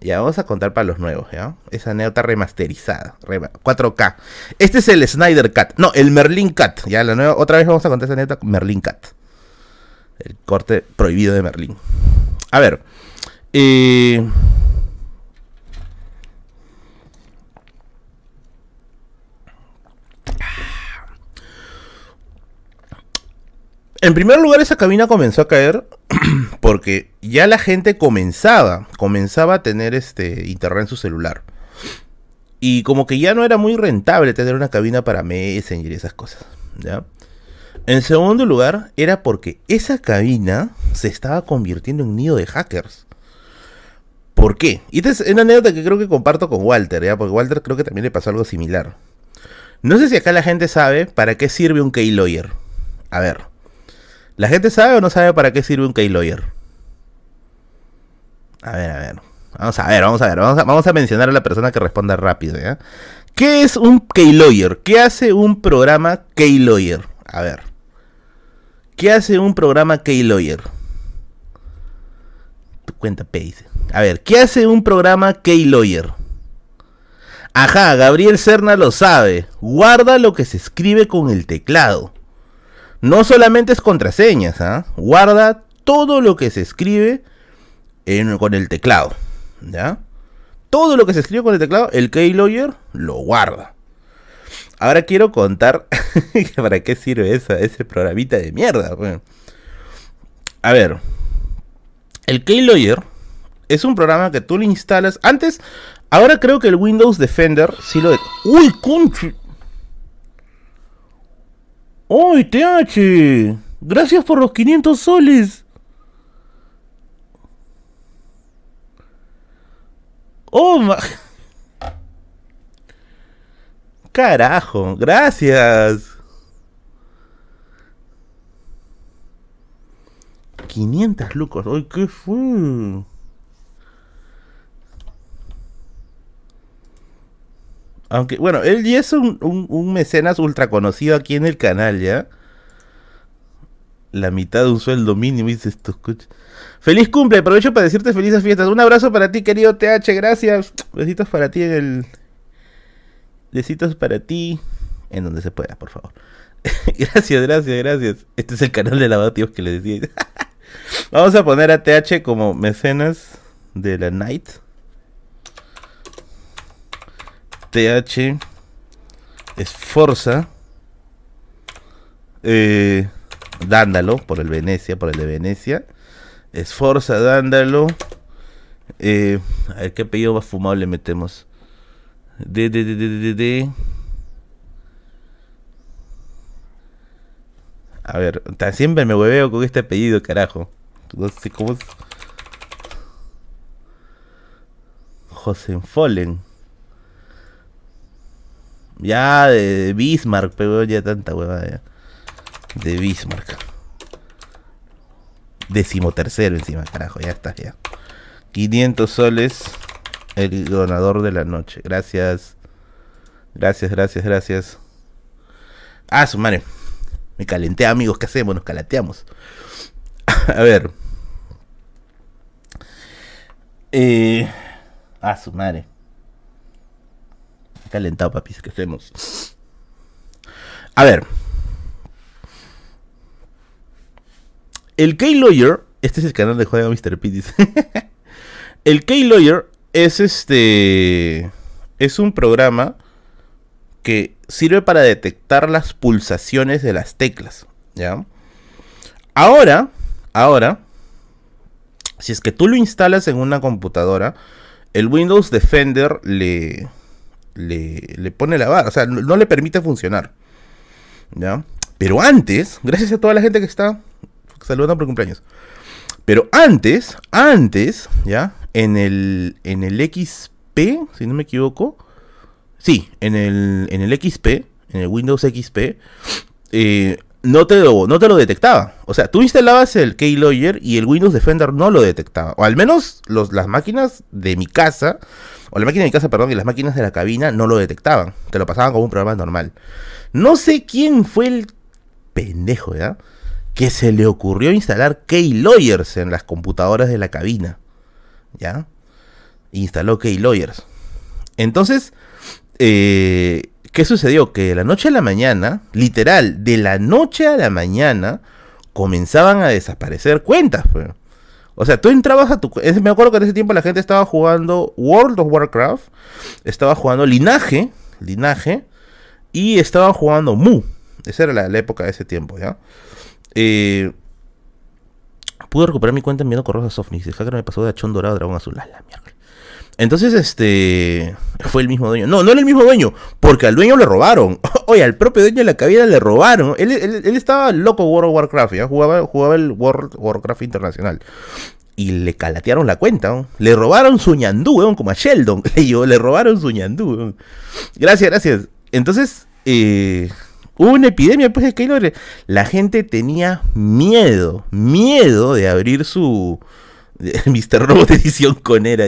Ya, vamos a contar para los nuevos, ¿ya? Esa anécdota remasterizada, 4K. Este es el Snyder Cut, no, el Merlin Cut, ya, la nueva, otra vez vamos a contar esa anécdota Merlin Cut. El corte prohibido de Merlin. A ver, eh... En primer lugar, esa cabina comenzó a caer <clears throat> porque ya la gente comenzaba, comenzaba a tener este internet en su celular. Y como que ya no era muy rentable tener una cabina para Messenger y esas cosas, ¿ya? En segundo lugar, era porque esa cabina se estaba convirtiendo en nido de hackers. ¿Por qué? Y esta es una anécdota que creo que comparto con Walter, ¿ya? Porque Walter creo que también le pasó algo similar. No sé si acá la gente sabe para qué sirve un keylogger. A ver. ¿La gente sabe o no sabe para qué sirve un keylogger? A ver, a ver. Vamos a ver, vamos a ver. Vamos a, mencionar a la persona que responda rápido. ¿Qué es un keylogger? ¿Qué hace un programa keylogger? A ver. ¿Qué hace un programa keylogger? Tu cuenta P A ver, ¿qué hace un programa keylogger? Ajá, Gabriel Serna lo sabe. Guarda lo que se escribe con el teclado. No solamente es contraseñas, ¿ah? guarda todo lo que se escribe con el teclado. ¿Ya? Todo lo que se escribe con el teclado, el keylogger lo guarda. Ahora quiero contar <laughs> para qué sirve ese programita de mierda. A ver, el keylogger es un programa que tú le instalas. Antes, ahora creo que el Windows Defender sí lo. ¡Uy, conchi! ¡Uy, TH! Gracias por los 500 soles. Oh, ma... Carajo, gracias. 500 lucas. ¡Ay, qué fue! Aunque, bueno, él ya es un, un, mecenas ultra conocido aquí en el canal, ¿ya? La mitad de un sueldo mínimo, dice esto. Feliz cumple, aprovecho para decirte felices fiestas. Un abrazo para ti, querido TH, gracias. Besitos para ti en el. Besitos para ti. En donde se pueda, por favor. <laughs> gracias, gracias, gracias. Este es el canal de lavativos que le decía. <laughs> Vamos a poner a TH como mecenas de la night. TH Esforza eh, Dándalo por el Venecia, por el de Venecia. Esforza, Dándalo. Eh, a ver qué apellido más fumado le metemos. De, de, de, de, de, A ver, siempre me hueveo con este apellido, carajo. No sé cómo es. Ya de Bismarck, pero ya tanta huevada. De Bismarck. Décimo tercero encima, carajo, ya está, ya. 500 soles, el donador de la noche. Gracias. Gracias, gracias, gracias. Ah, su madre. Me calenté, amigos. ¿Qué hacemos? Nos calateamos. <laughs> A ver. Eh, ah, su madre calentado, papis, ¿qué hacemos? A ver. El K-Lawyer, este es el canal de Juega Mr. P, <laughs> el K-Lawyer es este. Es un programa que sirve para detectar las pulsaciones de las teclas. ¿Ya? Ahora, ahora, si es que tú lo instalas en una computadora, el Windows Defender le, le, pone la barra, o sea, no, le permite funcionar. ¿Ya? Pero antes, gracias a toda la gente que está saludando por cumpleaños. Pero antes, antes, ¿ya? En el, en el XP, si no me equivoco. Sí, en el, en el XP, en el Windows XP, eh, no te lo, no te lo detectaba. O sea, tú instalabas el Keylogger y el Windows Defender no lo detectaba. O al menos los, las máquinas de mi casa, o la máquina de mi casa, perdón, y las máquinas de la cabina no lo detectaban. Te lo pasaban como un programa normal. No sé quién fue el pendejo, ¿ya? Que se le ocurrió instalar Keyloggers en las computadoras de la cabina. ¿Ya? Instaló Keyloggers. Entonces, eh, ¿qué sucedió? Que de la noche a la mañana, literal, de la noche a la mañana, comenzaban a desaparecer cuentas. Pues. O sea, tú entrabas a tu... Me acuerdo que en ese tiempo la gente estaba jugando World of Warcraft, estaba jugando Linaje, Linaje, y estaban jugando Mu. Esa era la, época de ese tiempo, ¿ya? Eh, pude recuperar mi cuenta enviando correos a Softnix. El hacker me pasó de achón dorado a dragón azul. la mierda. Entonces, este. Fue el mismo dueño. No, no era el mismo dueño. Porque al dueño le robaron. <laughs> Oye, al propio dueño de la cabina le robaron. Él, estaba loco World of Warcraft. ¿ya? Jugaba, jugaba el World Warcraft Internacional. Y le calatearon la cuenta. Le robaron su ñandú, weón, como a Sheldon. <laughs> Le, le robaron su ñandú, Gracias, gracias. Entonces, eh, hubo una epidemia pues de Keylor. La gente tenía miedo, miedo de abrir su, <laughs> Mr. Robot edición con era.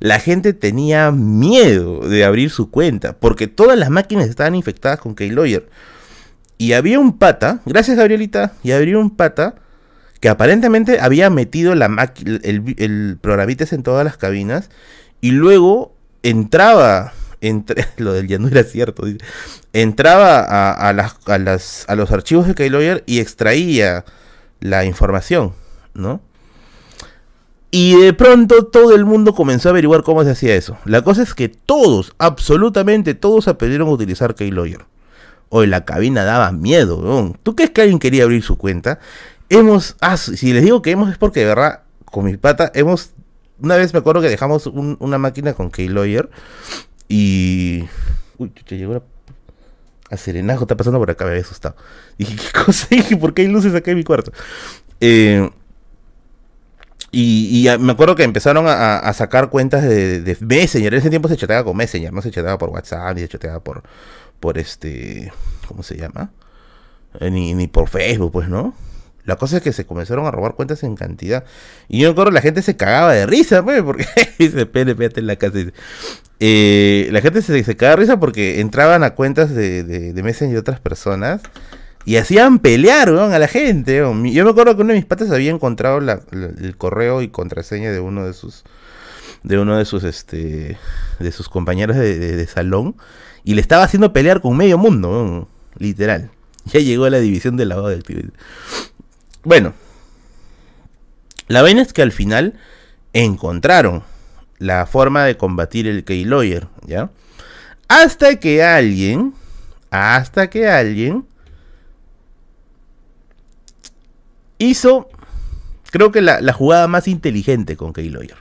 La gente tenía miedo de abrir su cuenta porque todas las máquinas estaban infectadas con Keylogger. Y había un pata, gracias Gabrielita, y había un pata que aparentemente había metido la el, el programitas en todas las cabinas y luego entraba, entre, <laughs> lo del ya no era cierto, entraba a, las, a, las, a los archivos de Keylogger y extraía la información, ¿no? Y de pronto todo el mundo comenzó a averiguar cómo se hacía eso. La cosa es que todos, absolutamente todos, aprendieron a utilizar Keylogger. Hoy la cabina daba miedo. ¿Tú crees que alguien quería abrir su cuenta? Hemos, ah, si les digo que hemos es porque de verdad, con mi pata, hemos, una vez me acuerdo que dejamos una máquina con Keylogger y... Uy, chucha, llegó a Serenajo, está pasando por acá, me había asustado. Dije, <laughs> ¿qué cosa? Dije, ¿por qué hay luces acá en mi cuarto? Eh, y, me acuerdo que empezaron a, sacar cuentas de, Messenger. En ese tiempo se chateaba con Messenger, no se chateaba por WhatsApp, ni se chateaba por, por este, ¿cómo se llama? Eh, ni, ni por Facebook, pues, ¿no? La cosa es que se comenzaron a robar cuentas en cantidad. Y yo me acuerdo la gente se cagaba de risa, pues, porque <laughs> dice, pene, en la casa. Eh, la gente se, se cagaba de risa porque entraban a cuentas de, de, de Messenger de otras personas y hacían pelear, a la gente. Yo me acuerdo que uno de mis patas había encontrado el correo y contraseña de uno de sus de uno de sus este de sus compañeros de, salón y le estaba haciendo pelear con medio mundo, literal. <laughs> Ya llegó a la división del lavado del pibe. Bueno, la vaina es que al final encontraron la forma de combatir el Keylogger, ¿ya? Hasta que alguien, hasta que alguien hizo, creo que la, jugada más inteligente con Keylawyer.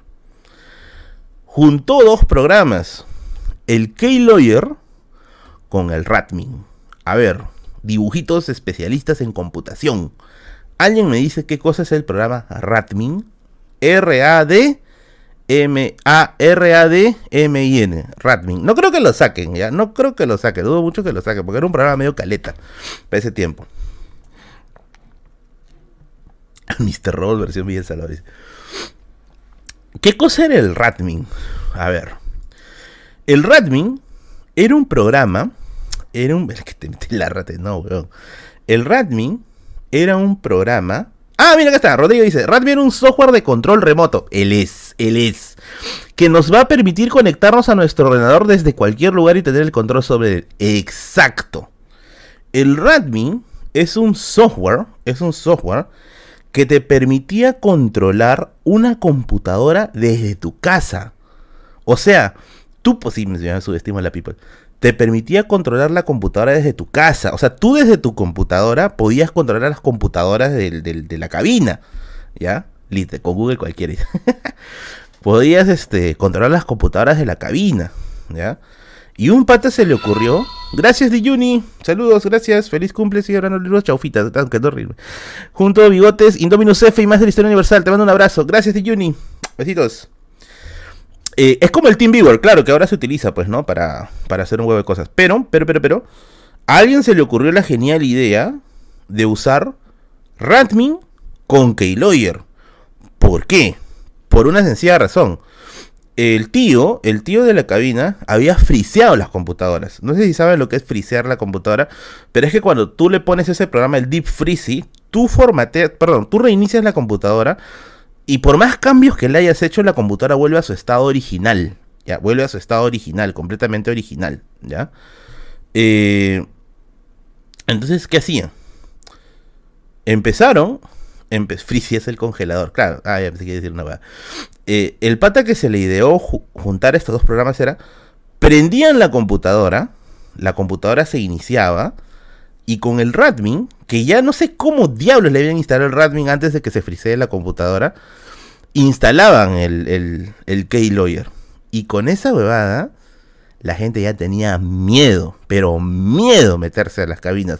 Juntó dos programas, el Keylawyer con el Ratmin. A ver, dibujitos especialistas en computación. ¿Alguien me dice qué cosa es el programa Ratmin? R-A-D M-A-R-A-D-M-I-N. Ratmin. No creo que lo saquen, ya. No creo que lo saquen. Dudo mucho que lo saquen. Porque era un programa medio caleta. Para ese tiempo. <laughs> Mr. Roll versión Villa Salvador. ¿Qué cosa era el Ratmin? A ver. El Ratmin era un programa. Era un. <laughs> que te metí la rata, no, weón. El Ratmin era un programa. Ah, mira acá está. Rodrigo dice: Ratmin era un software de control remoto. Él es, él es. Que nos va a permitir conectarnos a nuestro ordenador desde cualquier lugar y tener el control sobre él. Exacto. El Ratmin es un software. Es un software que te permitía controlar una computadora desde tu casa. O sea, tú, pues sí, me subestimo a la people, te permitía controlar la computadora desde tu casa. O sea, tú desde tu computadora podías controlar las computadoras de, la cabina. ¿Ya? con Google cualquiera. <laughs> podías este, controlar las computadoras de la cabina. ¿Ya? Y un pata se le ocurrió. Gracias, Juni. Saludos, gracias. Feliz cumple, sigue hablando libros. Chaufitas. Que horrible. Junto a Bigotes, Indominus F y más de la historia universal. Te mando un abrazo. Gracias, Juni. Besitos. Eh, es como el TeamViewer, claro, que ahora se utiliza, pues, ¿no? Para, para hacer un huevo de cosas. Pero, pero, pero, pero. A alguien se le ocurrió la genial idea de usar Radmin con Keylawyer. ¿Por qué? Por una sencilla razón. El tío, el tío de la cabina, había friseado las computadoras. No sé si saben lo que es frisear la computadora, pero es que cuando tú le pones ese programa, el Deep Freeze, tú formateas, perdón, tú reinicias la computadora y por más cambios que le hayas hecho, la computadora vuelve a su estado original. Ya, vuelve a su estado original, completamente original. ¿Ya? Eh, entonces, ¿qué hacían? Empezaron. Frisi es el congelador, claro. Ah, ya que decir una eh, el pata que se le ideó juntar estos dos programas era. Prendían la computadora. La computadora se iniciaba. Y con el Radmin, que ya no sé cómo diablos le habían instalado el Radmin antes de que se frisee la computadora, instalaban el, el, el Keylawyer. Y con esa huevada, la gente ya tenía miedo, pero miedo meterse a las cabinas.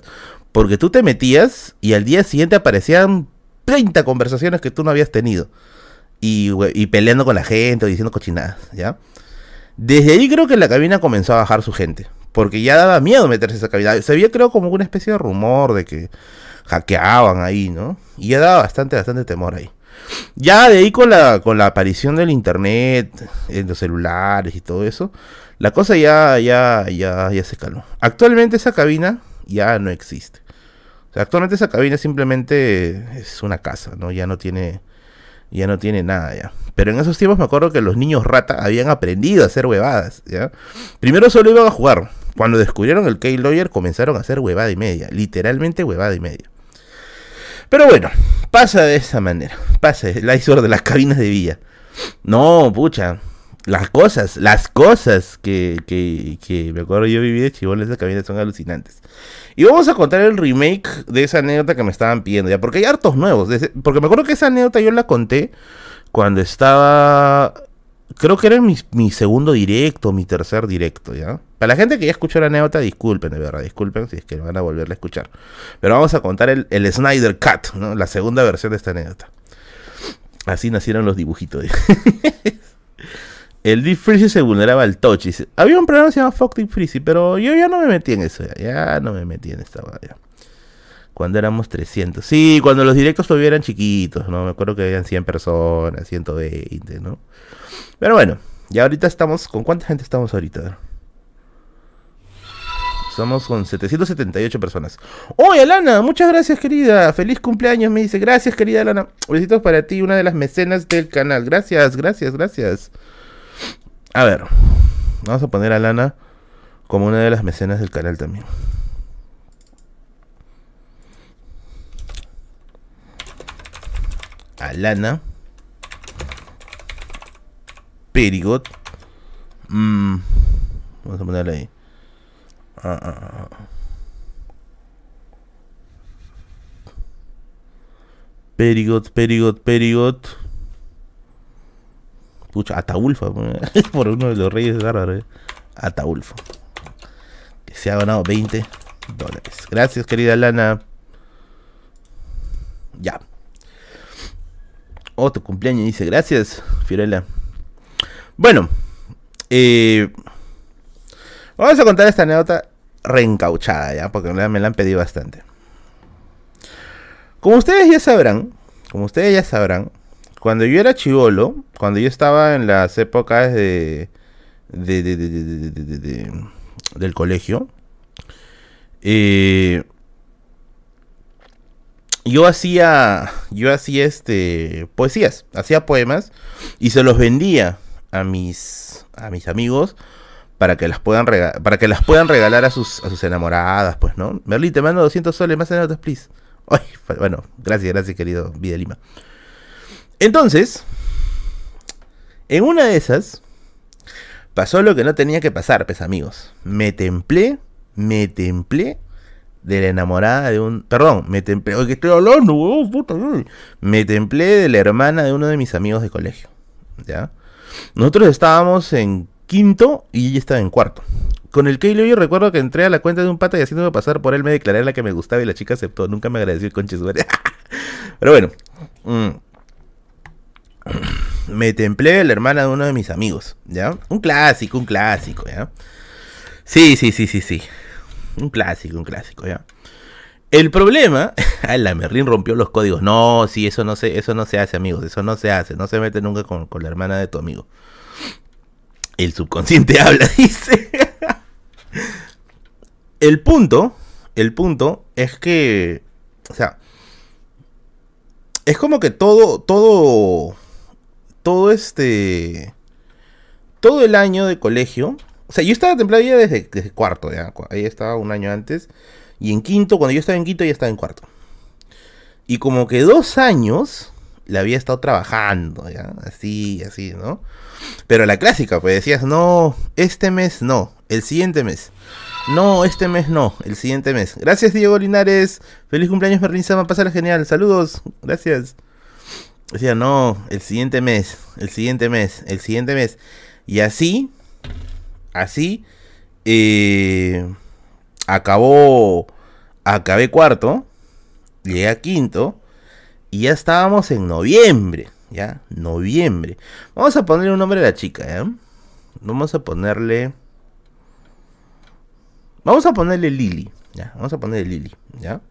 Porque tú te metías y al día siguiente aparecían 30 conversaciones que tú no habías tenido. Y, peleando con la gente o diciendo cochinadas, ¿ya? Desde ahí creo que la cabina comenzó a bajar su gente. Porque ya daba miedo meterse a esa cabina. Se había creo como una especie de rumor de que hackeaban ahí, ¿no? Y ya daba bastante, bastante temor ahí. Ya de ahí con la, con la aparición del internet, en los celulares y todo eso, la cosa ya, ya, ya, ya se calmó. Actualmente esa cabina ya no existe. Actualmente esa cabina simplemente es una casa, ¿no? Ya no tiene, ya no tiene nada ya. Pero en esos tiempos me acuerdo que los niños rata habían aprendido a hacer huevadas, ¿ya? Primero solo iban a jugar. Cuando descubrieron el K-Lawyer comenzaron a hacer huevada y media. Literalmente huevada y media. Pero bueno, pasa de esa manera. Pasa el <laughs> iceberg de las cabinas de villa. No, pucha. Las cosas, las cosas que, que, me acuerdo yo viví de chivón en cabinas son alucinantes. Y vamos a contar el remake de esa anécdota que me estaban pidiendo ya, porque hay hartos nuevos. Porque me acuerdo que esa anécdota yo la conté cuando estaba creo que era mi, segundo directo, mi tercer directo, ¿ya? Para la gente que ya escuchó la anécdota, disculpen, de verdad, disculpen si es que van a volverla a escuchar. Pero vamos a contar el, Snyder Cut, ¿no? La segunda versión de esta anécdota. Así nacieron los dibujitos. <laughs> el Deep Freeze se vulneraba al touch. Había un programa que se llama Fuck Deep Freeze, pero yo ya no me metí en eso, ya, no me metí en esta ya. Cuando éramos 300. Sí, cuando los directos todavía eran chiquitos, ¿no? Me acuerdo que habían 100 personas, 120, ¿no? Pero bueno, ya ahorita estamos. ¿Con cuánta gente estamos ahorita? Estamos con 778 personas. ¡Oye, Alana! Muchas gracias, querida. Feliz cumpleaños, me dice. Gracias, querida Alana. Besitos para ti, una de las mecenas del canal. Gracias, gracias, gracias. A ver, vamos a poner a Alana como una de las mecenas del canal también. Alana. Perigot. Mm, vamos a ponerle ahí. Ah, ah, ah. Perigot, Perigot, Perigot. Pucha, Ataulfa. <laughs> Por uno de los reyes bárbaros. Eh. Ataulfo. Que se ha ganado 20 dólares. Gracias, querida Lana. Ya. Oh, tu cumpleaños dice, gracias, Fiorella. Bueno, eh, vamos a contar esta anécdota reencauchada, ¿ya? Porque me la han pedido bastante. Como ustedes ya sabrán, como ustedes ya sabrán, cuando yo era chivolo, cuando yo estaba en las épocas de, de, de, de del colegio, eh, yo hacía, yo hacía este, poesías, hacía poemas y se los vendía a mis, a mis amigos para que las puedan para que las puedan regalar a sus, a sus enamoradas, pues, ¿no? Merlí, te mando 200 soles más anécdotas, please. Ay, bueno, gracias, gracias, querido Vida Lima. Entonces, en una de esas, pasó lo que no tenía que pasar, pues, amigos. Me templé, me templé de la enamorada de un. Perdón, me templé. Que estoy hablando, puta. Me templé de la hermana de uno de mis amigos de colegio. ¿Ya? Nosotros estábamos en quinto y ella estaba en cuarto. Con el que yo recuerdo que entré a la cuenta de un pata y haciéndome pasar por él me declaré la que me gustaba y la chica aceptó. Nunca me agradeció el conche <laughs> Pero bueno. Mm, <clears throat> me templé la hermana de uno de mis amigos. ¿Ya? Un clásico, un clásico, ¿ya? Sí, sí, sí, sí, sí. Un clásico, un clásico, ¿ya? El problema, <laughs> la Merlin rompió los códigos. No, sí, eso no se, eso no se hace, amigos. Eso no se hace. No se mete nunca con, con la hermana de tu amigo. El subconsciente <laughs> habla, dice. <laughs> el punto, el punto es que, o sea, es como que todo, todo, todo este, todo el año de colegio. O sea, yo estaba templado ya desde, cuarto, ya. Ahí estaba un año antes. Y en quinto, cuando yo estaba en quinto, ya estaba en cuarto. Y como que dos años la había estado trabajando, ¿ya? Así, así, ¿no? Pero la clásica, pues decías, no, este mes no, el siguiente mes. No, este mes no, el siguiente mes. Gracias, Diego Linares. Feliz cumpleaños, Merlin Sama. Pasar genial. Saludos. Gracias. Decía, no, el siguiente mes, el siguiente mes, el siguiente mes. Y así, así, eh, acabó, acabé cuarto, llegué a quinto y ya estábamos en noviembre, ya, noviembre. Vamos a ponerle un nombre a la chica, ¿ya? Vamos a ponerle... Vamos a ponerle Lili, ya, vamos a ponerle Lili, ¿ya?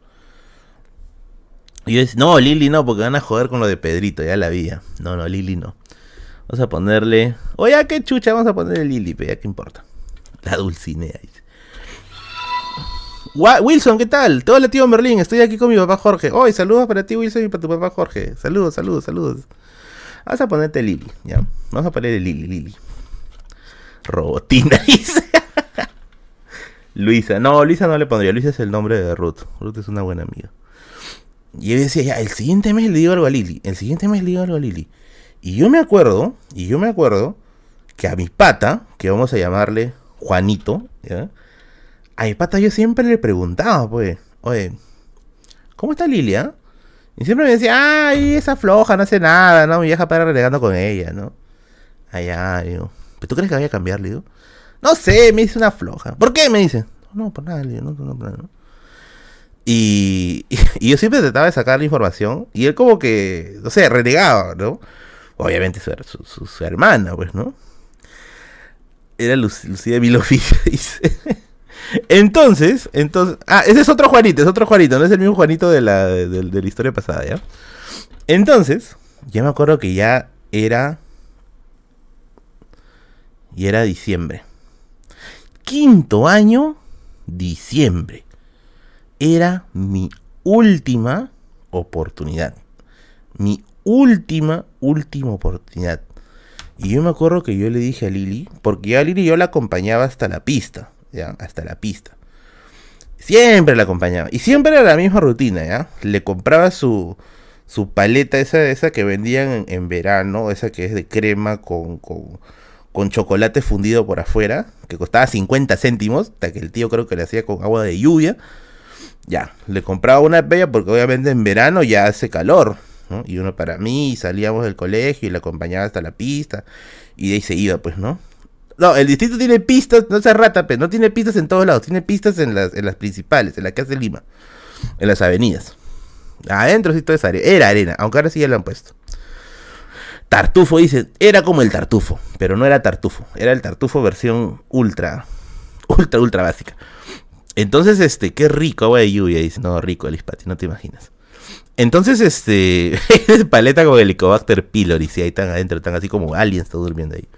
Y yo decía, no, Lili no, porque van a joder con lo de Pedrito, ya la vi. No, no, Lili no. Vamos a ponerle. Oye, qué chucha, vamos a ponerle Lili, pero ya qué importa. La Dulcinea, dice. Wilson, ¿qué tal? Hola, tío Merlín. Estoy aquí con mi papá Jorge. Hoy, saludos para ti, Wilson, y para tu papá Jorge. Saludos, saludos, saludos. Vamos a ponerte Lili, ¿ya? Vamos a ponerle Lili, Lili. Robotina, <laughs> dice. Luisa. No, Luisa no le pondría. Luisa es el nombre de Ruth. Ruth es una buena amiga. Y yo decía, ya, el siguiente mes le digo algo a Lili. El siguiente mes le digo algo a Lili. Y yo me acuerdo, y yo me acuerdo que a mi pata, que vamos a llamarle Juanito, a mi pata yo siempre le preguntaba, pues, oye, ¿cómo está Lilia? Y siempre me decía, ay, esa floja, no hace nada, ¿no? Mi vieja para renegando con ella, ¿no? Ay, digo, ¿pero tú crees que vaya a cambiar, le digo? No sé, me dice una floja. ¿Por qué? Me dice. No, por nada, le digo, no, no, por ¿no? Y, yo siempre trataba de sacar la información y él como que, no sé, renegaba, ¿no? Obviamente su, su, hermana, pues, ¿no? Era Lucía Miloficia, <laughs> dice. Entonces, entonces. Ah, ese es otro Juanito, es otro Juanito, no es el mismo Juanito de la, de, la historia pasada, ¿ya? Entonces, ya me acuerdo que ya era. Y era diciembre. Quinto año, diciembre. Era mi última oportunidad. Mi última, última oportunidad. Y yo me acuerdo que yo le dije a Lili, porque ya a Lili yo la acompañaba hasta la pista ya, hasta la pista. Siempre la acompañaba. Y siempre era la misma rutina, ¿ya? Le compraba su, su paleta, esa, esa que vendían en, verano, esa que es de crema con, con, con, chocolate fundido por afuera, que costaba 50 céntimos, hasta que el tío creo que le hacía con agua de lluvia. Ya, le compraba una bella porque obviamente en verano ya hace calor. Y uno para mí, salíamos del colegio y la acompañaba hasta la pista. Y de ahí se iba, pues, ¿no? No, el distrito tiene pistas, no se rata, pero no tiene pistas en todos lados, tiene pistas en las, en las principales, en la que hace Lima, en las avenidas. Adentro sí todo es arena, era arena, aunque ahora sí ya lo han puesto. Tartufo dice, era como el tartufo, pero no era tartufo, era el tartufo versión ultra, ultra, ultra básica. Entonces, este, qué rico agua de lluvia, dice, no, rico el Ispati, no te imaginas. Entonces, este, <laughs> es paleta con Helicobacter pylori, si ahí están adentro, están así como aliens, está durmiendo ahí.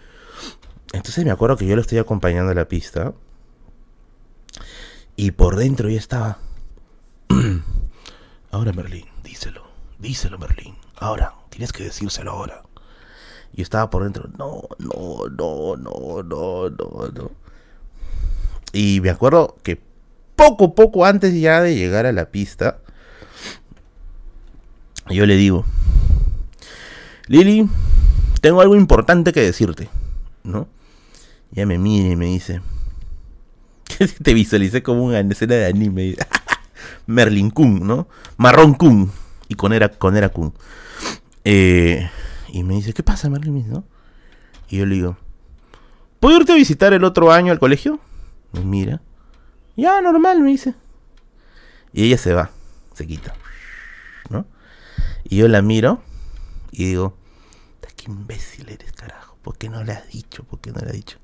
Entonces me acuerdo que yo lo estoy acompañando a la pista. Y por dentro ya estaba. <clears throat> ahora, Merlín, díselo. Díselo, Merlín. Ahora, tienes que decírselo ahora. Y estaba por dentro. No, no, no, no, no, no, no. Y me acuerdo que poco, poco antes ya de llegar a la pista, yo le digo, Lili, tengo algo importante que decirte, ¿no? Ya me mira y me dice. <laughs> Te visualicé como una escena de anime. <laughs> Merlin Kun, ¿no? Marrón Kun. Y con era, con era Kun. Eh, y me dice, ¿qué pasa, Merlin? Y yo le digo, ¿puedo irte a visitar el otro año al colegio? Me mira. Ya, normal, me dice. Y ella se va, se quita. ¿No? Y yo la miro y digo, qué imbécil eres, carajo. ¿Por qué no le has dicho? ¿Por qué no le has dicho?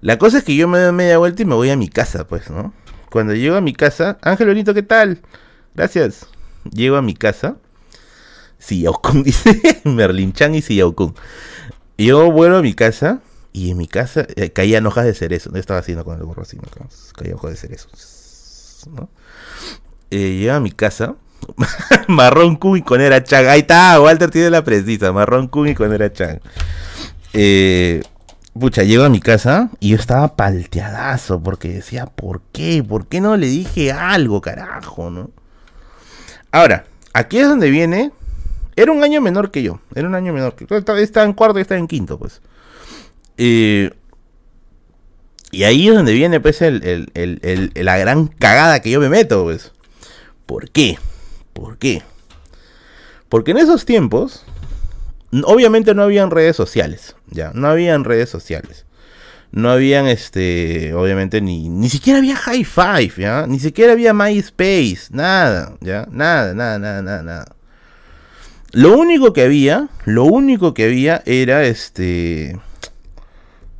La cosa es que yo me doy media vuelta y me voy a mi casa, pues, ¿no? Cuando llego a mi casa, Ángel Bonito, ¿qué tal? Gracias. Llego a mi casa. Kun <laughs> dice Merlin Chan y Kun. Yo vuelvo a mi casa y en mi casa eh, caían hojas de cerezo. ¿Qué estaba haciendo con el gorro así? ¿no? Caía hojas de cerezo. ¿no? Eh, a mi casa. <laughs> Marrón Kun y con era Chan. Ahí está, Walter tiene la precisa. Marrón Kun y con era Chan. Eh, pucha, llego a mi casa y yo estaba palteadazo porque decía, ¿por qué? ¿Por qué no le dije algo, carajo, no? Ahora, aquí es donde viene. Era un año menor que yo. Era un año menor que yo. Estaba en cuarto y estaba en quinto, pues. Y ahí es donde viene, pues, el, la gran cagada que yo me meto, pues. ¿Por qué? ¿Por qué? Porque en esos tiempos, obviamente no habían redes sociales, ya, no habían redes sociales. No habían, este, obviamente, ni, ni siquiera había High Five, ¿ya? Ni siquiera había MySpace, nada, ¿ya? Nada, nada, nada, nada, nada. Lo único que había, lo único que había era, este,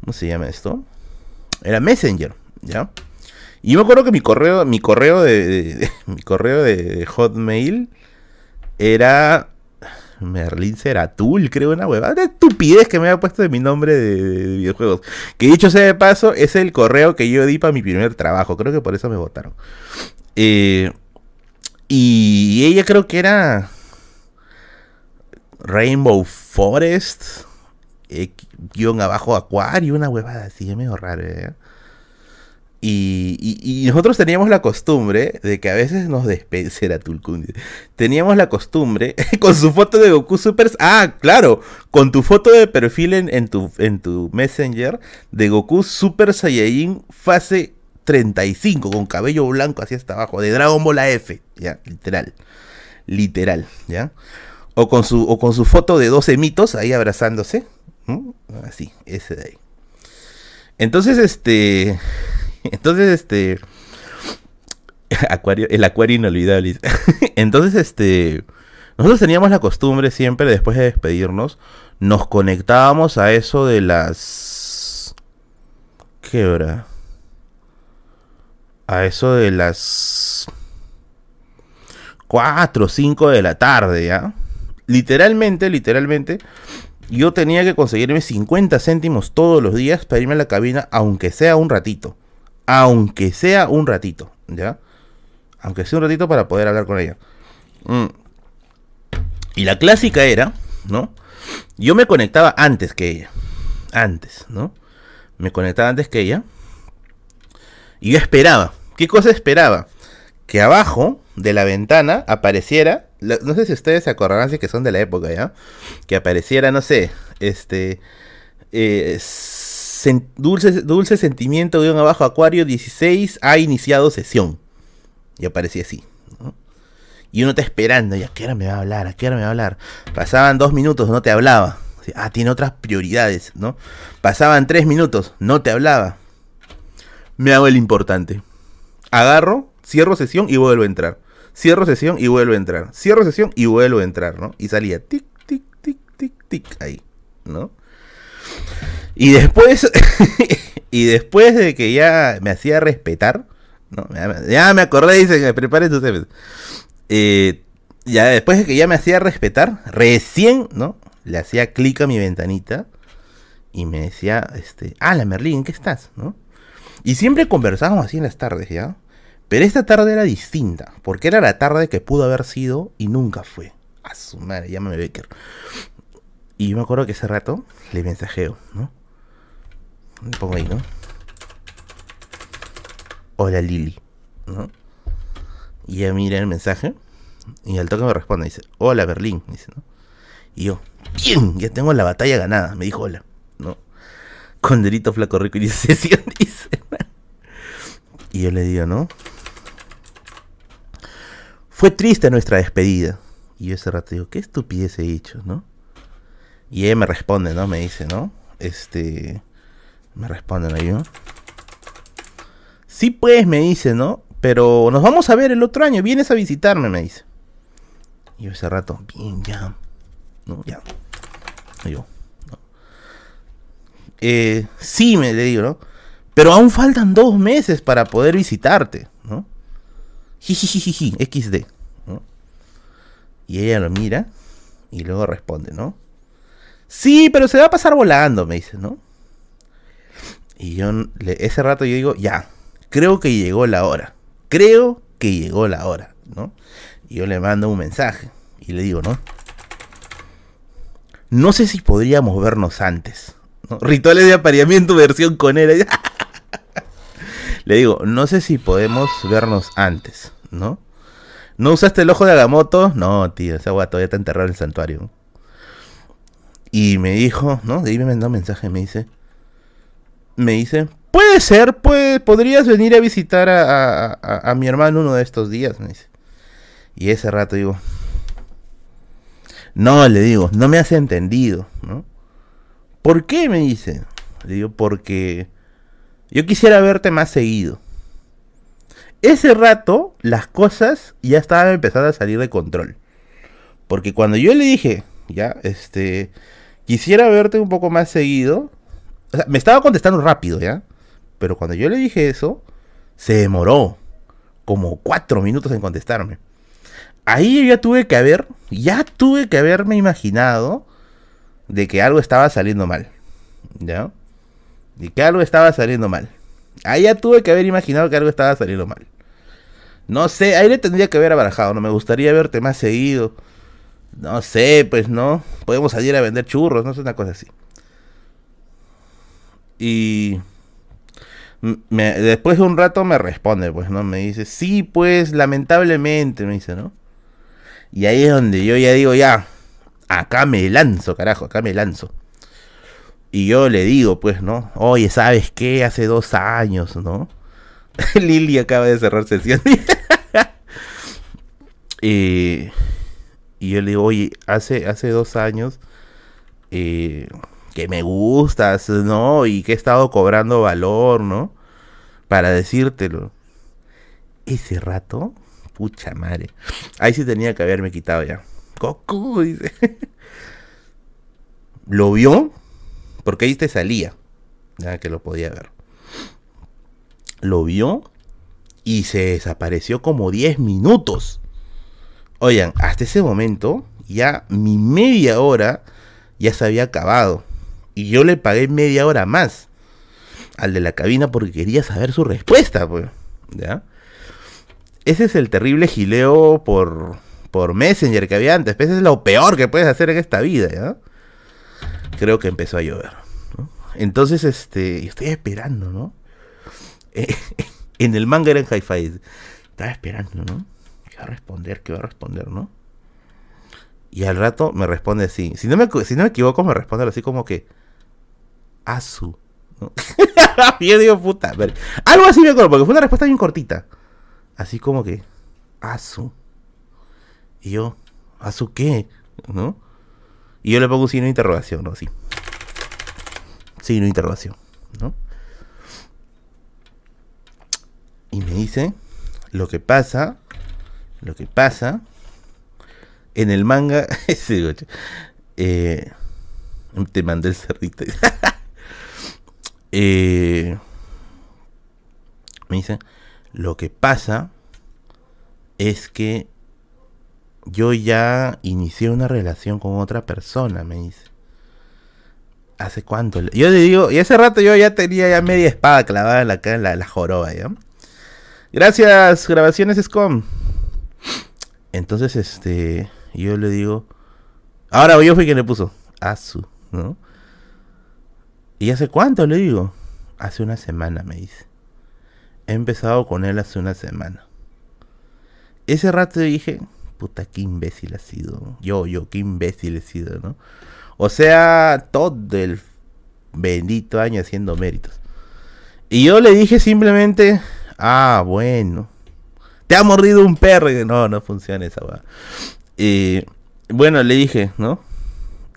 ¿cómo se llama esto? Era Messenger, ¿ya? Y yo me acuerdo que mi correo, mi correo de, <laughs> mi correo de Hotmail era Merlin Seratul, creo, una huevada de estupidez que me había puesto de mi nombre de, videojuegos. Que dicho sea de paso, es el correo que yo di para mi primer trabajo. Creo que por eso me votaron. Eh, y ella creo que era Rainbow Forest, guion abajo Acuario, una huevada así, medio raro. ¿eh? Y, nosotros teníamos la costumbre de que a veces nos despedía Tulkundi. Teníamos la costumbre <laughs> con su foto de Goku Super. Ah, claro, con tu foto de perfil en, tu, en tu Messenger de Goku Super Saiyajin fase 35 con cabello blanco hacia hasta abajo de Dragon Ball F, ya, literal. Literal, ¿ya? O con su o con su foto de 12 mitos ahí abrazándose. Así, ese de ahí. Entonces, este <laughs> Entonces, este. <laughs> Acuario, el acuario inolvidable. <laughs> Entonces, este. Nosotros teníamos la costumbre siempre, después de despedirnos, nos conectábamos a eso de las. ¿Qué hora? A eso de las. 4 o 5 de la tarde, ¿ya? Literalmente, literalmente, yo tenía que conseguirme 50 céntimos todos los días para irme a la cabina, aunque sea un ratito aunque sea un ratito, ¿ya? Aunque sea un ratito para poder hablar con ella. Mm. Y la clásica era, ¿no? Yo me conectaba antes que ella. Antes, ¿no? Me conectaba antes que ella. Y yo esperaba. ¿Qué cosa esperaba? Que abajo de la ventana apareciera. No sé si ustedes se acordarán si que son de la época, ¿ya? Que apareciera, no sé, este. Eh, dulce, dulce sentimiento un abajo Acuario 16 ha iniciado sesión. Y aparecía así. Y uno está esperando, ¿y a qué hora me va a hablar? ¿A qué hora me va a hablar? Pasaban dos minutos, no te hablaba. Ah, tiene otras prioridades, ¿no? Pasaban tres minutos, no te hablaba. Me hago el importante. Agarro, cierro sesión y vuelvo a entrar. Cierro sesión y vuelvo a entrar. Cierro sesión y vuelvo a entrar, ¿no? Y salía tic, tic, tic, tic, tic, ahí, ¿no? Y después, <laughs> y después de que ya me hacía respetar, ¿no? ya, me acordé, dice que me prepare tus eh, ya después de que ya me hacía respetar, recién, ¿no? Le hacía clic a mi ventanita y me decía, este, ah, la Merlín, ¿en qué estás? ¿no? Y siempre conversábamos así en las tardes, ¿ya? Pero esta tarde era distinta, porque era la tarde que pudo haber sido y nunca fue. A su madre, llámame Becker. Y yo me acuerdo que ese rato le mensajeo, ¿no? Me pongo ahí, ¿no? Hola Lili, ¿no? Y ella mira el mensaje y al toque me responde, dice, hola Berlín, dice, ¿no? Y yo, bien, ya tengo la batalla ganada, me dijo hola, ¿no? Con delito flaco rico y <laughs> dice, dice. y yo le digo, ¿no? Fue triste nuestra despedida. Y yo ese rato digo, qué estupidez he hecho, ¿no? Y ella me responde, ¿no? Me dice, ¿no? Este. Me responden ahí, ¿no? Sí, pues, me dice, ¿no? Pero nos vamos a ver el otro año. Vienes a visitarme, me dice. Y yo ese rato, bien, ya. ¿No? Ya. yo, ¿no? Eh, sí, me le digo, ¿no? Pero aún faltan dos meses para poder visitarte, ¿no? Jijijiji, XD, Y ella lo mira y luego responde, ¿no? Sí, pero se va a pasar volando, me dice, ¿no? Y yo, ese rato yo digo, ya, creo que llegó la hora. Creo que llegó la hora, ¿no? Y yo le mando un mensaje y le digo, ¿no? No sé si podríamos vernos antes. Rituales de apareamiento versión con él. <laughs> le digo, no sé si podemos vernos antes, ¿no? ¿No usaste el ojo de Agamotto? No, tío, esa agua todavía está enterrada en el santuario. Y me dijo, ¿no? De ahí me mandó un mensaje, me dice, me dice, puede ser, pues, podrías venir a visitar a, a, mi hermano uno de estos días, me dice. Y ese rato digo, no, le digo, no me has entendido, ¿no? ¿Por qué? me dice. Le digo, porque yo quisiera verte más seguido. Ese rato las cosas ya estaban empezando a salir de control. Porque cuando yo le dije, ya, este, quisiera verte un poco más seguido, o sea, me estaba contestando rápido, ¿ya? Pero cuando yo le dije eso, se demoró como cuatro minutos en contestarme. Ahí yo ya tuve que haber, ya tuve que haberme imaginado de que algo estaba saliendo mal. ¿Ya? De que algo estaba saliendo mal. Ahí ya tuve que haber imaginado que algo estaba saliendo mal. No sé, ahí le tendría que haber abarajado, no me gustaría verte más seguido. No sé, pues no. Podemos salir a vender churros, no sé, una cosa así. Y después de un rato me responde, pues, ¿no? Me dice, sí, pues, lamentablemente, me dice, ¿no? Y ahí es donde yo ya digo, ya, acá me lanzo, carajo, acá me lanzo. Y yo le digo, pues, ¿no? Oye, ¿sabes qué? Hace dos años, ¿no? <laughs> Lili acaba de cerrar sesión. <laughs> y yo le digo, oye, hace, hace dos años... Eh, que me gustas, ¿no? Y que he estado cobrando valor, ¿no? Para decírtelo. Ese rato, pucha madre. Ahí sí tenía que haberme quitado ya. Goku, dice. <laughs> Lo vio, porque ahí te salía. Ya que lo podía ver. Lo vio y se desapareció como 10 minutos. Oigan, hasta ese momento, ya mi media hora ya se había acabado. Y yo le pagué media hora más al de la cabina porque quería saber su respuesta, pues. ¿Ya? Ese es el terrible gileo por, por Messenger que había antes. Ese es lo peor que puedes hacer en esta vida, ¿ya? Creo que empezó a llover. Entonces, este, estoy esperando, ¿no? <laughs> en el manga era en hi-fi. Estaba esperando, ¿no? ¿Qué va a responder? ¿Qué va a responder, no? Y al rato me responde así. Si no me, si no me equivoco, me responde así como que Asu. <laughs> yo digo, puta. Algo así me acuerdo, porque fue una respuesta bien cortita. Así como que, Asu. Y yo, ¿Asu qué? ¿No? Y yo le pongo un signo de interrogación, ¿no? Así. Signo de interrogación, ¿no? Y me dice, lo que pasa, lo que pasa, en el manga, <laughs> eh, te mandé el cerdito. <laughs> Eh, me dice, lo que pasa es que yo ya inicié una relación con otra persona, me dice. ¿Hace cuánto? Yo le digo, y ese rato yo ya tenía ya media espada clavada en la, en la, la joroba, ¿ya? Gracias, grabaciones SCOM. Entonces, este, yo le digo, ahora yo fui quien le puso, Azu, ¿no? ¿Y hace cuánto? Le digo. Hace una semana, me dice. He empezado con él hace una semana. Ese rato dije, puta, qué imbécil ha sido. Yo, yo, qué imbécil he sido, ¿no? O sea, todo el bendito año haciendo méritos. Y yo le dije simplemente, ah, bueno. Te ha mordido un perro. No, no funciona esa va. Bueno, le dije, ¿no?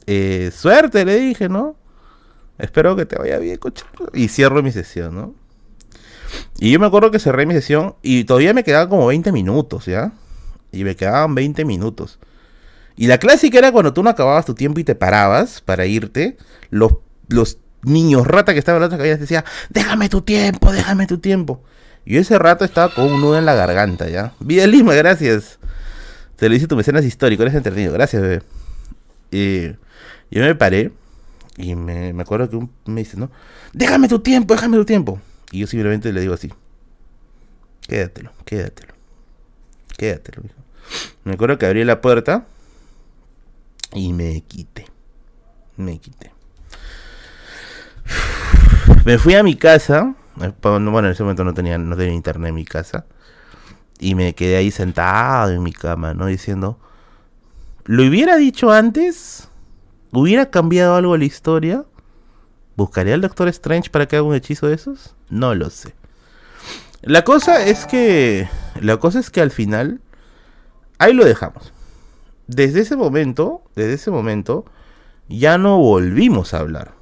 Eh, suerte, le dije, ¿no? Espero que te vaya bien, coche. Y cierro mi sesión, ¿no? Y yo me acuerdo que cerré mi sesión y todavía me quedaban como 20 minutos, ¿ya? Y me quedaban 20 minutos. Y la clásica era cuando tú no acababas tu tiempo y te parabas para irte, los, los niños rata que estaban en la otra cabina te decían, déjame tu tiempo, déjame tu tiempo. Y ese rato estaba con un nudo en la garganta, ¿ya? Vida Lima, gracias. Te lo dice tu mecenas histórico, eres entretenido. Gracias, bebé. Y yo me paré y me, me acuerdo que un, me dice, ¿no? Déjame tu tiempo, déjame tu tiempo. Y yo simplemente le digo así. Quédatelo, quédatelo. Quédatelo, hijo. Me acuerdo que abrí la puerta y me quité. Me quité. <sighs> Me fui a mi casa. Eh, bueno, en ese momento no tenía, no tenía internet en mi casa. Y me quedé ahí sentado en mi cama, ¿no? Diciendo, ¿lo hubiera dicho antes? ¿Hubiera cambiado algo la historia? ¿Buscaría al Doctor Strange para que haga un hechizo de esos? No lo sé. La cosa es que. La cosa es que al final. Ahí lo dejamos. Desde ese momento. Desde ese momento. Ya no volvimos a hablar.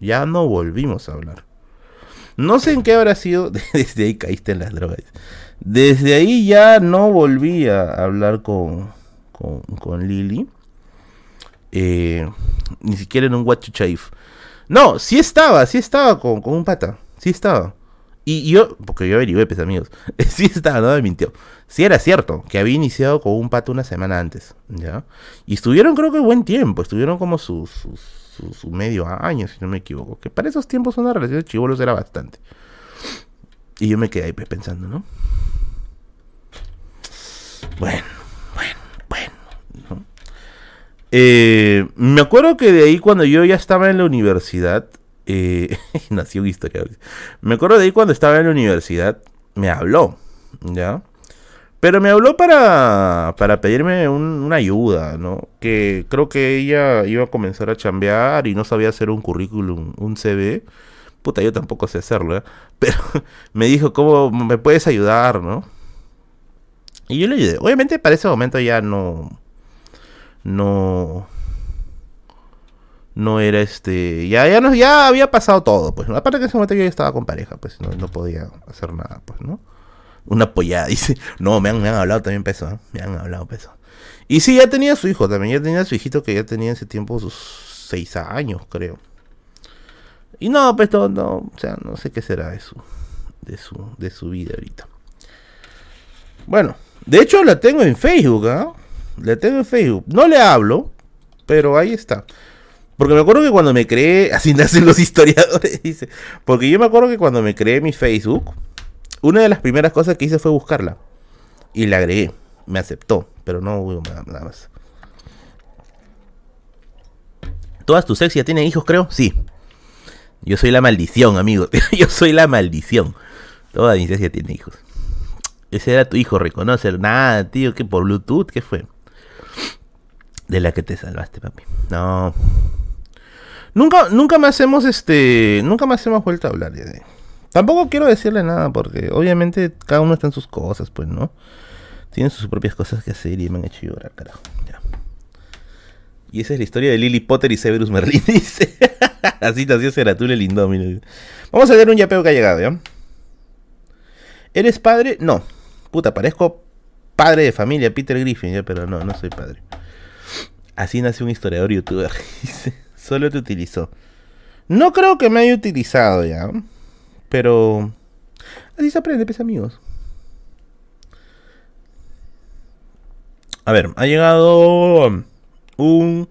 Ya no volvimos a hablar. No sé en qué habrá sido. <laughs> Desde ahí caíste en las drogas. Desde ahí ya no volví a hablar con, con, Lily. Eh, ni siquiera en un Watch No, sí estaba, sí estaba con, con un pata. Sí estaba. Y yo, porque yo averigué, pues amigos, <laughs> sí estaba, no me mintió. Sí era cierto que había iniciado con un pato una semana antes, ¿ya? Y estuvieron creo que buen tiempo, estuvieron como su, medio año, si no me equivoco. Que para esos tiempos una relación de chivolos era bastante. Y yo me quedé ahí pues, pensando, ¿no? Bueno, bueno, bueno. Eh, me acuerdo que de ahí cuando yo ya estaba en la universidad, eh, <laughs> nació un historiador. Me acuerdo de ahí cuando estaba en la universidad, me habló, ¿ya? Pero me habló para, para pedirme una ayuda, ¿no? Que creo que ella iba a comenzar a chambear y no sabía hacer un currículum, un CV. Puta, yo tampoco sé hacerlo, ¿eh? Pero <laughs> me dijo, ¿cómo me puedes ayudar, no? Y yo le ayudé. Obviamente para ese momento ya no... No no era este ya ya no ya había pasado todo pues aparte que en ese momento yo ya estaba con pareja pues no, no podía hacer nada pues no una apoyada <laughs> dice no me han, me han hablado también peso ¿eh? me han hablado peso y sí ya tenía su hijo también ya tenía su hijito que ya tenía en ese tiempo sus seis años creo y no pues no o sea no sé qué será de su de su de su vida ahorita bueno de hecho la tengo en Facebook ¿ah? la tengo en Facebook no le hablo pero ahí está porque me acuerdo que cuando me creé, <laughs> así nacen los historiadores, dice. Porque yo me acuerdo que cuando me creé mi Facebook, una de las primeras cosas que hice fue buscarla. Y la agregué. Me aceptó, pero no hubo nada más. ¿Todas tus ex ya tienen hijos, creo? Sí. Yo soy la maldición, amigo. <laughs> Yo soy la maldición. Todas mis ex ya tienen hijos. Ese era tu hijo, reconocer. Nada, tío, que por Bluetooth, ¿qué fue? De la que te salvaste, papi. No. Nunca, nunca más hemos este. Nunca más hemos vuelto a hablar de. Tampoco quiero decirle nada, porque obviamente cada uno está en sus cosas, pues, ¿no? Tienen sus propias cosas que hacer y me han hecho llorar, carajo. Y esa es la historia de Lily Potter y Severus Merlin, <laughs> dice. Así nació Seratule el Indomino. Vamos a ver un yapeo que ha llegado, ¿ya? ¿Eres padre? No. Puta, parezco padre de familia, Peter Griffin, pero no, no soy padre. Así nació un historiador youtuber, <laughs> dice. Solo te utilizó. No creo que me haya utilizado ya. Pero... Así se aprende, pues amigos. A ver, ha llegado un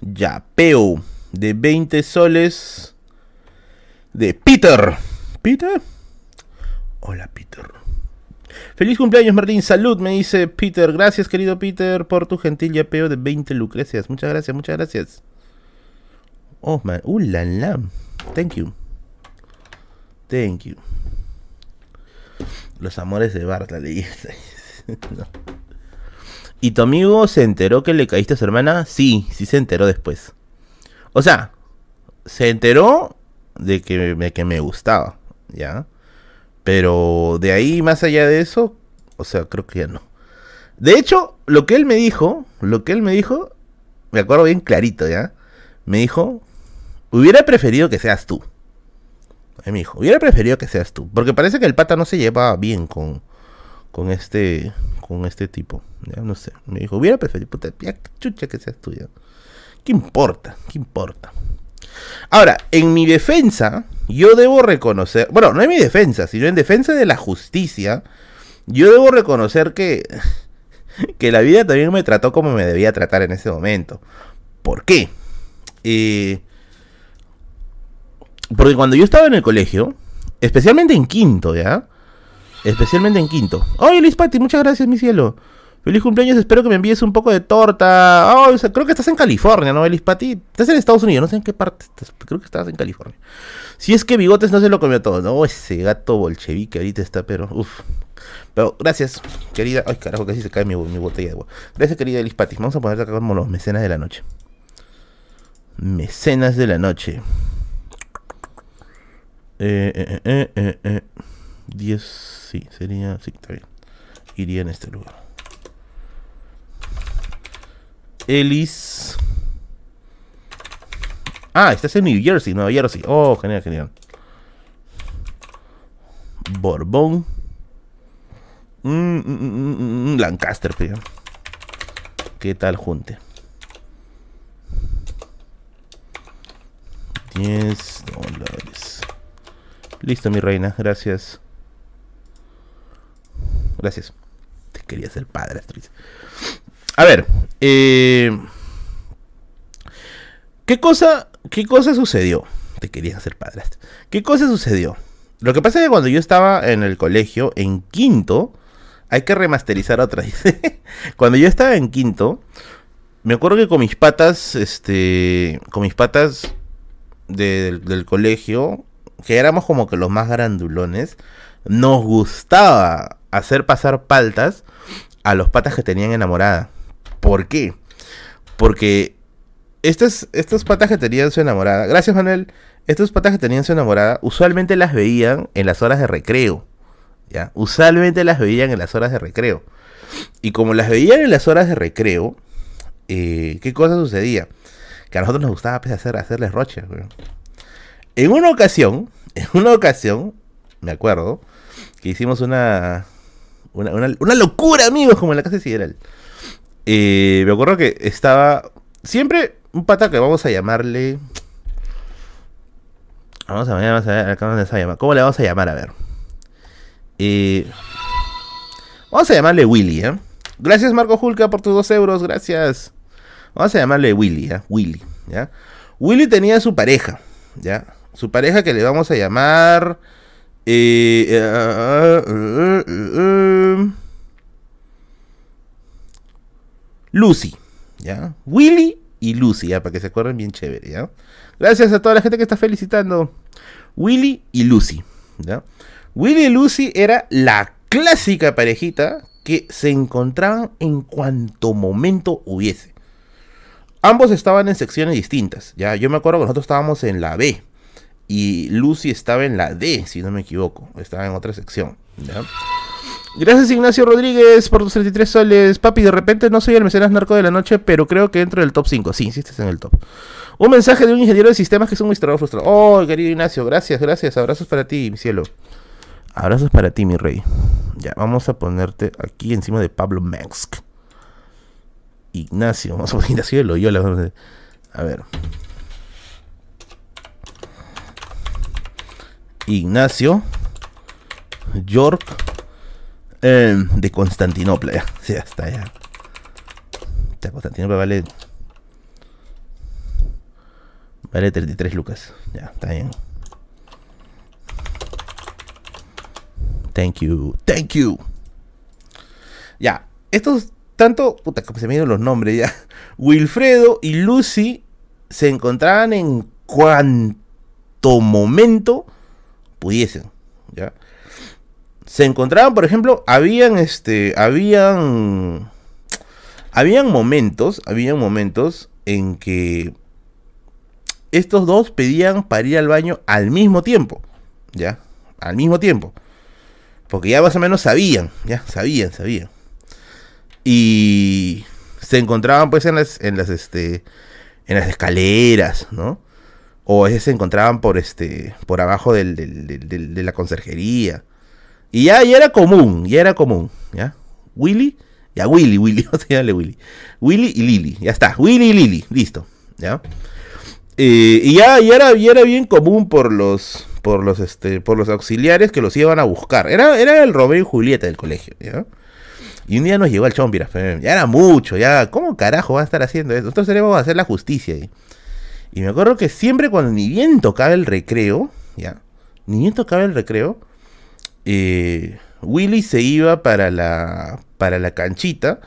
yapeo de 20 soles de Peter. ¿Peter? Hola, Peter. Feliz cumpleaños, Martín. Salud, me dice Peter. Gracias, querido Peter, por tu gentil yapeo de 20 lucrecias. Muchas gracias, muchas gracias. Oh, man. Uh, la, la. Thank you. Thank you. Los amores de Bart, la leyenda. <laughs> ¿Y tu amigo se enteró que le caíste a su hermana? Sí, sí se enteró después. O sea, se enteró de que me, que me gustaba, ¿ya? Pero de ahí, más allá de eso, o sea, creo que ya no. De hecho, lo que él me dijo, lo que él me dijo, me acuerdo bien clarito, ¿ya? Me dijo, Hubiera preferido que seas tú. Ay, mi hijo, hubiera preferido que seas tú. Porque parece que el pata no se lleva bien con, con este con este tipo. Ya no sé. Me dijo, hubiera preferido, puta, ya chucha que seas tú ya. ¿Qué importa? ¿Qué importa? Ahora, en mi defensa, yo debo reconocer, bueno, no en mi defensa, sino en defensa de la justicia, yo debo reconocer que <laughs> que la vida también me trató como me debía tratar en ese momento. ¿Por qué? Eh, porque cuando yo estaba en el colegio, especialmente en quinto, ¿ya? Especialmente en quinto. ¡Oye, Liz Patti! Muchas gracias, mi cielo. Feliz cumpleaños, espero que me envíes un poco de torta. Oh, creo que estás en California, ¿no, Elis Pati? Estás en Estados Unidos, no sé en qué parte estás. Creo que estás en California. Si es que Bigotes no se lo comió todo, ¿no? Ese gato bolchevique ahorita está, pero. Uf. Pero gracias, querida. Ay, carajo, casi se cae mi, botella de agua. Gracias, querida Elis Pati. Vamos a ponerte acá como los mecenas de la noche. Mecenas de la noche. Eh, eh, eh, eh, eh. 10, sí, sería. Sí, está bien. Iría en este lugar. Ellis. Ah, estás en New Jersey, Nueva Jersey. Oh, genial, genial. Borbón. Mm, mm, mm, Lancaster, pero. ¿Qué tal, junte? 10 dólares. Listo, mi reina. Gracias. Gracias. Te quería ser padre, actriz. A ver, eh, ¿qué cosa, qué cosa sucedió? Te querías hacer padrastro. ¿Qué cosa sucedió? Lo que pasa es que cuando yo estaba en el colegio, en quinto, hay que remasterizar otra. <laughs> cuando yo estaba en quinto, me acuerdo que con mis patas, este, con mis patas del colegio, que éramos como que los más grandulones, nos gustaba hacer pasar paltas a los patas que tenían enamorada. ¿Por qué? Porque estas, patas que tenían su enamorada, gracias Manuel, estas patas que tenían su enamorada, usualmente las veían en las horas de recreo. ¿ya? Usualmente las veían en las horas de recreo. Y como las veían en las horas de recreo, eh, ¿qué cosa sucedía? Que a nosotros nos gustaba pues, hacer, hacerles roches. En una ocasión, <laughs> en una ocasión, me acuerdo, que hicimos una, una, locura, amigos, como en la casa de Sideral. Eh, me acuerdo que estaba. Siempre un pata que vamos a llamarle. Vamos a, vamos a ¿cómo, ¿Cómo le vamos a llamar? A ver. Eh, vamos a llamarle Willy, ¿eh? Gracias, Marco Julka, por tus dos euros. Gracias. Vamos a llamarle Willy, ¿eh? Willy, ¿ya? Willy tenía su pareja, ¿ya? Su pareja que le vamos a llamar. Eh, eh Lucy, ¿ya? Willy y Lucy, ¿ya? Para que se acuerden bien chévere. Gracias a toda la gente que está felicitando. Willy y Lucy, ¿ya? Willy y Lucy era la clásica parejita que se encontraban en cuanto momento hubiese. Ambos estaban en secciones distintas, ¿ya? Yo me acuerdo que nosotros estábamos en la B y Lucy estaba en la D, si no me equivoco. Estaba en otra sección. Gracias Ignacio Rodríguez por tus 33 soles. Papi, de repente no soy el mecenas narco de la noche, pero creo que entro del top 5. Sí, sí estás en el top. Un mensaje de un ingeniero de sistemas que es un administrador frustrado. Oh, querido Ignacio, gracias, gracias. Abrazos para ti, mi cielo. Abrazos para ti, mi rey. Ya, vamos a ponerte aquí encima de Pablo Mensk. Ignacio, vamos a poner Ignacio de Loyola. A ver. Ignacio York Em, de Constantinopla, ya. Sí, está ya. Constantinopla vale. Vale 33 lucas. Ya, está bien. Thank you. Thank you. Ya. Estos tanto. Puta, que se me dieron los nombres ya. Wilfredo y Lucy se encontraban en cuanto momento pudiesen. ¿Ya? se encontraban, por ejemplo, habían este, habían habían momentos, habían momentos en que estos dos pedían para ir al baño al mismo tiempo, ¿ya? Al mismo tiempo. Porque ya más o menos sabían, ya, sabían, sabían. Y se encontraban pues en las, en las, este, en las escaleras, ¿no? O veces se encontraban por, este, por abajo de la conserjería. Y ya, ya era común, ya era común, ¿ya? Willy, ya Willy, Willy, no se llama Willy. Willy y Lily, ya está, Willy y Lily, listo, ¿ya? Eh, y ya, ya, era, ya era bien común por los, por los, este, por los auxiliares que los iban a buscar. Era, era el Romeo y Julieta del colegio, ¿ya? Y un día nos llegó el Chompira, ya era mucho, ya, ¿cómo carajo va a estar haciendo eso? Nosotros tenemos que hacer la justicia. Y me acuerdo que siempre cuando ni bien tocaba el recreo, ya, ni bien tocaba el recreo, eh, Willy se iba para la, para la canchita.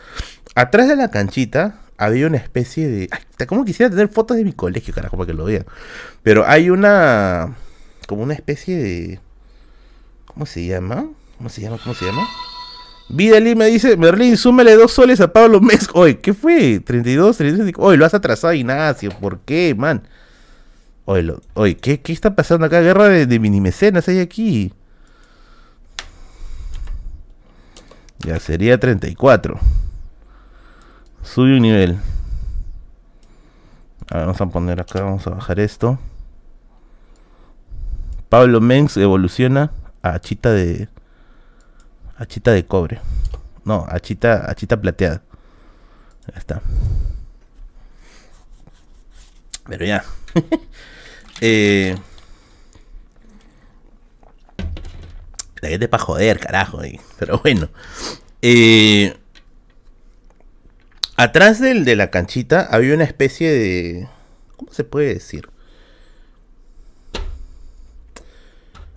Atrás de la canchita había una especie de... Ay, como quisiera tener fotos de mi colegio, carajo, para que lo vean. Pero hay una... Como una especie de... ¿Cómo se llama? ¿Cómo se llama? ¿Cómo se llama? Vidalí me dice, Merlín, súmele dos soles a Pablo Mex. <laughs> Oye, ¿qué fue? 32, 32. Oye, lo has atrasado Ignacio. ¿Por qué, man? Oye, oye ¿qué, ¿qué, está pasando acá? Guerra de, de minimecenas hay aquí. Ya sería 34. Sube un nivel. A ver, vamos a poner acá, vamos a bajar esto. Pablo Mengs evoluciona a chita de Achita de cobre. No, achita, achita plateada. Ya está. Pero ya. <laughs> eh, la gente para joder, carajo. Pero bueno. Eh, atrás del, de la canchita había una especie de... ¿Cómo se puede decir?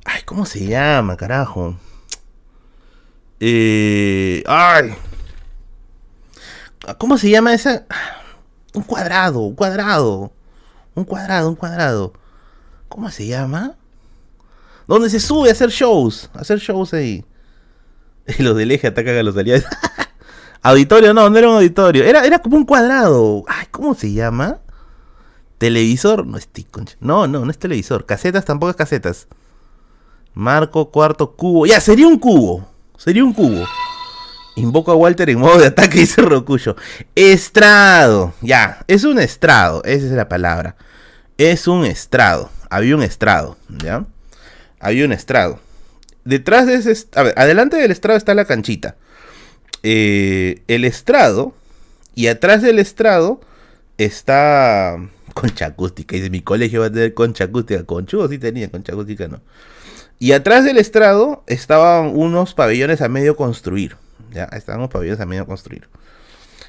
Ay, ¿cómo se llama, carajo? Eh, ay. ¿Cómo se llama esa? Un cuadrado, un cuadrado. Un cuadrado, un cuadrado. ¿Cómo se llama? Donde se sube a hacer shows. A hacer shows ahí. <laughs> Los del eje atacan a los aliados. <laughs> auditorio, no, no era un auditorio. Era, era como un cuadrado. Ay, ¿cómo se llama? Televisor. No, estoy no, no, no es televisor. Casetas tampoco es casetas. Marco, cuarto, cubo. Ya, sería un cubo. Sería un cubo. Invoco a Walter en modo de ataque, <laughs> dice Rocuyo. Estrado. Ya, es un estrado. Esa es la palabra. Es un estrado. Había un estrado. ¿Ya? Había un estrado. Detrás de ese. A ver, adelante del estrado está la canchita. Eh, el estrado. Y atrás del estrado está. Concha acústica. Dice: Mi colegio va a tener concha acústica. Conchudo sí tenía, concha acústica no. Y atrás del estrado estaban unos pabellones a medio construir. Ya, estaban unos pabellones a medio construir.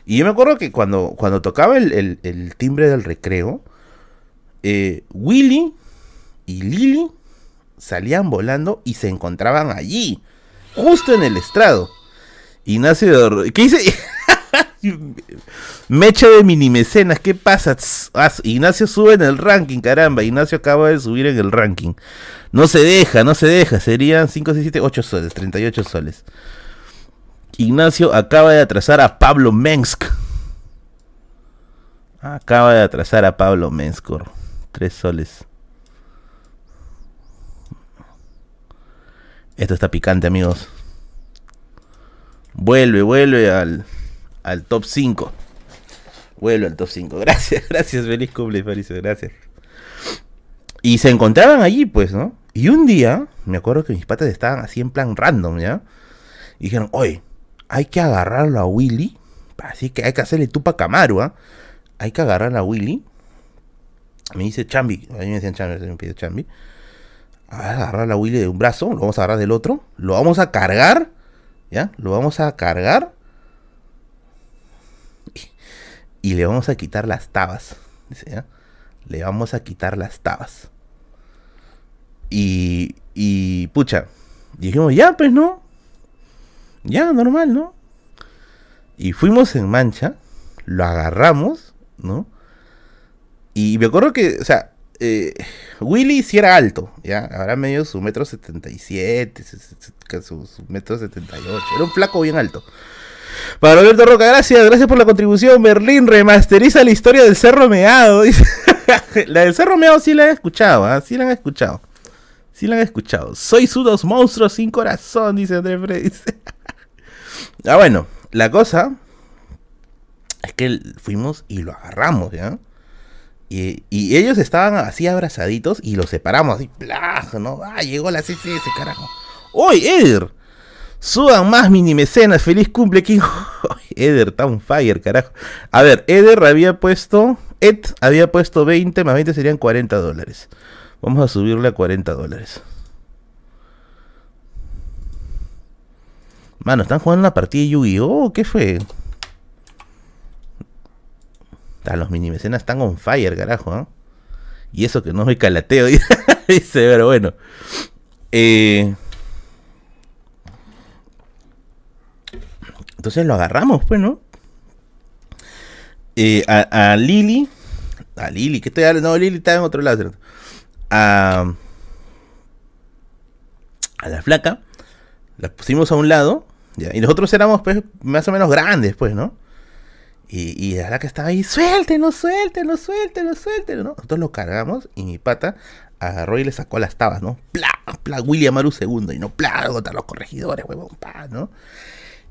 Y yo me acuerdo que cuando, cuando tocaba el, timbre del recreo, eh, Willy y Lily salían volando y se encontraban allí, justo en el estrado. Ignacio, ¿qué dice? <laughs> <laughs> Mecha de mini mecenas, ¿qué pasa? Ignacio sube en el ranking, caramba. Ignacio acaba de subir en el ranking. No se deja, no se deja. Serían 5, 6, 7, 8 soles, 38 soles. Ignacio acaba de atrasar a Pablo Mensk. Acaba de atrasar a Pablo Menskor. 3 soles. Esto está picante, amigos. Vuelve, vuelve al al top 5. Vuelvo al top 5. <laughs> Gracias, gracias, feliz cumple, Felicio, gracias. Y se encontraban allí, pues, ¿no? Y un día, me acuerdo que mis patas estaban así en plan random, ¿ya? Y dijeron, oye, hay que agarrarlo a Willy. Así que hay que hacerle tupa Camaru, ¿ah? Hay que agarrar a Willy. Me dice Chambi, a mí me decían Chambi, me pide Chambi. A agarrar a Willy de un brazo, lo vamos a agarrar del otro, lo vamos a cargar, ¿ya? Lo vamos a cargar y le vamos a quitar las tabas. Dice, Le vamos a quitar las tabas. Y, y, pucha, dijimos, ya, pues no. Ya, normal, ¿no? Y fuimos en mancha, lo agarramos, ¿no? Y me acuerdo que, o sea, eh, Willy sí era alto, ¿ya? Ahora medio su metro setenta y siete, su, su metro setenta y ocho. Era un flaco bien alto. Para Roberto Roca, gracias, gracias por la contribución. Berlín remasteriza la historia del Cerro Meado. <laughs> la del Cerro Meado sí la he escuchado, ¿ah? sí la han escuchado. Sí la han escuchado. Soy su dos monstruos sin corazón, dice André Freddy. <laughs> ah, bueno, la cosa es que fuimos y lo agarramos, ¿ya? Y, ellos estaban así abrazaditos y los separamos así, ¿no? Ah, llegó la CCS, carajo. ¡Uy, Eder! Suban más mini mecenas. Feliz cumple, King. <laughs> Eder, está fire, carajo. A ver, Eder había puesto. Ed había puesto 20, más 20 serían 40 dólares. Vamos a subirle a 40 dólares. Mano, están jugando una partida de Yu-Gi-Oh! ¿Qué fue? Ah, los mini mecenas están on fire, carajo, ¿eh? Y eso que no me calateo, <laughs> dice, pero bueno. Eh, entonces lo agarramos, pues, ¿no? Eh, a, Lili. A Lili, que estoy hablando? No, Lili está en otro lado. A, a la flaca. La pusimos a un lado. y nosotros éramos, pues, más o menos grandes, pues, ¿no? Y, y la flaca estaba ahí, suéltelo, suéltelo, suéltelo, suéltelo, ¿no? Nosotros lo cargamos y mi pata agarró y le sacó las tabas, ¿no? Pla, pla, William Maru segundo, y no, pla, contra los corregidores, huevón, pa, ¿no?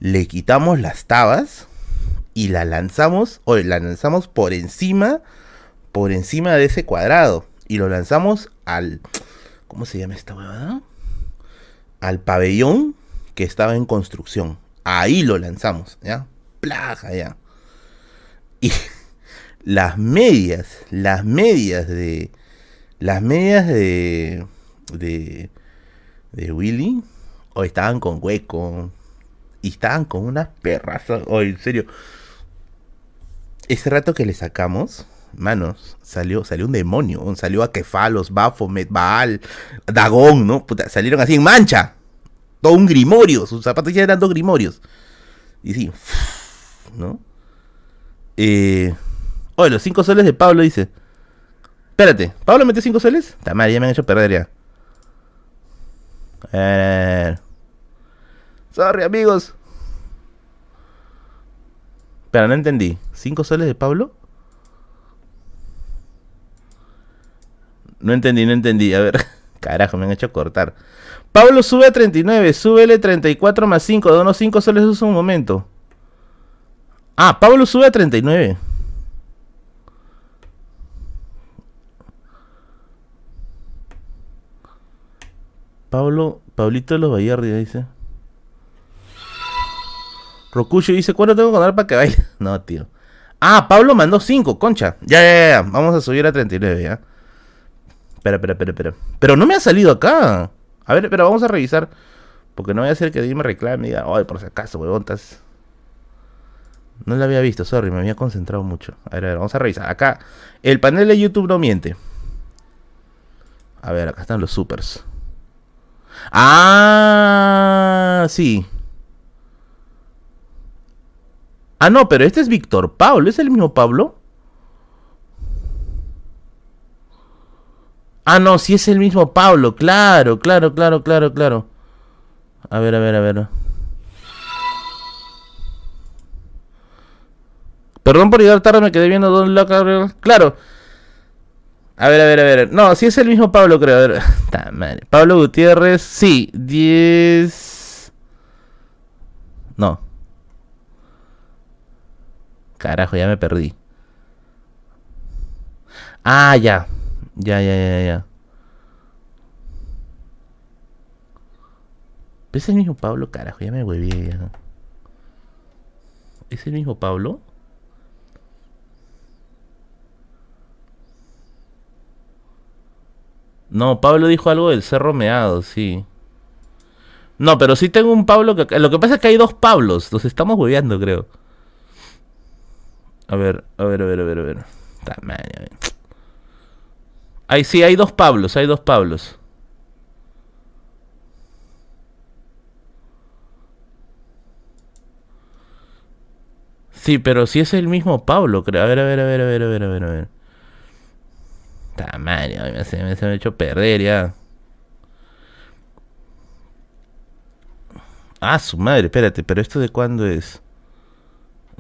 Le quitamos las tabas y la lanzamos, o la lanzamos por encima, por encima de ese cuadrado. Y lo lanzamos al, ¿cómo se llama esta huevada? Al pabellón que estaba en construcción. Ahí lo lanzamos, ¿ya? Plaja, ya. Y <laughs> las medias, las medias de, las medias de. de. de Willy. Hoy estaban con hueco. Y estaban con unas perras. Hoy, en serio. Ese rato que le sacamos, manos, salió, salió un demonio. Salió a Kefalos, Baphomet, Baal, Dagón, ¿no? salieron así en mancha. Todo un grimorio. Sus zapatos ya eran dos grimorios. Y sí, ¿no? Eh. Oye, los cinco soles de Pablo dice. Espérate, ¿Pablo metió 5 soles? Mal, ya me han hecho perder ya. Sorry, amigos. Espera, no entendí. ¿5 soles de Pablo? No entendí, no entendí. A ver. <laughs> Carajo, me han hecho cortar. Pablo sube a 39. Súbele 34 más 5. De unos 5 soles usa un momento. Ah, Pablo sube a 39. Pablo, Pablito de los Vallardia dice. Rocucho dice, ¿cuándo tengo que ganar para que baile? <laughs> No, tío. Ah, Pablo mandó 5, concha. Ya, ya, ya. Vamos a subir a 39, ya. Espera, espera, espera, espera. Pero no me ha salido acá. A ver, pero vamos a revisar. Porque no voy a hacer que Dios me reclame y diga, ay, por si acaso, huevón, No lo había visto, sorry, me había concentrado mucho. A ver, a ver, vamos a revisar. Acá, el panel de YouTube no miente. A ver, acá están los supers. Ah, sí. Ah, no, pero este es Víctor Pablo. ¿Es el mismo Pablo? Ah, no, sí es el mismo Pablo. Claro, claro, claro, claro, claro. A ver, a ver, a ver. Perdón por llegar tarde, me quedé viendo Don Loca. Claro. A ver, a ver, a ver. No, si es el mismo Pablo, creo. <laughs> Pablo Gutiérrez, sí. 10. No. Carajo, ya me perdí. Ah, ya. Ya, ya, ya, ya. ¿Es el mismo Pablo? Carajo, ya me hueví. ¿Es el mismo Pablo? No, Pablo dijo algo del Cerro Meado, sí. No, pero sí tengo un Pablo que... Lo que pasa es que hay dos Pablos. Los estamos hueveando, creo. A ver, a ver, a ver, a ver, a ver. Ahí sí, hay dos Pablos, hay dos Pablos. Sí, pero sí es el mismo Pablo, creo. A ver, a ver, a ver, a ver, a ver, a ver, a ver. Tamaño, me me, se me ha hecho perder ya. Ah, su madre, espérate, pero esto de cuándo es?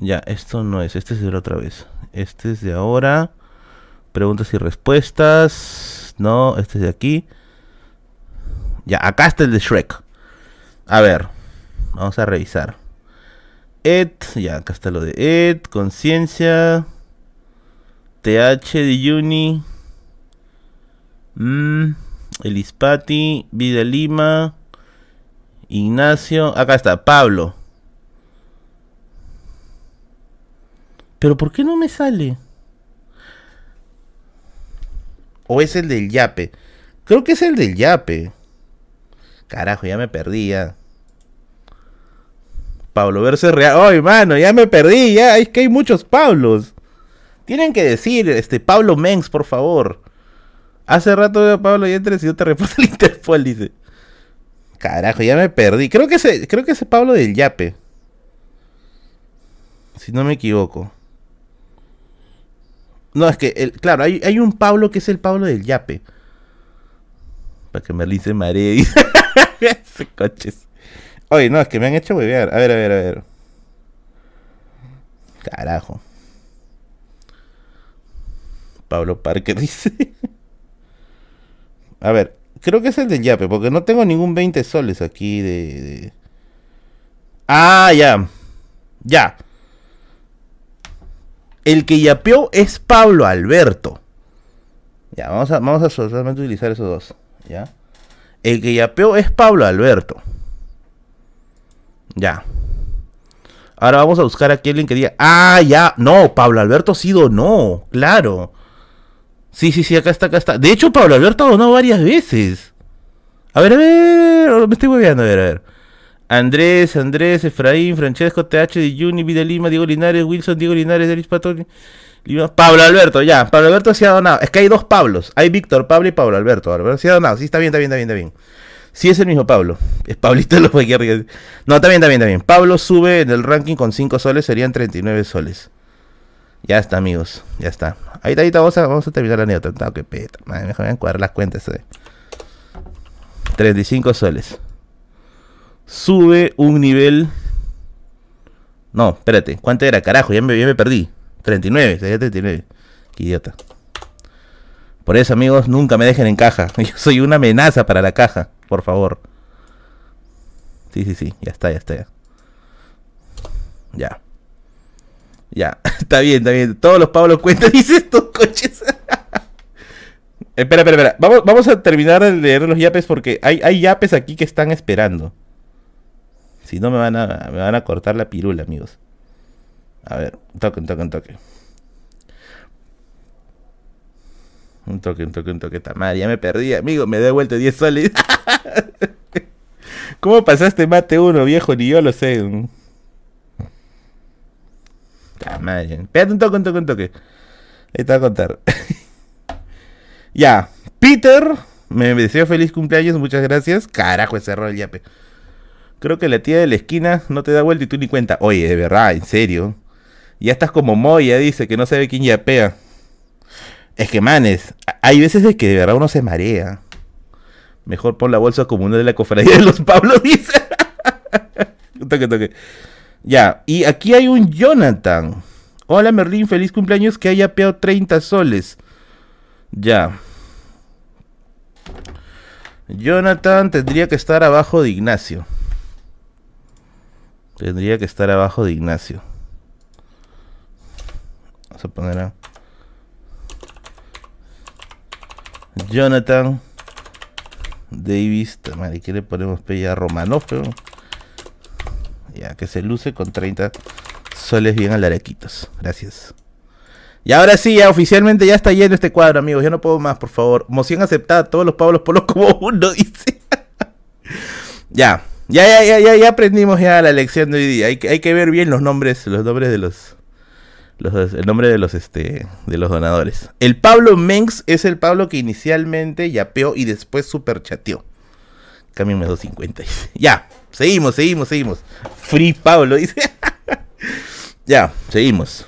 Ya, esto no es, este es de otra vez. Este es de ahora. Preguntas y respuestas. No, este es de aquí. Ya, acá está el de Shrek. A ver, vamos a revisar. Ed, ya, acá está lo de Ed, conciencia. TH de Uni. Mm, Elispati, Vida Lima, Ignacio, acá está, Pablo. Pero ¿por qué no me sale? ¿O es el del Yape? Creo que es el del Yape. Carajo, ya me perdía. Pablo Verse real. ¡Ay, mano! Ya me perdí, ya. Es que hay muchos Pablos. Tienen que decir, este, Pablo Mengs, por favor. Hace rato veo a Pablo y entres y yo te reporta el <laughs> Interpol, dice. Carajo, ya me perdí. Creo que ese, creo que ese Pablo del Yape. Si no me equivoco. No, es que, el, claro, hay, hay un Pablo que es el Pablo del Yape. Para que Merlin se maree. <laughs> Coches. Oye, no, es que me han hecho huevear. A ver, a ver, a ver. Carajo. Pablo Parker <laughs> dice. a ver, creo que es el del Yape, porque no tengo ningún 20 soles aquí de... Ah, ya. Ya. El que yapeó es Pablo Alberto. Ya, vamos a, vamos a solamente utilizar esos dos. ¿Ya? El que yapeó es Pablo Alberto. Ya. Ahora vamos a buscar aquí alguien que diga. Ah, ya. No, Pablo Alberto sí donó. Claro. Sí, sí, sí, acá está, acá está. De hecho, Pablo Alberto donó varias veces. A ver, a ver. Me estoy moviendo, a ver, a ver. Andrés, Andrés, Efraín, Francesco, TH de Juni, Vida Lima, Diego Linares, Wilson, Diego Linares, Deris Patoni. Pablo Alberto, ya. Pablo Alberto sí ha donado. Es que hay dos Pablos. Hay Víctor Pablo y Pablo Alberto. Pero sí ha donado. Sí, está bien, está bien, está bien, está bien. Sí es el mismo Pablo. Es Pablito <laughs> lo que No, está bien, está bien, está bien. Pablo sube en el ranking con 5 soles, serían 39 soles. Ya está, amigos. Ya está. Ahí está, ahí está. Vamos a, terminar la anécdota. qué peta. Madre, mejor voy a las cuentas. Eh. 35 soles. Sube un nivel. No, espérate. ¿Cuánto era? Carajo, ya me, ya me perdí. 39, sería 39. Qué idiota. Por eso, amigos, nunca me dejen en caja. <laughs> Yo soy una amenaza para la caja, por favor. Sí, sí, sí, ya está, ya está. Ya. Ya, <laughs> está bien, está bien. Todos los Pablos cuentan, <laughs> dice estos coches. espera, espera, espera. Vamos, vamos a terminar de leer los yapes porque hay, hay yapes aquí que están esperando. Si no, me van, a, me van a cortar la pirula, amigos. A ver, un toque, un toque, un toque. Un toque, un toque, un toque. Madre, ya me perdí, amigo. Me he vuelta 10 soles. <laughs> ¿Cómo pasaste mate uno, viejo? Ni yo lo sé. madre. Espérate un toque, un toque, un toque. Ahí te voy a contar. <laughs> ya. Peter me deseo feliz cumpleaños. Muchas gracias. Carajo, ese rol yape. Creo que la tía de la esquina no te da vuelta y tú ni cuenta. Oye, de verdad, en serio. Ya estás como Moya, dice, que no sabe quién yapea. Es que, manes, hay veces de que de verdad uno se marea. Mejor pon la bolsa común de la cofradía de los <laughs> Pablos, dice. <laughs> toque, toque. Ya, y aquí hay un Jonathan. Hola Merlín, feliz cumpleaños que haya yapeado 30 soles. Ya. Jonathan tendría que estar abajo de Ignacio. Tendría que estar abajo de Ignacio. Vamos a poner a Jonathan Davis. Madre, ¿qué le ponemos? Pella Romanov, Ya, que se luce con 30 soles bien alarequitos. Gracias. Y ahora sí, ya oficialmente ya está lleno este cuadro, amigos. Ya no puedo más, por favor. Moción aceptada, todos los Pablos Polos como uno, <laughs> dice. ya. Ya, ya, ya, ya, ya aprendimos ya la lección de hoy día. Hay que, hay que ver bien los nombres, los nombres de los, el nombre de los este de los donadores. El Pablo Mengs es el Pablo que inicialmente yapeó y después superchateó. Cámbiame 250. <laughs> ya, seguimos, seguimos, seguimos. Free Pablo dice. <laughs> ya, seguimos.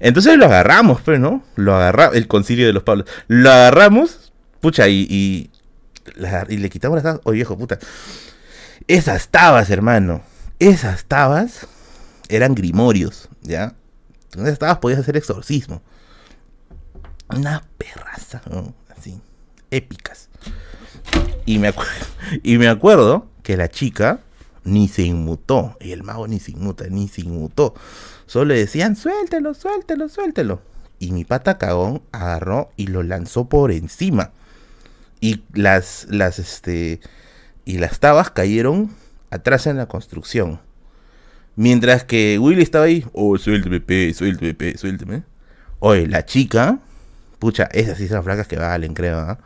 Entonces lo agarramos, pero pues, no, lo agarramos, el concilio de los Pablos. Lo agarramos, pucha, y, y, le quitamos las Oye, viejo, puta. Esas tabas, hermano. Esas tabas eran grimorios, ¿ya? Con esas tabas podías hacer exorcismo. Una perraza, así, épicas. Y me, y me acuerdo que la chica ni se inmutó. Y el mago ni se inmuta, ni se inmutó. Solo le decían, suéltelo, suéltelo, suéltelo. Y mi pata cagón agarró y lo lanzó por encima. Y las, las, este, y las tabas cayeron atrás en la construcción. Mientras que Willy estaba ahí, oh, suélteme, pe, suélteme, pe, suélteme. Oye, la chica, pucha, esas sí son flacas que valen, creo, ¿ah?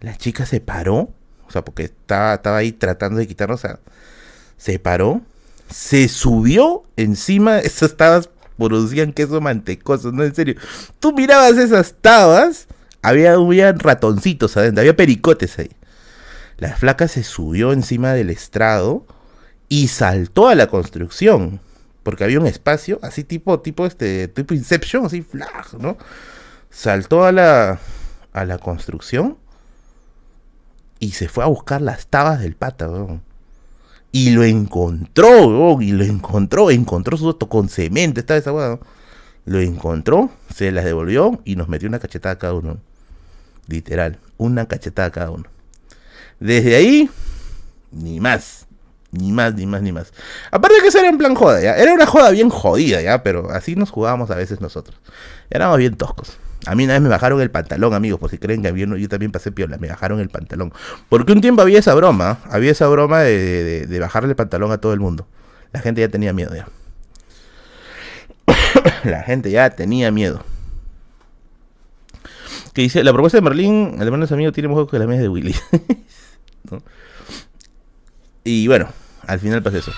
La chica se paró, o sea, porque estaba, estaba ahí tratando de quitarnos, o sea, se paró, se subió encima, esas tabas producían queso mantecoso, no en serio. Tú mirabas esas tabas, había, había ratoncitos adentro, había pericotes ahí. La flaca se subió encima del estrado y saltó a la construcción. Porque había un espacio, así tipo, tipo este, tipo Inception, así flag, ¿no? Saltó a la, a la construcción y se fue a buscar las tabas del pata, Y lo encontró, y lo encontró, encontró su auto con cemento, estaba esa Lo encontró, se las devolvió y nos metió una cachetada cada uno. Literal, una cachetada cada uno. Desde ahí, ni más. Ni más, ni más, ni más. Aparte de que eso era en plan joda, ¿ya? Era una joda bien jodida, ¿ya? Pero así nos jugábamos a veces nosotros. Éramos bien toscos. A mí una vez me bajaron el pantalón, amigos, por si creen que yo, yo también pasé piola, me bajaron el pantalón. Porque un tiempo había esa broma, había esa broma de, de bajarle el pantalón a todo el mundo. La gente ya tenía miedo, ya. <coughs> la gente ya tenía miedo. Que dice, la propuesta de Merlín, hermano de amigo tiene mejor que la mía de Willy. <laughs> Y bueno, al final pasa eso.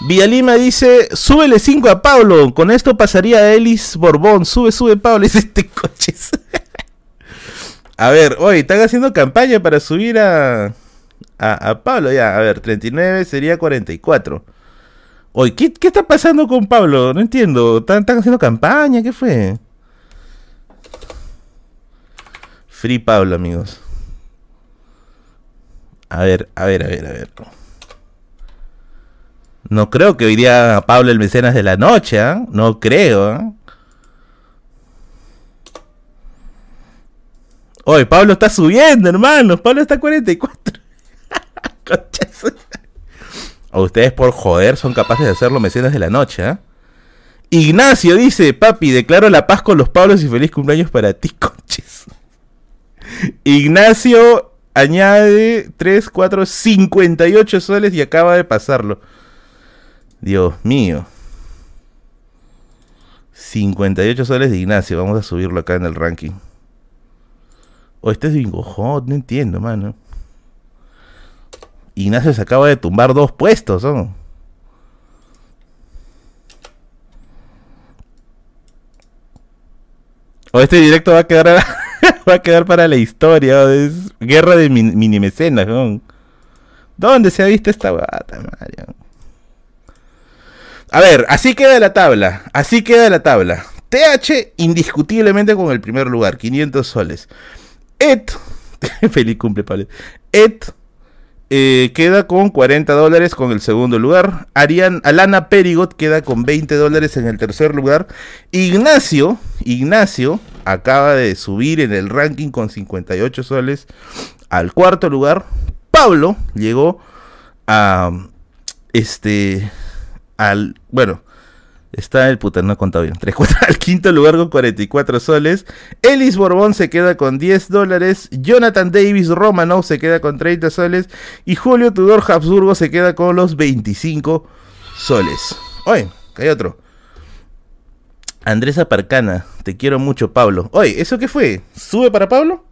Villalima dice, súbele 5 a Pablo, con esto pasaría a Elis Borbón, sube, sube Pablo, <laughs> dice este coches. a ver, hoy están haciendo campaña para subir a, a, Pablo, ya, a ver, 39 sería 44. Oye, ¿qué, ¿qué, está pasando con Pablo? No entiendo, ¿Están, ¿están haciendo campaña? ¿Qué fue? Free Pablo, amigos. A ver, a ver, a ver, a ver. No creo que hoy día Pablo el mecenas de la noche, ¿eh? No creo, ¿eh? Oye, Pablo está subiendo, hermano. Pablo está a 44. <laughs> o ustedes por joder son capaces de hacerlo mecenas de la noche, ¿eh? Ignacio dice, papi, declaro la paz con los Pablos y feliz cumpleaños para ti, <laughs> conches. Ignacio añade 3, 4, 58 soles y acaba de pasarlo. Dios mío. 58 soles de Ignacio. Vamos a subirlo acá en el ranking. O oh, este es Bingo Hot, no entiendo, mano. Ignacio se acaba de tumbar dos puestos, ¿no? O este directo va a quedar <laughs> <laughs> va a quedar para la historia. Guerra de mini mecenas, ¿no? ¿Dónde se ha visto esta bata, Mario? A ver, así queda la tabla. Así queda la tabla. TH indiscutiblemente con el primer lugar, 500 soles. Ed, <laughs> feliz cumple, Pablo. Ed eh, queda con 40 dólares con el segundo lugar. Arian, Alana Perigot queda con 20 dólares en el tercer lugar. Ignacio, Ignacio acaba de subir en el ranking con 58 soles al cuarto lugar. Pablo llegó a este al. Bueno, está el puta, no he contado bien. 3, 4, <laughs> al quinto lugar con 44 soles. Ellis Borbón se queda con 10 dólares. Jonathan Davis Romano se queda con 30 soles. Y Julio Tudor Habsburgo se queda con los 25 soles. Oye, hay otro. Andrés Aparcana, te quiero mucho, Pablo. Oye, ¿eso qué fue? ¿Sube para Pablo?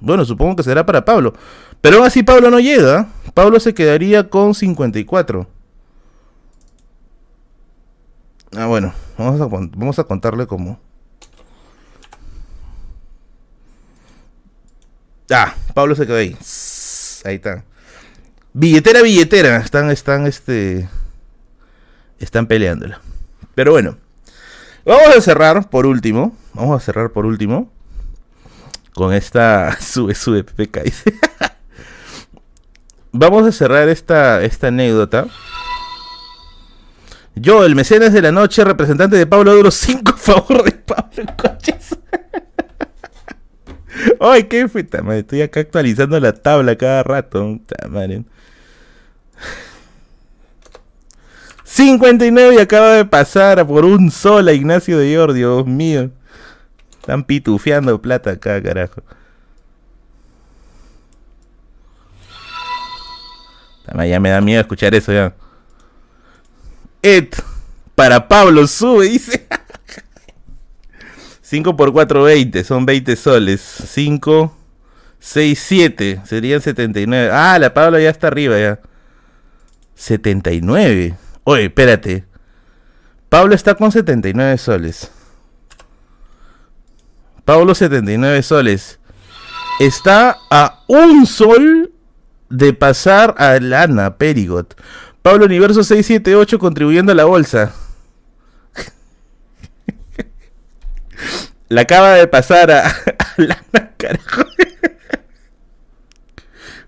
Bueno, supongo que será para Pablo. Pero aún así Pablo no llega. Pablo se quedaría con 54. Ah, bueno, vamos a, vamos a contarle cómo. Ah, Pablo se quedó ahí. Ahí está. Billetera, billetera. Están, están, este. Están peleándola. Pero bueno. Vamos a cerrar por último. Vamos a cerrar por último. Con esta. Sube, sube, PPK. Vamos a cerrar esta, esta anécdota. Yo, el mecenas de la noche, representante de Pablo Duro, 5 a favor de Pablo Coches. <laughs> Ay, qué feta. Estoy acá actualizando la tabla cada rato. Madre. 59 y acaba de pasar por un sol a Ignacio de Yor, Dios mío. Están pitufeando plata acá, carajo. Ya me da miedo escuchar eso ya. Ed, para Pablo, sube, dice. <laughs> 5 por 4, 20, son 20 soles. 5, 6, 7, serían 79. Ah, la Pablo ya está arriba ya. 79. Oye, espérate. Pablo está con 79 soles. Pablo 79 soles. Está a un sol de pasar a Lana Perigot. Pablo Universo 678 contribuyendo a la bolsa. <laughs> La acaba de pasar a, <laughs> Lana, carajo.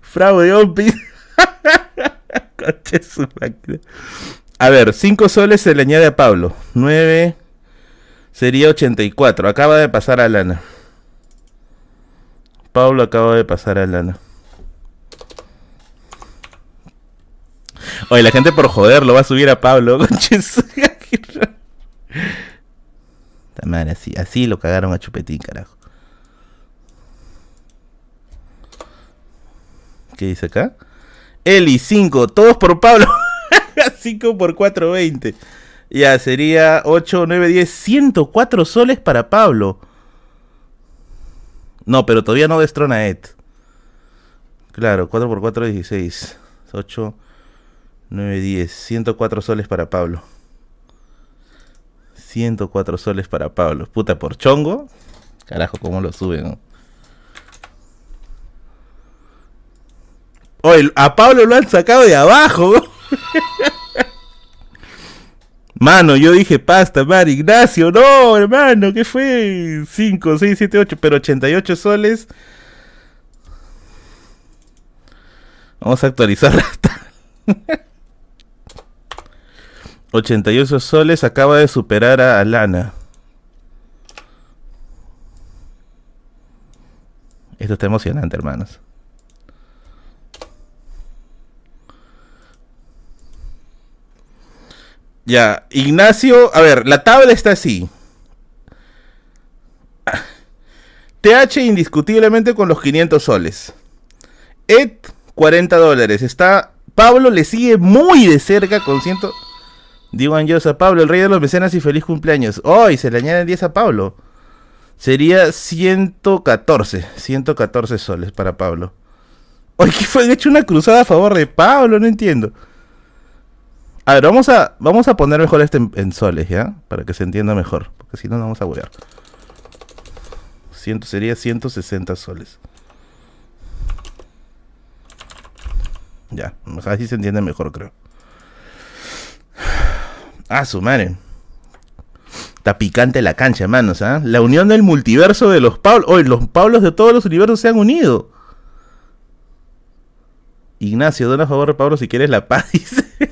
Fraude, Ompi. <laughs> A ver, 5 soles se le añade a Pablo. 9 sería 84. Acaba de pasar a Lana. Pablo acaba de pasar a Lana. Oye, la gente por joder lo va a subir a Pablo. <laughs> Madre, así, así lo cagaron a Chupetín, carajo. ¿Qué dice acá? Eli 5, todos por Pablo. <laughs> 5 por 4, 20. Ya, sería 8, 9, 10, 104 soles para Pablo. No, pero todavía no destrona Ed. Claro, 4 por 4, 16. 8, 9, 10. 104 soles para Pablo. 104 soles para Pablo. Puta, por chongo. Carajo, cómo lo suben. Oye, a Pablo lo han sacado de abajo. Mano, yo dije pasta, Mar Ignacio, no, hermano, ¿qué fue? 5, 6, 7, 8, pero 88 soles. Vamos a actualizarla. 88 <laughs> soles acaba de superar a Lana. Esto está emocionante, hermanos. Ya, Ignacio, a ver, la tabla está así. TH indiscutiblemente con los 500 soles. Ed, 40 dólares. Está, Pablo le sigue muy de cerca con 100... Digo a Pablo, el rey de los mecenas y feliz cumpleaños. Hoy se le añaden 10 a Pablo. Sería 114, 114 soles para Pablo. Hoy que fue hecho una cruzada a favor de Pablo, no entiendo. A ver, vamos a, vamos a poner mejor este en, soles, ¿ya? Para que se entienda mejor. Porque si no, no vamos a huear. Sería 160 soles. Ya, así se entiende mejor, creo. Ah, su madre. Está picante la cancha, hermanos, ¿ah? La unión del multiverso de los Pablos. Hoy, los Pablos de todos los universos se han unido. Ignacio, dona a favor Pablo si quieres la paz, <laughs> dice.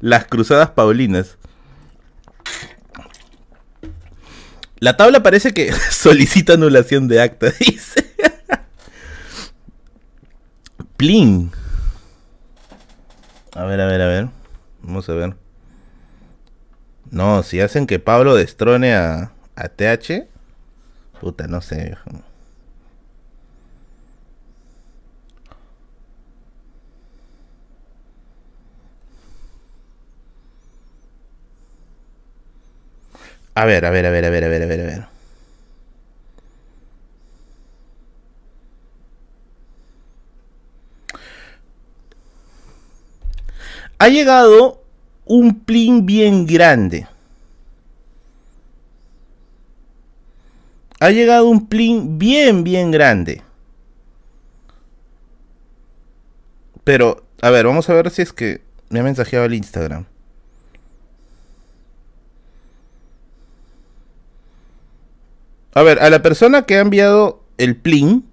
Las Cruzadas Paulinas. La tabla parece que <laughs> solicita anulación de acta, <laughs> dice. Plin. A ver, a ver, a ver. Vamos a ver. No, si hacen que Pablo destrone a, a TH. Puta, no sé. A ver, a ver, a ver, a ver, a ver, a ver, a ver. Ha llegado un plin bien grande. Ha llegado un plin bien, bien grande. Pero, a ver, vamos a ver si es que me ha mensajeado el Instagram. A ver, a la persona que ha enviado el plin,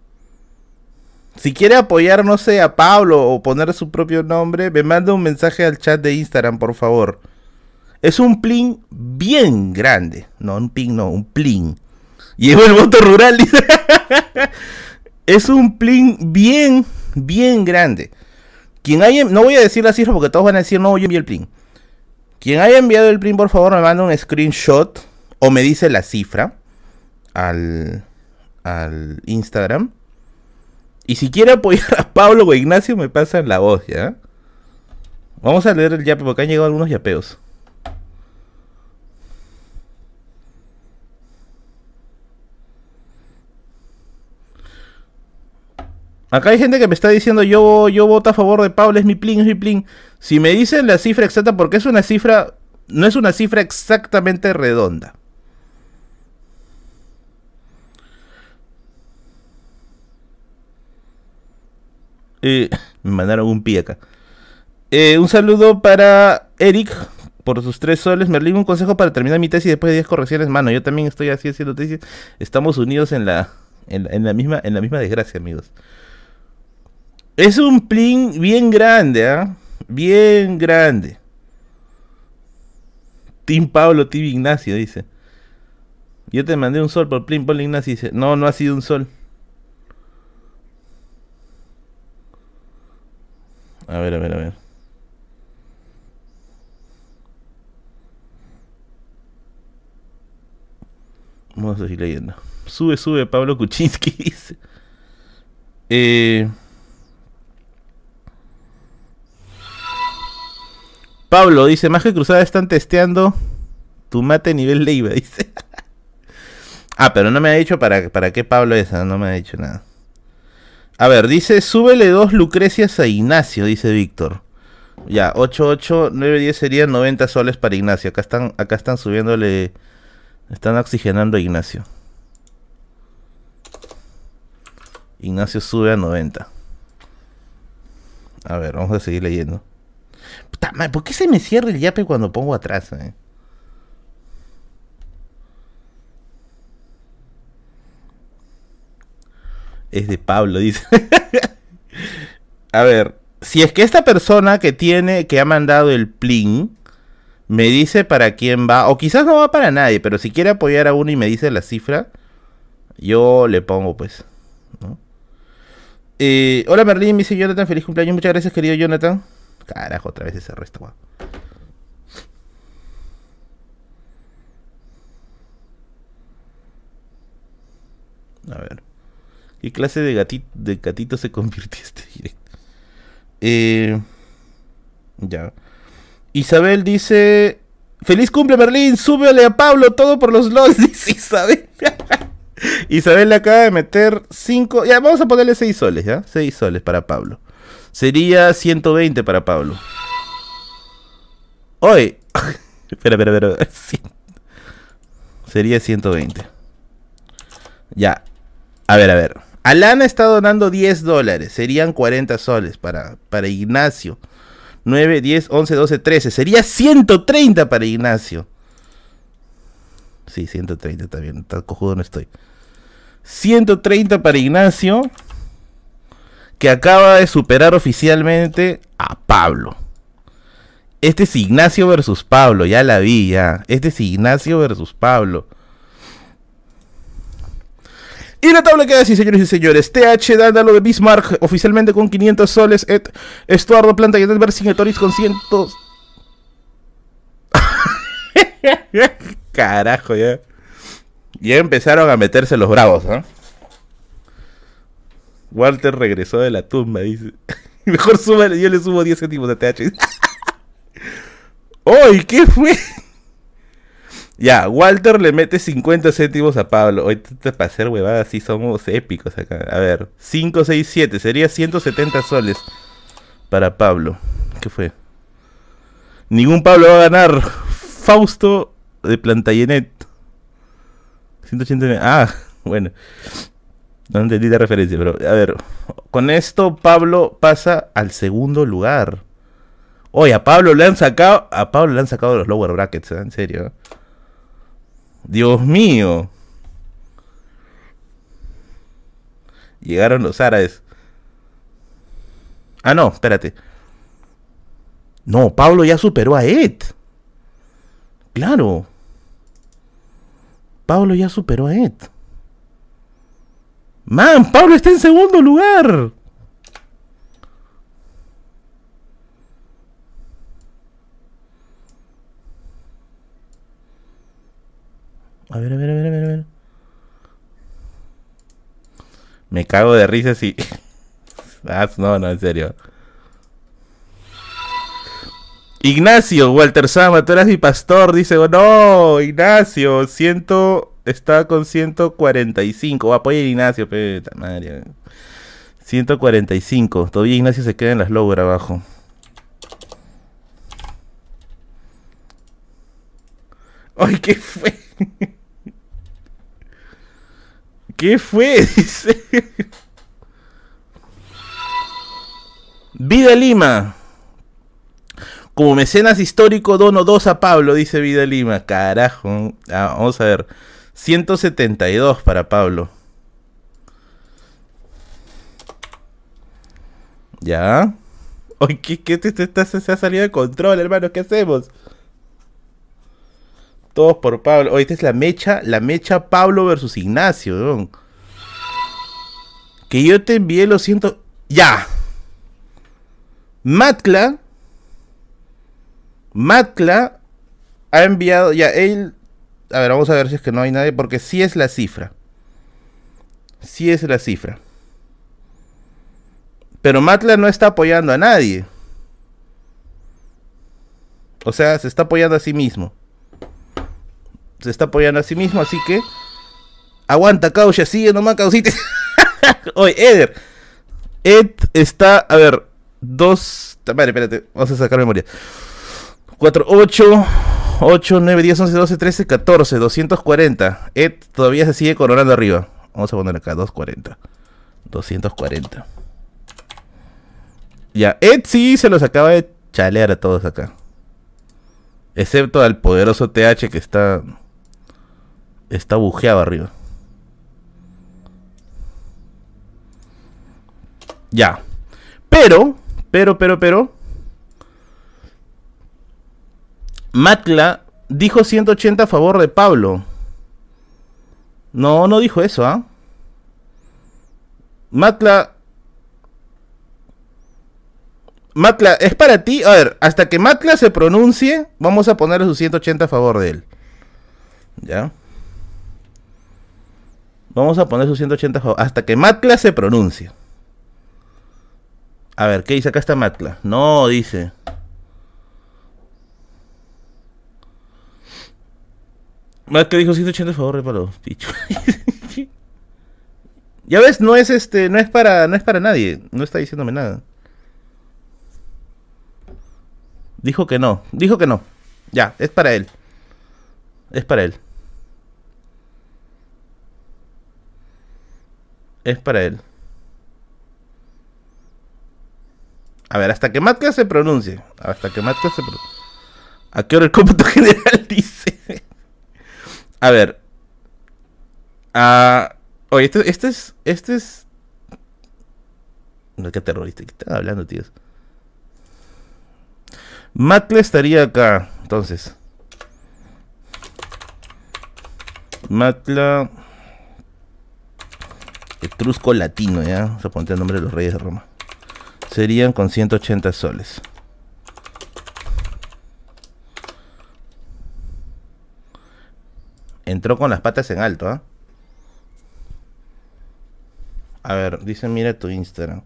si quiere apoyar, no sé, a Pablo o poner su propio nombre, me manda un mensaje al chat de Instagram, por favor. Es un plin bien grande. No, un plin, no, un plin. Llevo el voto rural, <laughs> es un plin bien, bien grande. Quien haya, no voy a decir la cifra porque todos van a decir, no, yo envié el plin. Quien haya enviado el plin, por favor, me manda un screenshot o me dice la cifra al, al Instagram. Y si quiere apoyar a Pablo o Ignacio, me pasan la voz, ¿ya? Vamos a leer el yape, porque han llegado algunos yapeos. Acá hay gente que me está diciendo yo, yo voto a favor de Pablo, es mi plin, es mi plin. Si me dicen la cifra exacta, porque es una cifra, no es una cifra exactamente redonda. Eh, me mandaron un pie acá. Eh, un saludo para Eric por sus tres soles. Merlin, un consejo para terminar mi tesis después de 10 correcciones. Mano, yo también estoy así haciendo tesis. Estamos unidos en la, en, misma, en la misma desgracia, amigos. Es un plin bien grande, ¿ah? Bien grande. Team Pablo, Team Ignacio, dice. Yo te mandé un sol por plin, Pablo Ignacio dice. No, no ha sido un sol. A ver, a ver, a ver. Vamos a seguir leyendo. Sube, sube, Pablo Kuczynski <laughs> dice. Eh, Pablo dice, más que cruzada están testeando tu mate nivel Leiva, <laughs> dice. ah, pero no me ha dicho para, para qué Pablo es, no me ha dicho nada. A ver, dice, súbele dos Lucrecias a Ignacio, dice Víctor. Ya, 8, 8, 9, 10 serían 90 soles para Ignacio. Acá están, acá están subiéndole, están oxigenando a Ignacio. Ignacio sube a 90. A ver, vamos a seguir leyendo. Puta madre, ¿por qué se me cierra el yape cuando pongo atrás? Eh? Es de Pablo, dice. <laughs> a ver, si es que esta persona que tiene, que ha mandado el plin, me dice para quién va, o quizás no va para nadie, pero si quiere apoyar a uno y me dice la cifra, yo le pongo pues. Eh, hola Merlin, me dice Jonathan, feliz cumpleaños, muchas gracias querido Jonathan. Carajo, otra vez ese resto, A ver. ¿Qué clase de gatito, se <laughs> convirtió este directo? Eh, ya. Isabel dice: ¡Feliz cumple, Berlín! ¡Súbele a Pablo! Todo por los LOLs, <laughs> dice Isabel. <laughs> Isabel le acaba de meter 5. Ya, vamos a ponerle 6 soles, ¿ya? 6 soles para Pablo. Sería 120 para Pablo. Hoy. espera, espera, espera. Sería 120. Ya. A ver, a ver. Alana está donando 10 dólares. Serían 40 soles para, para Ignacio. 9, 10, 11, 12, 13. Sería 130 para Ignacio. Sí, 130 está bien. Tan cojudo no estoy. 130 para Ignacio. Que acaba de superar oficialmente a Pablo. Este es Ignacio versus Pablo. Ya la vi, ya. Este es Ignacio versus Pablo. Y la tabla queda así, señores y señores. TH Dándalo de Bismarck, oficialmente con 500 soles. Et, Estuardo Planta y Edel Vercingetorix con cientos. <laughs> Carajo, ya. Ya empezaron a meterse los bravos, ¿no? Walter regresó de la tumba, dice. <laughs> Mejor súbale, yo le subo 10 céntimos de TH. ¡Uy! <laughs> ¿Qué fue? Ya, Walter le mete 50 céntimos a Pablo. Hoy para hacer huevadas sí somos épicos acá. A ver, 5, 6, 7. Sería 170 soles para Pablo. ¿Qué fue? Ningún Pablo va a ganar. Fausto de Plantayenet. 180. Ah, bueno. No entendí la referencia, pero a ver. Con esto Pablo pasa al segundo lugar. Oye, a Pablo le han sacado. A Pablo le han sacado los lower brackets, ¿eh? en serio. Dios mío. Llegaron los árabes. Ah, no, espérate. No, Pablo ya superó a Ed. Claro. Pablo ya superó a Ed. Man, Pablo está en segundo lugar. A ver, a ver, a ver, a ver, a ver. Me cago de risa si. <laughs> ah, no, no, en serio. Ignacio, Walter Sama, tú eras mi pastor. Dice, oh, no, Ignacio, ciento. Está con 145. Apoya a Ignacio, peta madre. 145. Todavía Ignacio se queda en las lower abajo. ¡Ay, qué fue! <laughs> ¿Qué fue? <laughs> Dice. Vida Lima. Como mecenas histórico dono 2 a Pablo, dice Vida Lima. Carajo. Ah, vamos a ver. 172 para Pablo. ¿Ya? Oye, ¿qué, qué te, te, se ha salido de control, hermano? ¿Qué hacemos? Todos por Pablo. Oye, esta es la mecha, la mecha Pablo versus Ignacio, Que yo te envié, lo siento. ¡Ya! Matla. Matla ha enviado. Ya, él. A ver, vamos a ver si es que no hay nadie. Porque sí es la cifra. Sí es la cifra. Pero Matla no está apoyando a nadie. O sea, se está apoyando a sí mismo se está apoyando a sí mismo, así que aguanta, caucha, sigue nomás, causita. <laughs> Oye, Eder, Ed está, a ver, dos, vale, espérate, vamos a sacar memoria. 4, 8, 8, 9, 10, 11, 12, 13, 14, 240. Ed todavía se sigue coronando arriba. Vamos a poner acá 240. 240. Ya, Ed sí se los acaba de chalear a todos acá. Excepto al poderoso TH que está está bujeado arriba. Ya. Pero, pero, pero, pero. Matla dijo 180 a favor de Pablo. No, no dijo eso, ¿ah? Matla. Matla, es para ti. A ver, hasta que Matla se pronuncie, vamos a ponerle su 180 a favor de él. ¿Ya? Vamos a poner su 180 hasta que Matla se pronuncie. A ver, ¿qué dice acá está Matla? No, dice. Matla dijo 180 a favor de palo, picho. <laughs> ya ves, no es este, no es para, no es para nadie, no está diciéndome nada. Dijo que no, dijo que no. Ya, es para él. Es para él. Es para él. A ver, hasta que Matka se pronuncie. Hasta que Matka se pronuncie. ¿A qué hora el cómputo <laughs> general dice? A ver. Ah, oye, este, este es. Este es. No, qué terrorista. ¿Qué están hablando, tíos? Matla estaría acá. Entonces. Matla. Etrusco latino, ¿ya? Vamos a poner el nombre de los reyes de Roma. Serían con 180 soles. Entró con las patas en alto, ¿ah? A ver, dice mira tu Instagram.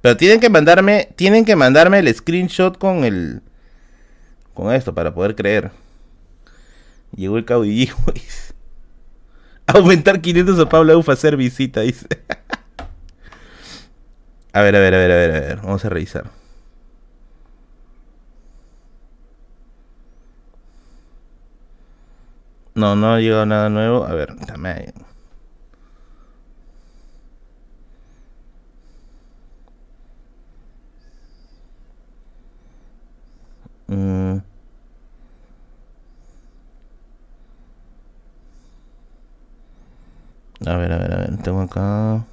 Pero tienen que mandarme, tienen que mandarme el screenshot con el con esto para poder creer. Llegó el caudillo. <laughs> <laughs> Aumentar 500 a Pablo Ufa hacer visita, dice. <laughs> a ver, a ver, a ver, a ver, a ver. Vamos a revisar. No, no ha llegado nada nuevo. A ver, también. Mm. A ver, a ver, a ver, tengo acá.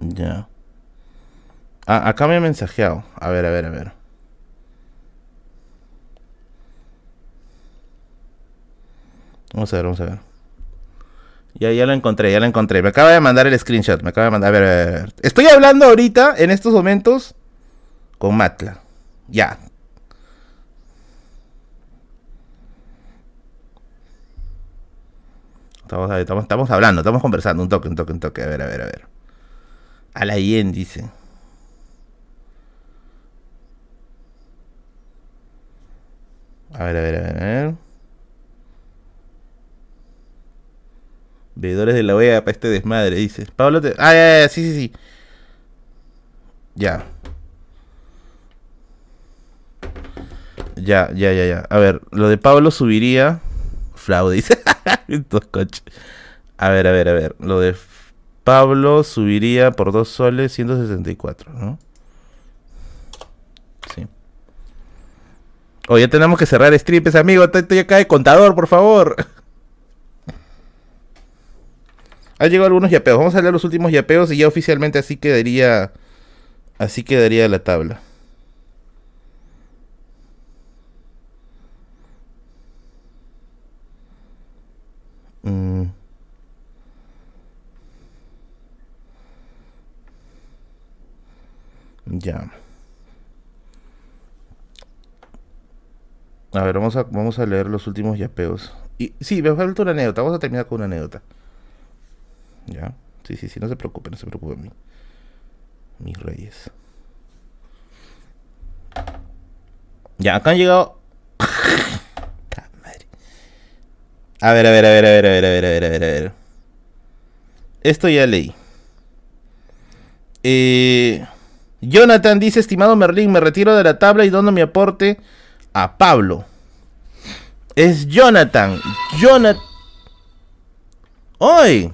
Ya. Ah, acá me ha mensajeado. A ver, a ver, a ver. Vamos a ver, vamos a ver. Ya, ya lo encontré, ya lo encontré. Me acaba de mandar el screenshot. Me acaba de mandar. A ver, a ver. Estoy hablando ahorita, en estos momentos, con Matla. Ya. Estamos, estamos, estamos hablando, estamos conversando. Un toque, un toque, un toque. A ver, a ver, a ver. A la IEN dice. A ver, a ver, a ver. A ver. Veedores de la OEA para este desmadre, dice. Pablo te... Ah, ya, ya, sí, sí, sí. Ya. Ya, ya, ya, ya. A ver, lo de Pablo subiría. Fraude, <laughs> dice. a ver, a ver, a ver. Lo de Pablo subiría por dos soles 164, ¿no? Sí. Oye, ya tenemos que cerrar strips, amigo. Estoy acá de contador, por favor. <laughs> Ha llegado algunos yapeos. Vamos a leer los últimos yapeos y ya oficialmente así quedaría. Así quedaría la tabla. Mm. Ya. A ver, vamos a, vamos a leer los últimos yapeos. Y sí, me falta una anécdota. Vamos a terminar con una anécdota. Ya. Sí, sí, sí, no se preocupe, no se preocupe mí. Mis reyes. Ya, acá han llegado. <laughs> A ver, a ver, a ver, a ver, a ver, a ver, a ver, a ver, a ver. Esto ya leí. Eh, Jonathan dice, estimado Merlín, me retiro de la tabla y dono mi aporte a Pablo. Es Jonathan. Jonathan. ¡Hoy!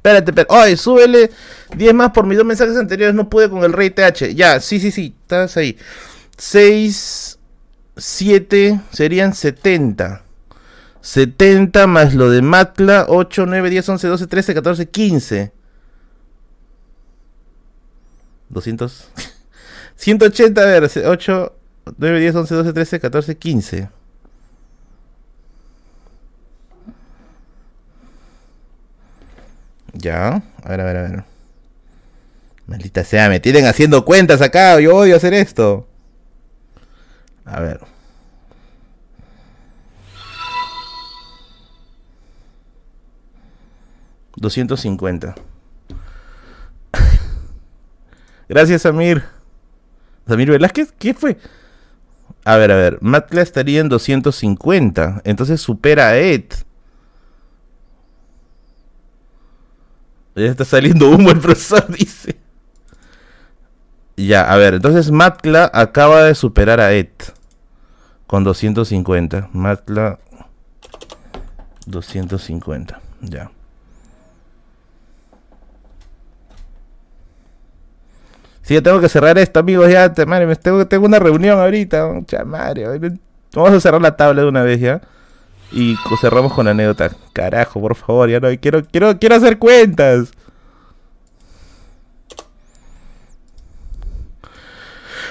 Espérate, espérate. ¡Ay, súbele 10 más por mis dos mensajes anteriores! No pude con el rey TH. Ya, sí, sí, sí. Estás ahí. 6, 7 serían 70. 70 más lo de Matla. 8, 9, 10, 11, 12, 13, 14, 15. 200. 180, a ver. 8, 9, 10, 11, 12, 13, 14, 15. Ya, a ver, a ver, a ver. Maldita sea, me tienen haciendo cuentas acá. Yo odio hacer esto. A ver. $250. <laughs> Gracias, Samir. Samir Velázquez, ¿qué fue? A ver, a ver. Matla estaría en 250. Entonces supera a Ed. Ya está saliendo humo el profesor, <laughs> dice. Ya, a ver, entonces Matla acaba de superar a Ed. Con 250. Matla 250. Ya. Sí, ya tengo que cerrar esto, amigos. Ya, madre, tengo, tengo una reunión ahorita. Mucha madre. Vamos a cerrar la tabla de una vez ya. Y cerramos con anécdota. Carajo, por favor, ya no quiero, quiero, quiero hacer cuentas.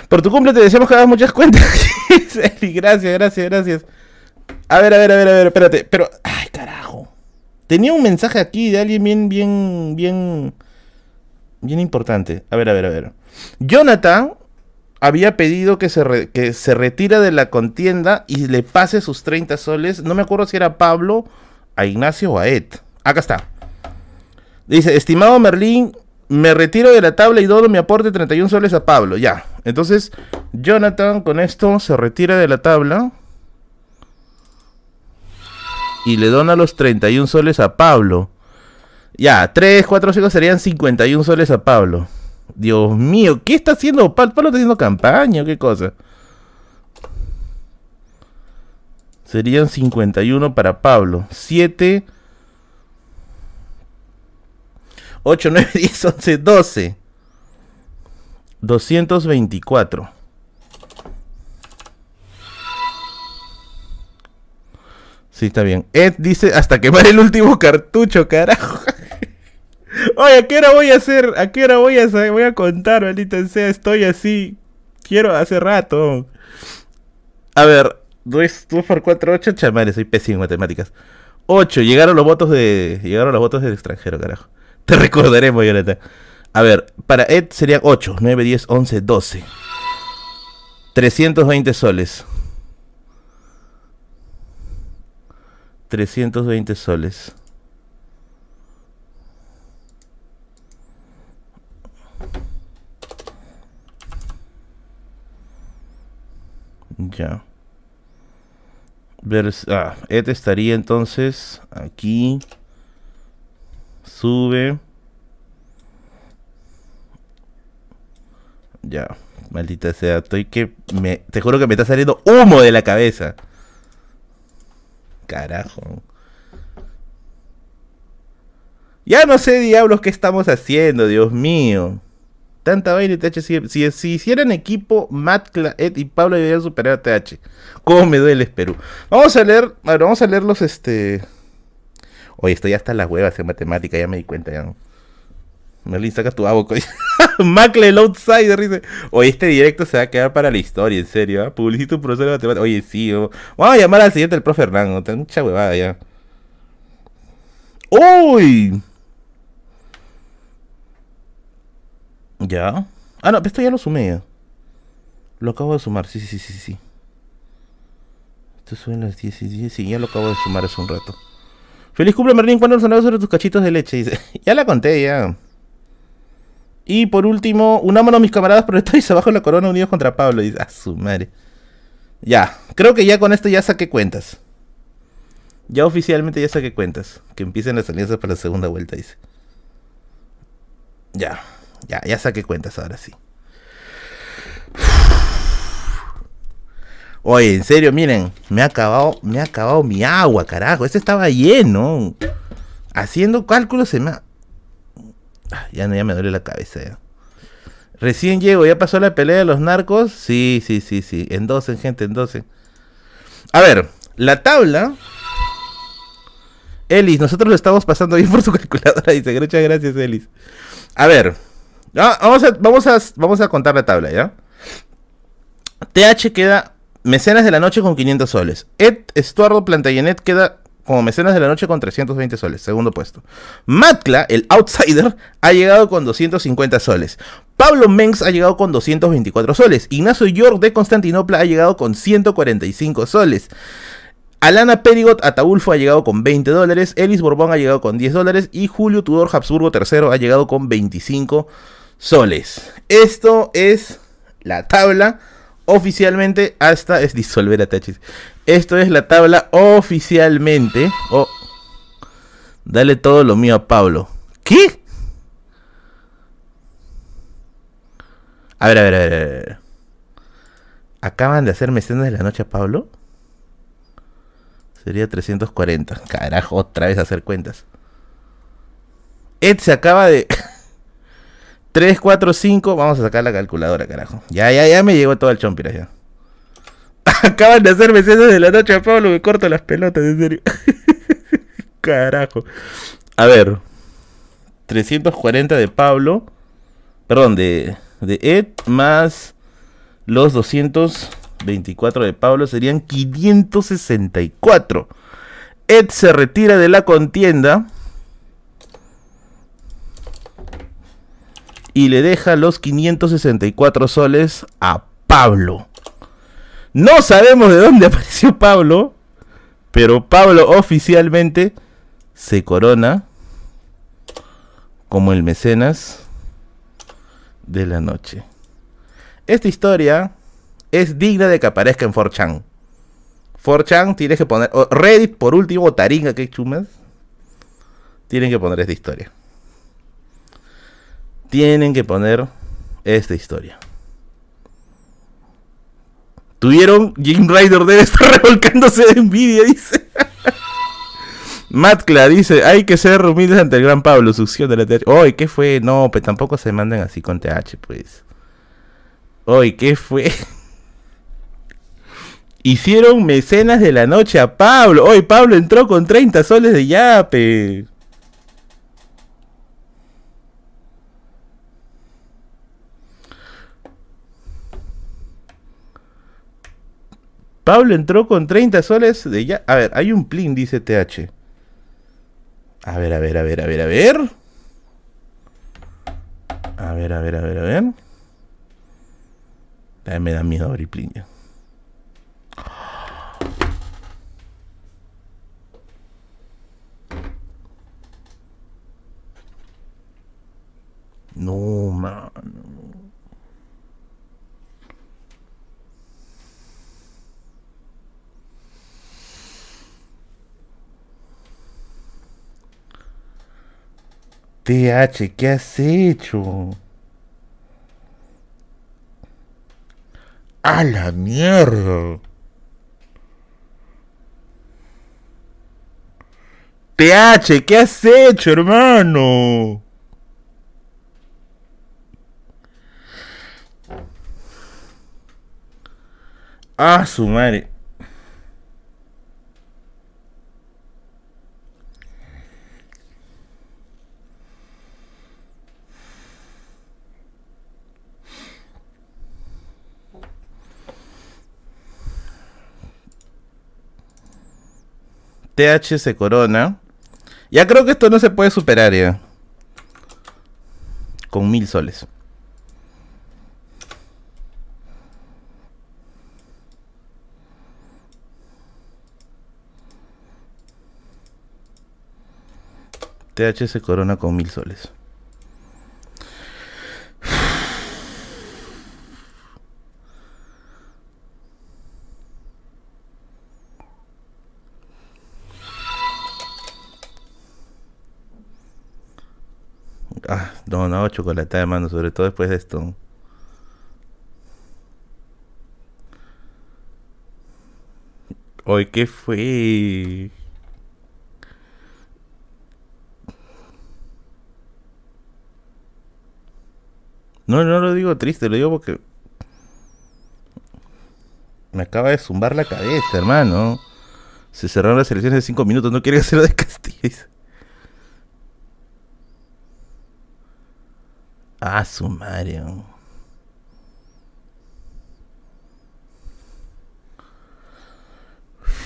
Por tu cumple te deseamos que hagas muchas cuentas. <laughs> gracias, gracias, gracias. A ver, a ver, a ver, a ver, espérate. Pero, ay, carajo. Tenía un mensaje aquí de alguien bien, bien, bien, bien importante. A ver, a ver, a ver. Jonathan había pedido que se, que se retira de la contienda y le pase sus 30 soles. No me acuerdo si era Pablo, a Ignacio o a Ed. Acá está. Dice, estimado Merlín, me retiro de la tabla y dono mi aporte 31 soles a Pablo. Ya. Entonces, Jonathan con esto se retira de la tabla. Y le dona los 31 soles a Pablo. Ya, 3, 4, 5 serían 51 soles a Pablo. Dios mío, ¿qué está haciendo Pablo? ¿Pablo está haciendo campaña qué cosa? Serían 51 para Pablo. 7, 8, 9, 10, 11, 12. 224. Sí, está bien. Ed dice hasta quemar el último cartucho, carajo. <laughs> Oye, ¿a qué hora voy a hacer? ¿A qué hora voy a Voy a contar, maldita sea, estoy así. Quiero hace rato. A ver, 2, por 4, 8, chamales, soy pésimo en matemáticas. 8, llegaron los votos de. Llegaron los votos del extranjero, carajo. Te recordaremos, Violeta. A ver, para Ed sería 8, 9, 10, 11, 12. 320 soles. 320 soles. Ya. ah, Ed estaría entonces aquí. Sube. Ya, maldita sea, estoy que me te juro que me está saliendo humo de la cabeza. Carajo. Ya no sé, diablos, qué estamos haciendo, Dios mío. Tanta vaina TH. Si, si, hicieran equipo, Matt, Ed y Pablo deberían superar a TH. ¿Cómo me duele Perú? Vamos a leer, vamos a leer los este. Oye, estoy hasta las huevas en matemática, ya me di cuenta ya. Merlin, saca tu abo. <laughs> Macle, el outsider, dice. Oye, este directo se va a quedar para la historia, en serio. ¿eh? Publicito un profesor de matemática. Oye, sí. Vamos a llamar al siguiente, el profe Hernán. Mucha huevada ya. ¡Uy! Ya. Ah, no, esto ya lo sumé. Lo acabo de sumar, sí, sí, sí, sí, sí. Esto suena las 10 y 10, sí, ya lo acabo de sumar hace un rato. Feliz cumple, Merlín, ¿cuándo sonado sobre tus cachitos de leche? Dice, <laughs> ya la conté, ya. Y por último, unámonos a mis camaradas pero estáis <laughs> abajo de la corona unidos contra Pablo. Dice, ah, su madre. Ya, creo que ya con esto ya saqué cuentas. Ya oficialmente ya saqué cuentas. Que empiecen las alianzas para la segunda vuelta, dice. Ya. Ya, ya saqué cuentas ahora sí. Oye, en serio, miren, me ha acabado, me ha acabado mi agua, carajo. Este estaba lleno. Haciendo cálculos se me ha... Ah, ya, ya me duele la cabeza. Recién llego, ¿ya pasó la pelea de los narcos? Sí, sí, sí, sí. En 12, gente, en 12. A ver, la tabla. Elis, nosotros lo estamos pasando bien por su calculadora, <laughs> dice. Muchas gracias, Elis. A ver, Vamos, a, vamos, a, vamos a contar la tabla, ¿ya? TH queda mecenas de la noche con 500 soles. Ed Estuardo Plantagenet queda como mecenas de la noche con 320 soles, segundo puesto. Matla, el outsider, ha llegado con 250 soles. Pablo Mengs ha llegado con 224 soles. Ignacio York de Constantinopla ha llegado con 145 soles. Alana Perigot Ataulfo ha llegado con 20 dólares. Elis Borbón ha llegado con 10 dólares. Y Julio Tudor Habsburgo III ha llegado con 25 dólares soles. Esto es la tabla oficialmente hasta es disolver a Tachis. Esto es la tabla oficialmente. Oh, dale todo lo mío a Pablo. ¿Qué? A ver, a ver, a ver, a ver. ¿Acaban de hacer mecenas de la noche a Pablo? Sería 340. Carajo, otra vez hacer cuentas. Ed se acaba de... <laughs> 3, 4, 5. Vamos a sacar la calculadora, carajo. Ya, ya, ya me llegó todo el chompira ya. <laughs> Acaban de hacer mecenas de la noche Pablo, me corto las pelotas, en serio. <laughs> carajo. A ver. 340 de Pablo. Perdón, de, de Ed más los 224 de Pablo serían 564. Ed se retira de la contienda. Y le deja los 564 soles a Pablo. No sabemos de dónde <laughs> apareció Pablo, pero Pablo oficialmente se corona como el mecenas de la noche. Esta historia es digna de que aparezca en 4chan. 4chan tienes que poner, Reddit por último, Taringa, que chumas, tienen que poner esta historia tienen que poner esta historia. Tuvieron, Jim Ryder debe estar <laughs> revolcándose de envidia, dice. <laughs> Matkla dice, hay que ser humildes ante el gran Pablo, succión de la TH. Oye, ¿qué fue? No, pues tampoco se manden así con TH, pues. Oye, ¿qué fue? <laughs> Hicieron mecenas de la noche a Pablo. Hoy Pablo entró con 30 soles de yape. Pablo entró con 30 soles de ya. A ver, hay un plin, dice TH. A ver, a ver, a ver, a ver, a ver. A ver, a ver, a ver, a ver. Ay, me da miedo abrir plin ya. No, mano. TH, ¿qué has hecho? ¡A la mierda! TH, ¿qué has hecho, hermano? Ah, su madre. TH se corona. Ya creo que esto no se puede superar ya. Con mil soles. TH se corona con mil soles. Ah, no, no, chocolate de mano, sobre todo después de esto. Hoy, ¿qué fue? No, no lo digo triste, lo digo porque me acaba de zumbar la cabeza, hermano. Se cerraron las elecciones de 5 minutos, no quiere hacerlo de Castilla. Ah, sumario.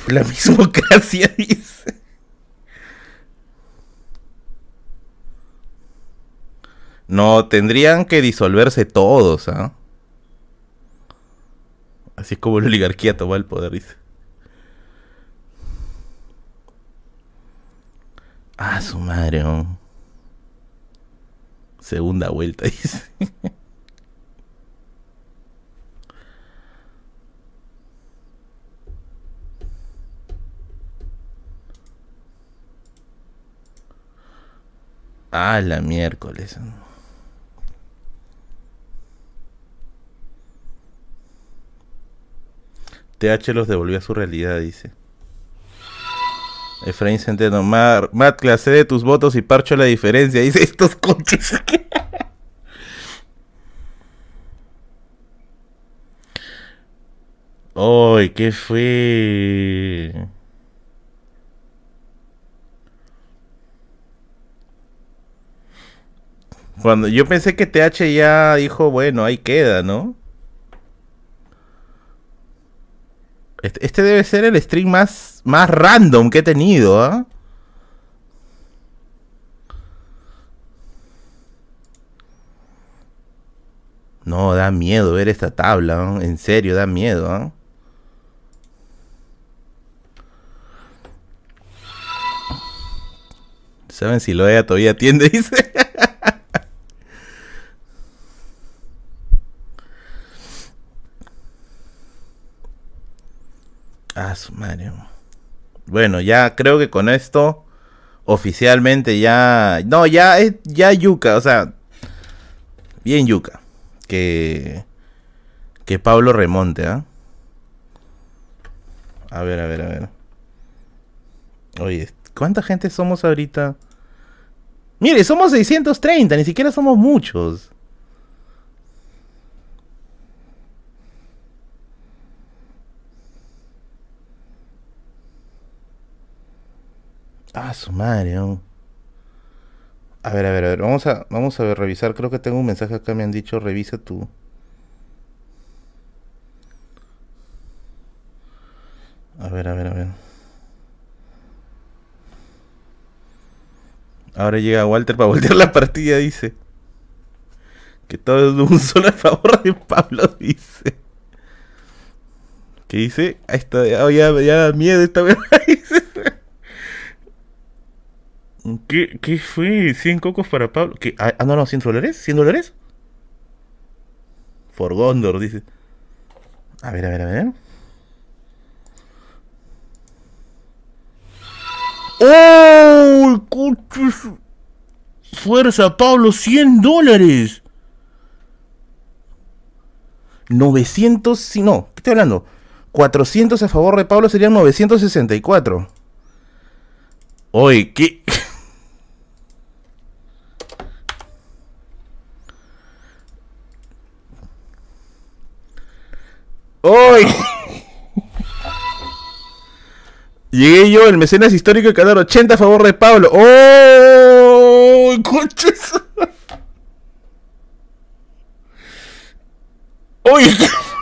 La mismocracia <laughs> dice. No, tendrían que disolverse todos, ¿ah? Así es como la oligarquía toma el poder, dice. Ah, sumario. Segunda vuelta, <laughs> dice. Ah, la miércoles. TH los devolvió a su realidad, dice. Efraín Centeno, Matt, clase de tus votos y parcho la diferencia. Dice estos coches. <laughs> ¡Ay, qué fue! Cuando yo pensé que TH ya dijo, bueno, ahí queda, ¿no? Este, este, debe ser el stream más, más random que he tenido, ¿ah? No, da miedo ver esta tabla, en serio, da miedo. ¿ah? ¿Saben si lo ella todavía atiende? <laughs> Dice. Ah, su. Bueno, ya creo que con esto oficialmente ya no, ya es ya yuca, o sea, bien yuca que que Pablo remonte, ¿ah? A ver, a ver, a ver. Oye, ¿cuánta gente somos ahorita? Mire, somos 630, ni siquiera somos muchos. Ah, su madre. A ver, a ver, a ver. Vamos a, vamos a ver, revisar. Creo que tengo un mensaje acá. Me han dicho, revisa tú. A ver, a ver, a ver. Ahora llega Walter para <laughs> voltear la partida, dice. Que todo es un solo a favor de Pablo, dice. ¿Qué dice? Ahí está, ya, ya, miedo esta <laughs> vez. ¿Qué, ¿Qué fue? ¿100 cocos para Pablo? ¿Qué? Ah, ah no, no, ¿100 dólares? ¿100 dólares? For Gondor, dice. A ver, a ver, a ver. ¡Oh! ¡Coches! Fuerza, Pablo, 100 dólares. 900, no, ¿qué estoy hablando? 400 a favor de Pablo serían 964. Oye, ¿qué? ¡Hoy! <laughs> Llegué yo, el mecenas histórico de Canal 80 a favor de Pablo. ¡Oh! ¡Conches! <laughs> ¡Oye!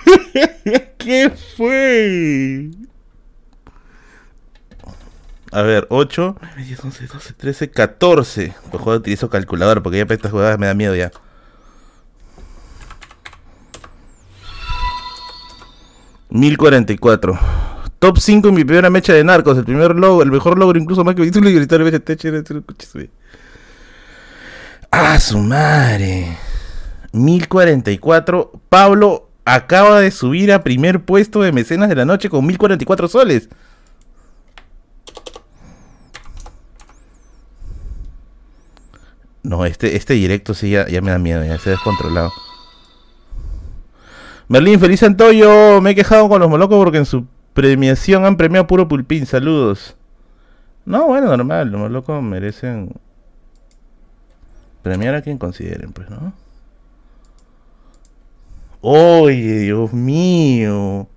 <laughs> ¿Qué fue? A ver, 8, 10, 11, 12, 13, 14. Pues juego utilizo calculador porque ya para estas jugadas me da miedo ya. 1044. Top 5 en mi primera mecha de narcos. El primer logro, el mejor logro, incluso más que un libertario de Ah, su madre. 1044. Pablo acaba de subir a primer puesto de mecenas de la noche con 1044 soles. No, este, este directo sí ya, ya me da miedo, ya se ha descontrolado. Merlín, feliz Antoyo. Me he quejado con los molocos porque en su premiación han premiado puro pulpín. Saludos. No, bueno, normal. Los molocos merecen premiar a quien consideren, pues, ¿no? Oye, Dios mío.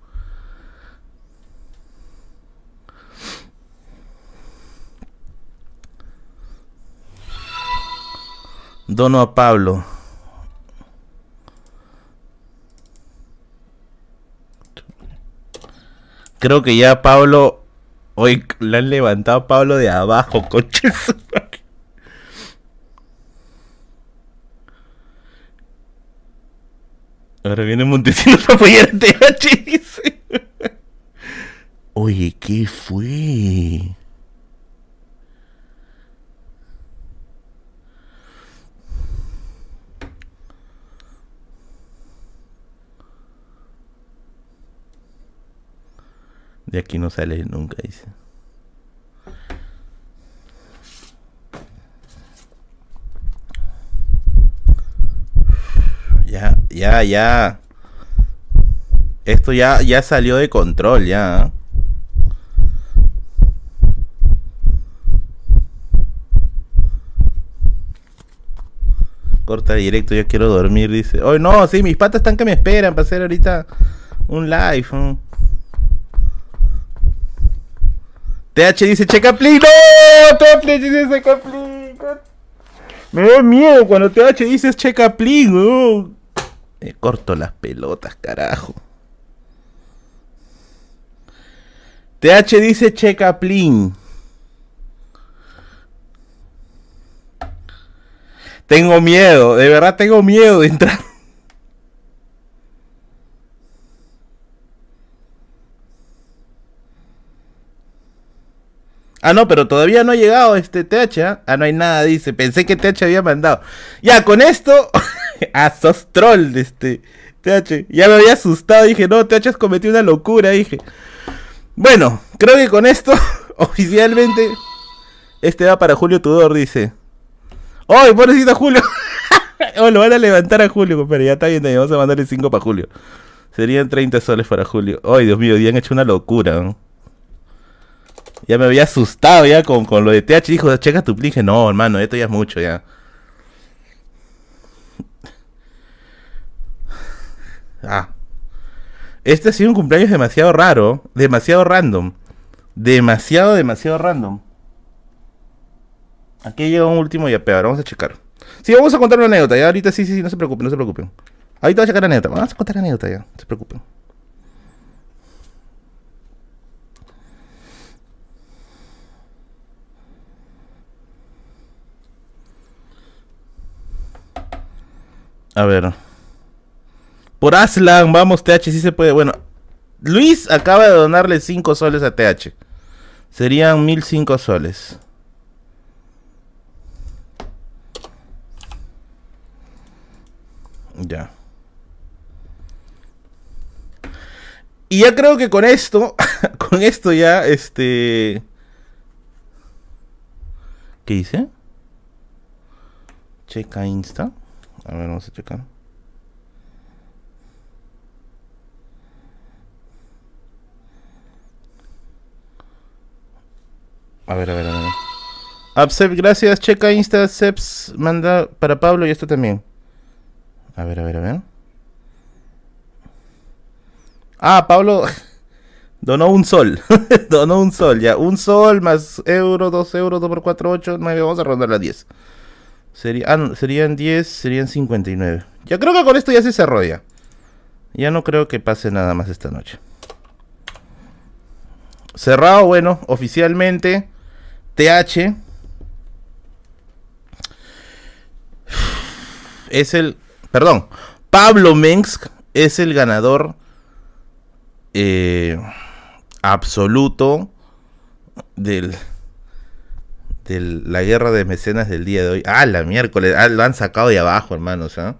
Dono a Pablo. Creo que ya Pablo. Hoy le han levantado a Pablo de abajo, coches. <laughs> Ahora viene Montesinos para apoyar a TH. <laughs> Oye, ¿qué fue? De aquí no sale nunca, dice. Ya, ya, ya. Esto ya, ya salió de control, ya. Corta directo, yo quiero dormir, dice. Hoy no, sí, mis patas están que me esperan para hacer ahorita un live. TH dice Checaplin. ¡No! TH dice Checaplin. Me da miedo cuando TH dice Checaplin. ¿no? Me corto las pelotas, carajo. TH dice Checaplin. Tengo miedo, de verdad tengo miedo de entrar. Ah, no, pero todavía no ha llegado este TH. ¿ah? ah, no hay nada, dice. Pensé que TH había mandado. Ya, con esto. <laughs> a sos troll de este TH. Ya me había asustado. Dije, no, TH has cometido una locura. Dije. Bueno, creo que con esto, <laughs> oficialmente. Este va para Julio Tudor, dice. ¡Ay, pobrecito Julio! <laughs> oh, lo van a levantar a Julio, compadre. Ya está bien, vamos a mandarle 5 para Julio. Serían 30 soles para Julio. Ay, Dios mío, ya han hecho una locura. ¿no? Ya me había asustado ya con, con lo de TH. Dijo, checa tu plige. No, hermano, esto ya es mucho ya. Ah. Este ha sido un cumpleaños demasiado raro. Demasiado random. Demasiado, demasiado random. Aquí llega un último ya peor. Vamos a checar. Sí, vamos a contar una anécdota. Ya ahorita sí, sí, sí, no se preocupen, no se preocupen. Ahorita voy a checar la anécdota. Vamos a contar la anécdota ya. No se preocupen. A ver. Por Aslan, vamos, TH, sí se puede. Bueno, Luis acaba de donarle 5 soles a TH. Serían 1005 soles. Ya. Y ya creo que con esto, <laughs> con esto ya, este... ¿Qué hice? checa Insta. A ver, vamos a checar. A ver, a ver, a ver. Absep, gracias. Checa Insta. Seps manda para Pablo y esto también. A ver, a ver, a ver. Ah, Pablo <laughs> donó un sol. <laughs> donó un sol, ya. Un sol más euro, dos euros, dos por cuatro, ocho, nueve. Vamos a rondar las diez. Sería, ah, serían diez, serían cincuenta y nueve. Yo creo que con esto ya se cerró ya. Ya no creo que pase nada más esta noche. Cerrado, bueno, oficialmente. TH es el, perdón, Pablo Mensk es el ganador eh, absoluto del de la guerra de mecenas del día de hoy. Ah, la miércoles, ah, lo han sacado de abajo, hermanos. ¿ah?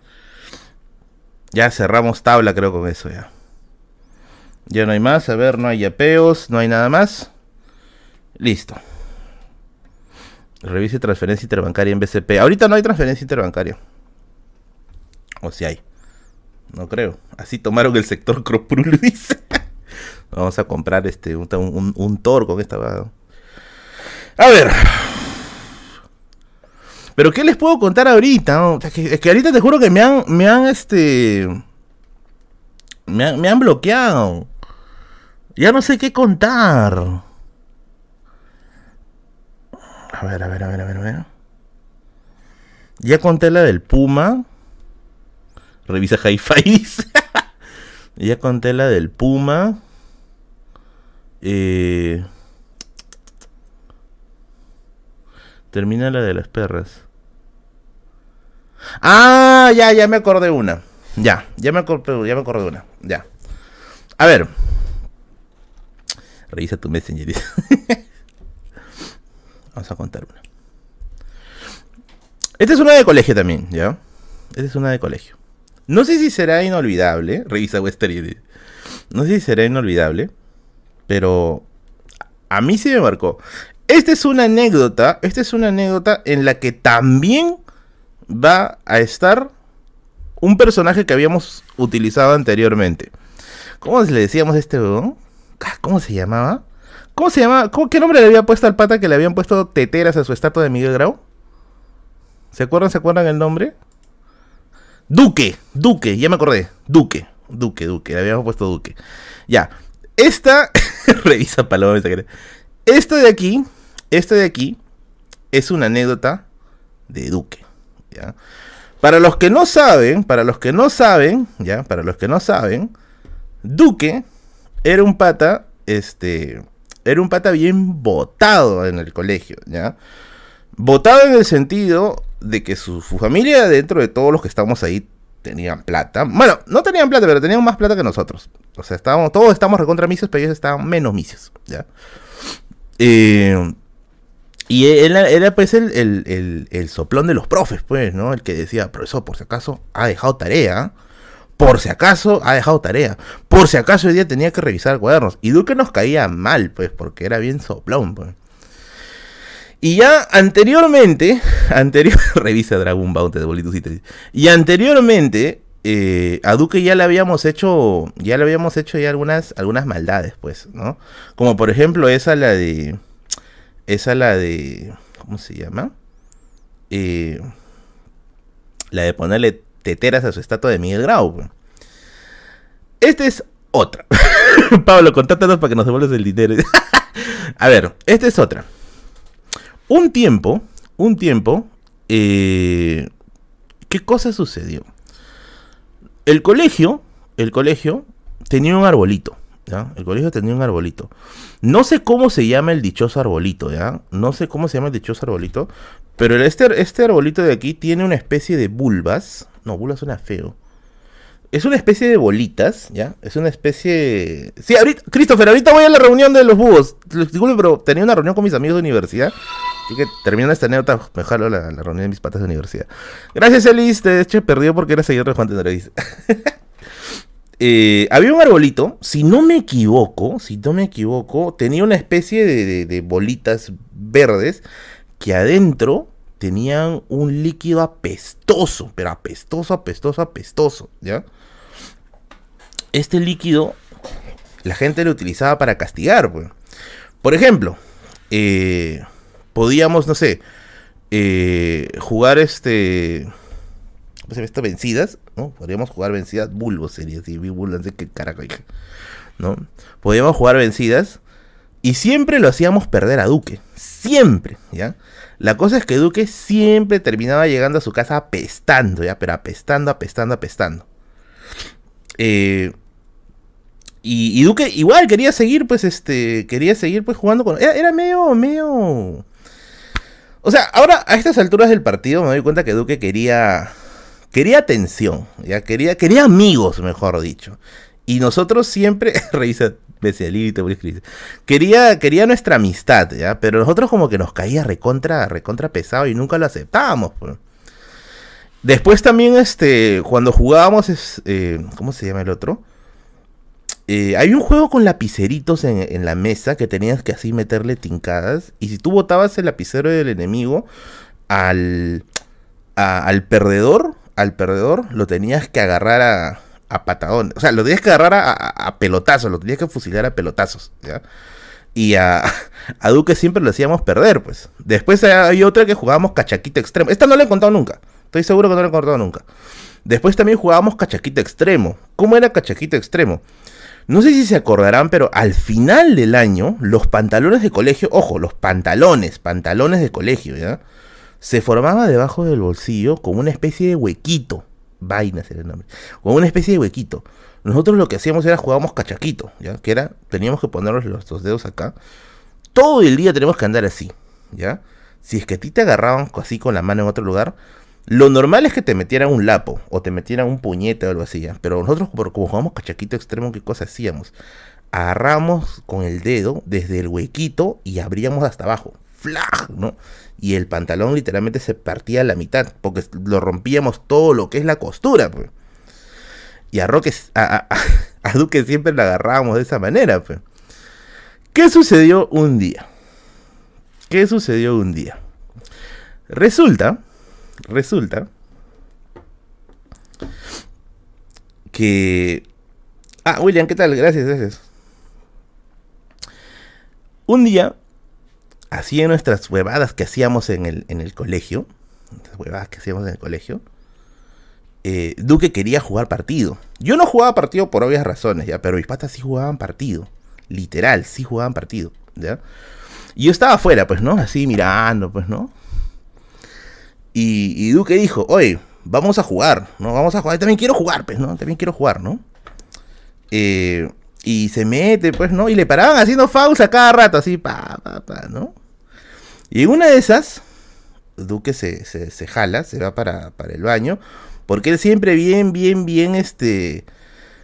Ya cerramos tabla, creo, con eso ya. Ya no hay más, a ver, no hay apeos, no hay nada más. Listo. Revise transferencia interbancaria en BCP. Ahorita no hay transferencia interbancaria. O si hay. No creo. Así tomaron el sector <laughs> dice. Vamos a comprar este un, un, Tor con esta. A ver. Pero ¿qué les puedo contar ahorita? es, que, ahorita te juro que me han, me han este. Me han, me han bloqueado. Ya no sé qué contar. A ver, a ver, a ver, a ver, a ver. Ya conté la del Puma. Revisa Hi-Fi. <laughs> ya conté la del Puma. Eh... Termina la de las perras. Ah, ya, ya me acordé una. Ya, ya me acordé, ya me acordé una. Ya. A ver. Revisa tu Messenger. <laughs> Vamos a contar una. Esta es una de colegio también, ¿ya? Esta es una de colegio. No sé si será inolvidable, revisa Western. No sé si será inolvidable, pero a mí sí me marcó. Esta es una anécdota, esta es una anécdota en la que también va a estar un personaje que habíamos utilizado anteriormente. ¿Cómo le decíamos a este ¿Cómo se llamaba? ¿Cómo se llama? ¿Qué nombre le había puesto al pata que le habían puesto teteras a su estatua de Miguel Grau? ¿Se acuerdan? ¿Se acuerdan el nombre? Duque, Duque, ya me acordé. Duque, Duque, Duque, le habíamos puesto Duque. Ya. Esta. <laughs> revisa paloma, Esto de aquí, esto de aquí, es una anécdota de Duque. ¿ya? Para los que no saben, para los que no saben, ya, para los que no saben, Duque era un pata, este, era un pata bien votado en el colegio, ¿ya? Votado en el sentido de que su, familia, dentro de todos los que estamos ahí, tenían plata. Bueno, no tenían plata, pero tenían más plata que nosotros. O sea, estábamos, todos estamos recontra misios, pero ellos estaban menos misios, ¿ya? Eh, y era pues el, el, soplón de los profes, pues, ¿no? El que decía, profesor, por si acaso ha dejado tarea. Por si acaso ha dejado tarea. Por si acaso hoy día tenía que revisar cuadernos. Y Duque nos caía mal, pues, porque era bien soplón, pues. Y ya anteriormente, <laughs> anterior, <laughs> revisa Dragon Bounty de Bolitos y Y anteriormente, eh, a Duque ya le habíamos hecho, ya le habíamos hecho ya algunas, algunas maldades, pues, ¿no? Como por ejemplo esa la de, esa la de, ¿cómo se llama? Eh, la de ponerle teteras a su estatua de Miguel Grau. Esta es otra. <laughs> Pablo, contáctanos para que nos devuelvas el dinero. <laughs> a ver, esta es otra. Un tiempo, un tiempo, eh, ¿qué cosa sucedió? El colegio, el colegio tenía un arbolito. ¿Ya? El colegio tenía un arbolito. No sé cómo se llama el dichoso arbolito, ¿ya? No sé cómo se llama el dichoso arbolito. Pero este, este arbolito de aquí tiene una especie de bulbas. No, bulbas suena feo. Es una especie de bolitas, ¿ya? Es una especie... Sí, ahorita, Christopher, ahorita voy a la reunión de los búhos. Disculpe, pero tenía una reunión con mis amigos de universidad. Así que terminando esta anécdota, mejor la, la reunión de mis patas de universidad. Gracias, Elis. De hecho, perdió porque era seguidor de Juan Tenerife. <laughs> eh, había un arbolito, si no me equivoco, si no me equivoco, tenía una especie de, de bolitas verdes que adentro tenían un líquido apestoso, pero apestoso, apestoso, apestoso, ¿ya? Este líquido la gente lo utilizaba para castigar, pues. Por ejemplo, eh, podíamos, no sé, eh, jugar este... Vencidas, ¿no? Podríamos jugar vencidas, bulbos sería así, no sé qué carajo ¿no? Podíamos jugar vencidas y siempre lo hacíamos perder a Duque, siempre, ¿ya? La cosa es que Duque siempre terminaba llegando a su casa apestando, ¿ya? Pero apestando, apestando, apestando. Eh, y, Duque igual quería seguir, pues, este, quería seguir, pues, jugando con... Era, medio, medio... O sea, ahora a estas alturas del partido me doy cuenta que Duque quería... Quería atención, ya quería, quería amigos, mejor dicho. Y nosotros siempre, <laughs> revisa quería, quería nuestra amistad, ¿ya? Pero nosotros como que nos caía recontra, recontra pesado y nunca lo aceptábamos, pues. Después también, este, cuando jugábamos, es, eh, ¿cómo se llama el otro? Eh, hay un juego con lapiceritos en, la mesa que tenías que así meterle tincadas. Y si tú botabas el lapicero del enemigo al, al perdedor, al perdedor, lo tenías que agarrar a, a patadón. O sea, lo tenías que agarrar a, pelotazos, lo tenías que fusilar a pelotazos, Y a, <laughs> a, Duque siempre lo hacíamos perder, pues. Después hay otra que jugábamos cachaquito extremo. Esta no la he contado nunca. Estoy seguro que no la he contado nunca. Después también jugábamos cachaquito extremo. ¿Cómo era cachaquito extremo? No sé si se acordarán, pero al final del año, los pantalones de colegio, ojo, los pantalones, pantalones de colegio, ¿ya? Se formaba debajo del bolsillo como una especie de huequito vainas era el nombre, con una especie de huequito. Nosotros lo que hacíamos era jugábamos cachaquito, ¿ya? Que era, teníamos que ponernos los, dos dedos acá. Todo el día tenemos que andar así, ¿ya? Si es que a ti te agarraban así con la mano en otro lugar, lo normal es que te metieran un lapo o te metieran un puñete o algo así. Pero nosotros, como jugamos cachaquito extremo, ¿qué cosa hacíamos? Agarramos con el dedo desde el huequito y abríamos hasta abajo. ¡Flag! ¿No? y el pantalón literalmente se partía a la mitad, porque lo rompíamos todo lo que es la costura. Pues. Y a, Roque, <laughs> a, Duque siempre la agarrábamos de esa manera. Pues. ¿Qué sucedió un día? ¿Qué sucedió un día? Resulta, resulta que... Ah, William, ¿qué tal? Gracias, gracias. Un día hacía nuestras huevadas que hacíamos en el, en el colegio, las huevadas que hacíamos en el colegio, eh, Duque quería jugar partido. Yo no jugaba partido por obvias razones, ya, pero mis patas sí jugaban partido. Literal, sí jugaban partido, ¿ya? Y yo estaba afuera, pues, ¿no? Así mirando, pues, ¿no? Y, Duque dijo, oye, vamos a jugar, ¿no? Vamos a jugar. También quiero jugar, pues, ¿no? También quiero jugar, ¿no? Eh, y se mete, pues, ¿no? Y le paraban haciendo fouls a cada rato, así, pa, pa, pa, ¿no? Y en una de esas, Duque se, se, jala, se va para, el baño, porque él siempre bien, bien, bien, este,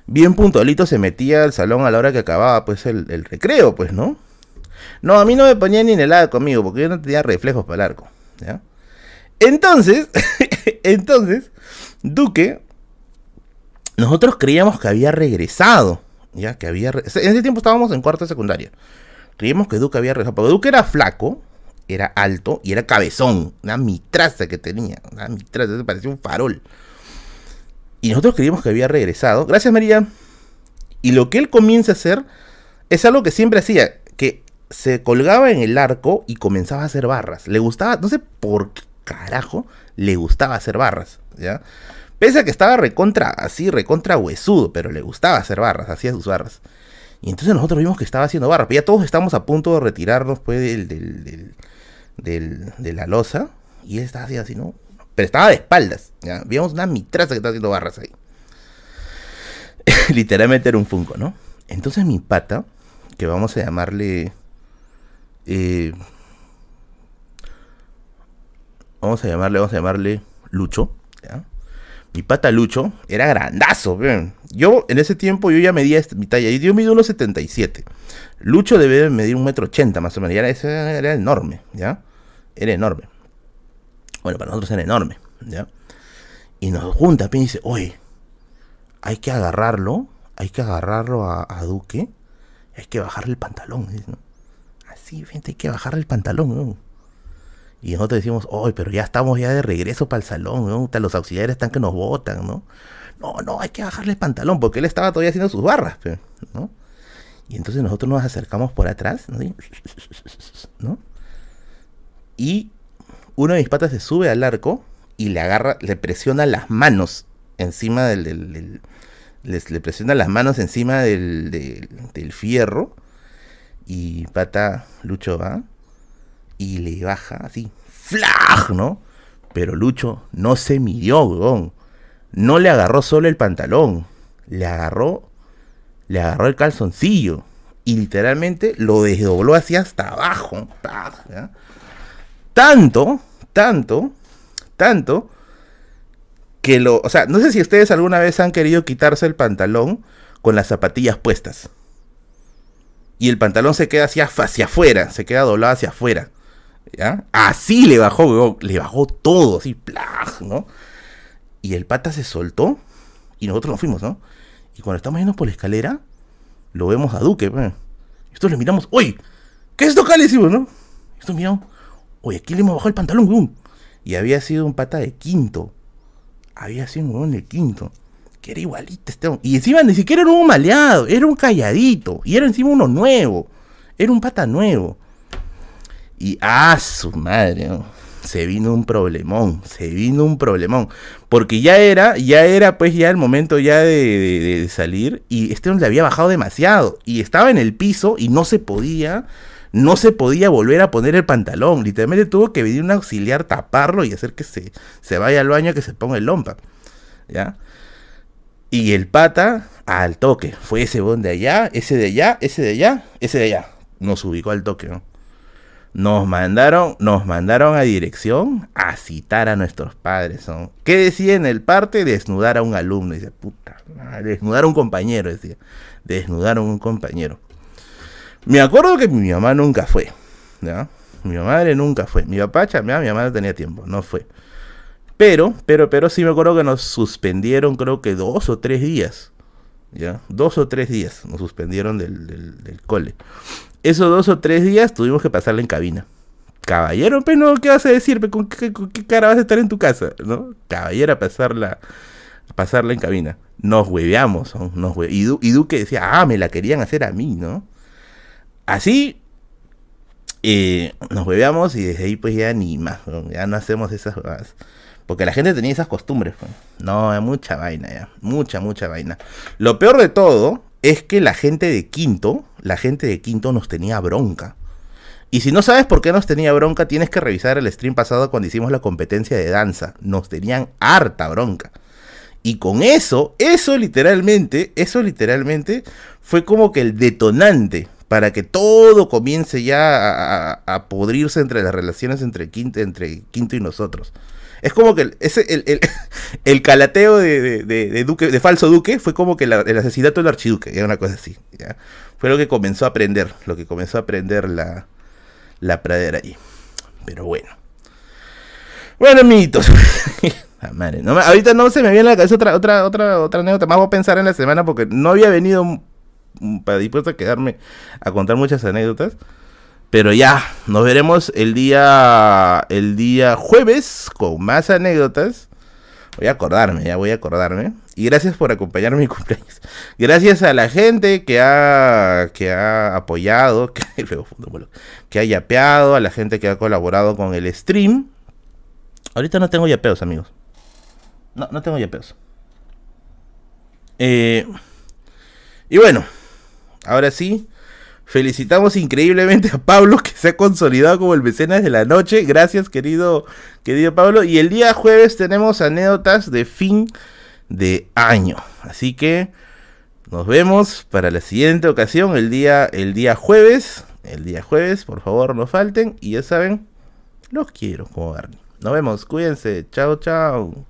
bien puntualito se metía al salón a la hora que acababa, pues, el, recreo, pues, ¿no? No, a mí no me ponía ni en el lado conmigo, porque yo no tenía reflejos para el arco, ¿ya? Entonces, <laughs> entonces, Duque, nosotros creíamos que había regresado, ya, que había... En ese tiempo estábamos en cuarta secundaria. Creíamos que Duque había regresado, porque Duque era flaco, era alto y era cabezón, una mitraza que tenía, una mitraza, se parecía un farol. Y nosotros creíamos que había regresado. Gracias María. Y lo que él comienza a hacer es algo que siempre hacía, que se colgaba en el arco y comenzaba a hacer barras. Le gustaba, no sé por qué carajo, le gustaba hacer barras, ¿ya? Pese a que estaba recontra, así, recontra huesudo, pero le gustaba hacer barras, hacía sus barras. Y entonces nosotros vimos que estaba haciendo barras, pero ya todos estamos a punto de retirarnos pues del, de la losa y él estaba haciendo así, ¿no? Pero estaba de espaldas, ¿ya? Vimos una mitraza que estaba haciendo barras ahí. <laughs> Literalmente era un funko, ¿no? Entonces mi pata, que vamos a llamarle... Eh, vamos a llamarle, vamos a llamarle Lucho, ¿ya? Mi pata Lucho era grandazo. Yo en ese tiempo yo ya medía este, mi talla, yo mido 1,77. Lucho debe medir un metro ochenta más o menos, era enorme, ¿ya? era enorme. Bueno, para nosotros era enorme, ¿ya? Y nos junta y dice, oye, hay que agarrarlo, hay que agarrarlo a, Duque, hay que bajarle el pantalón. Así, gente, hay que bajarle el pantalón, Y nosotros decimos, hoy pero ya estamos ya de regreso para el salón. Los auxiliares están que nos botan, ¿no? No, no, hay que bajarle el pantalón, porque él estaba todavía haciendo sus barras, ¿no? Y entonces nosotros nos acercamos por atrás, <laughs> ¿no? Y uno de mis patas se sube al arco y le agarra, le presiona las manos encima del, le presiona las manos encima del, del, fierro y pata Lucho va y le baja así, ¡flag! ¿no? Pero Lucho no se midió, weón. No le agarró solo el pantalón, le agarró, le agarró el calzoncillo y literalmente lo desdobló hacia hasta abajo. Tanto, tanto, tanto que lo, o sea, no sé si ustedes alguna vez han querido quitarse el pantalón con las zapatillas puestas. Y el pantalón se queda hacia, hacia afuera, se queda doblado hacia afuera. ¿Ya? Así le bajó, le bajó todo, así, plag, ¿no? Y el pata se soltó y nosotros nos fuimos, ¿no? Y cuando estamos yendo por la escalera, lo vemos a Duque, pues. Esto le miramos, ¡oye! ¿Qué es esto acá? Le decimos, ¿no? Esto miramos, oye, aquí le hemos bajado el pantalón, weón. Y había sido un pata de quinto. Había sido un weón de quinto. Que era igualito este Y encima ni siquiera era un maleado, era un calladito. Y era encima uno nuevo. Era un pata nuevo. Y ¡ah, su madre! Se vino un problemón, se vino un problemón. Porque ya era, ya era pues ya el momento ya de, salir. Y este le había bajado demasiado. Y estaba en el piso y no se podía, no se podía volver a poner el pantalón. Literalmente tuvo que venir un auxiliar taparlo y hacer que se, se vaya al baño que se ponga el lompa. ¿Ya? Y el pata al toque. Fue ese bon de allá, ese de allá, ese de allá, ese de allá. Nos ubicó al toque, ¿no? Nos mandaron, nos mandaron a dirección a citar a nuestros padres. ¿Qué decía en el parte? Desnudar a un alumno. Dice, puta, desnudar a un compañero, decía. Desnudar a un compañero. Me acuerdo que mi mamá nunca fue. ¿ya? Mi madre nunca fue. Mi papá chambeaba, mi mamá no tenía tiempo, no fue. Pero, pero, pero sí me acuerdo que nos suspendieron, creo que dos o tres días. ¿Ya? Dos o tres días nos suspendieron del, del, del cole esos dos o tres días tuvimos que pasarla en cabina. Caballero, pero ¿qué vas a decir? ¿Con qué, cara vas a estar en tu casa? ¿No? Caballero a pasarla, pasarla en cabina. Nos hueveamos, nos y, Duque decía, ah, me la querían hacer a mí, ¿no? Así eh, nos hueveamos y desde ahí pues ya ni más, ya no hacemos esas cosas. Porque la gente tenía esas costumbres. Pues. No, hay mucha vaina ya. Mucha, mucha vaina. Lo peor de todo es que la gente de Quinto, la gente de Quinto nos tenía bronca. Y si no sabes por qué nos tenía bronca, tienes que revisar el stream pasado cuando hicimos la competencia de danza. Nos tenían harta bronca. Y con eso, eso literalmente, eso literalmente fue como que el detonante para que todo comience ya a, podrirse entre las relaciones entre Quinto, entre Quinto y nosotros. Es como que ese, el, el, <laughs> calateo de, Duque, de falso Duque fue como que el asesinato del archiduque, era una cosa así. Fue lo que comenzó a aprender, lo que comenzó a aprender la, la pradera ahí. Pero bueno. Bueno, amiguitos. <laughs> ahorita no se me viene a la cabeza otra, otra, otra, otra anécdota. Más voy a pensar en la semana porque no había venido para dispuesto a quedarme a contar muchas anécdotas. Pero ya, nos veremos el día, el día jueves con más anécdotas. Voy a acordarme, ya voy a acordarme. Y gracias por acompañarme mi cumpleaños. Gracias a la gente que ha, que ha apoyado, <laughs> que, que ha yapeado, a la gente que ha colaborado con el stream. Ahorita no tengo yapeos, amigos. No, no tengo yapeos. Eh, y bueno, ahora sí. Felicitamos increíblemente a Pablo que se ha consolidado como el mecenas de la noche. Gracias, querido, querido Pablo. Y el día jueves tenemos anécdotas de fin de año. Así que nos vemos para la siguiente ocasión, el día, el día jueves. El día jueves, por favor, no falten. Y ya saben, los quiero como Barney. Nos vemos, cuídense. Chao, chao.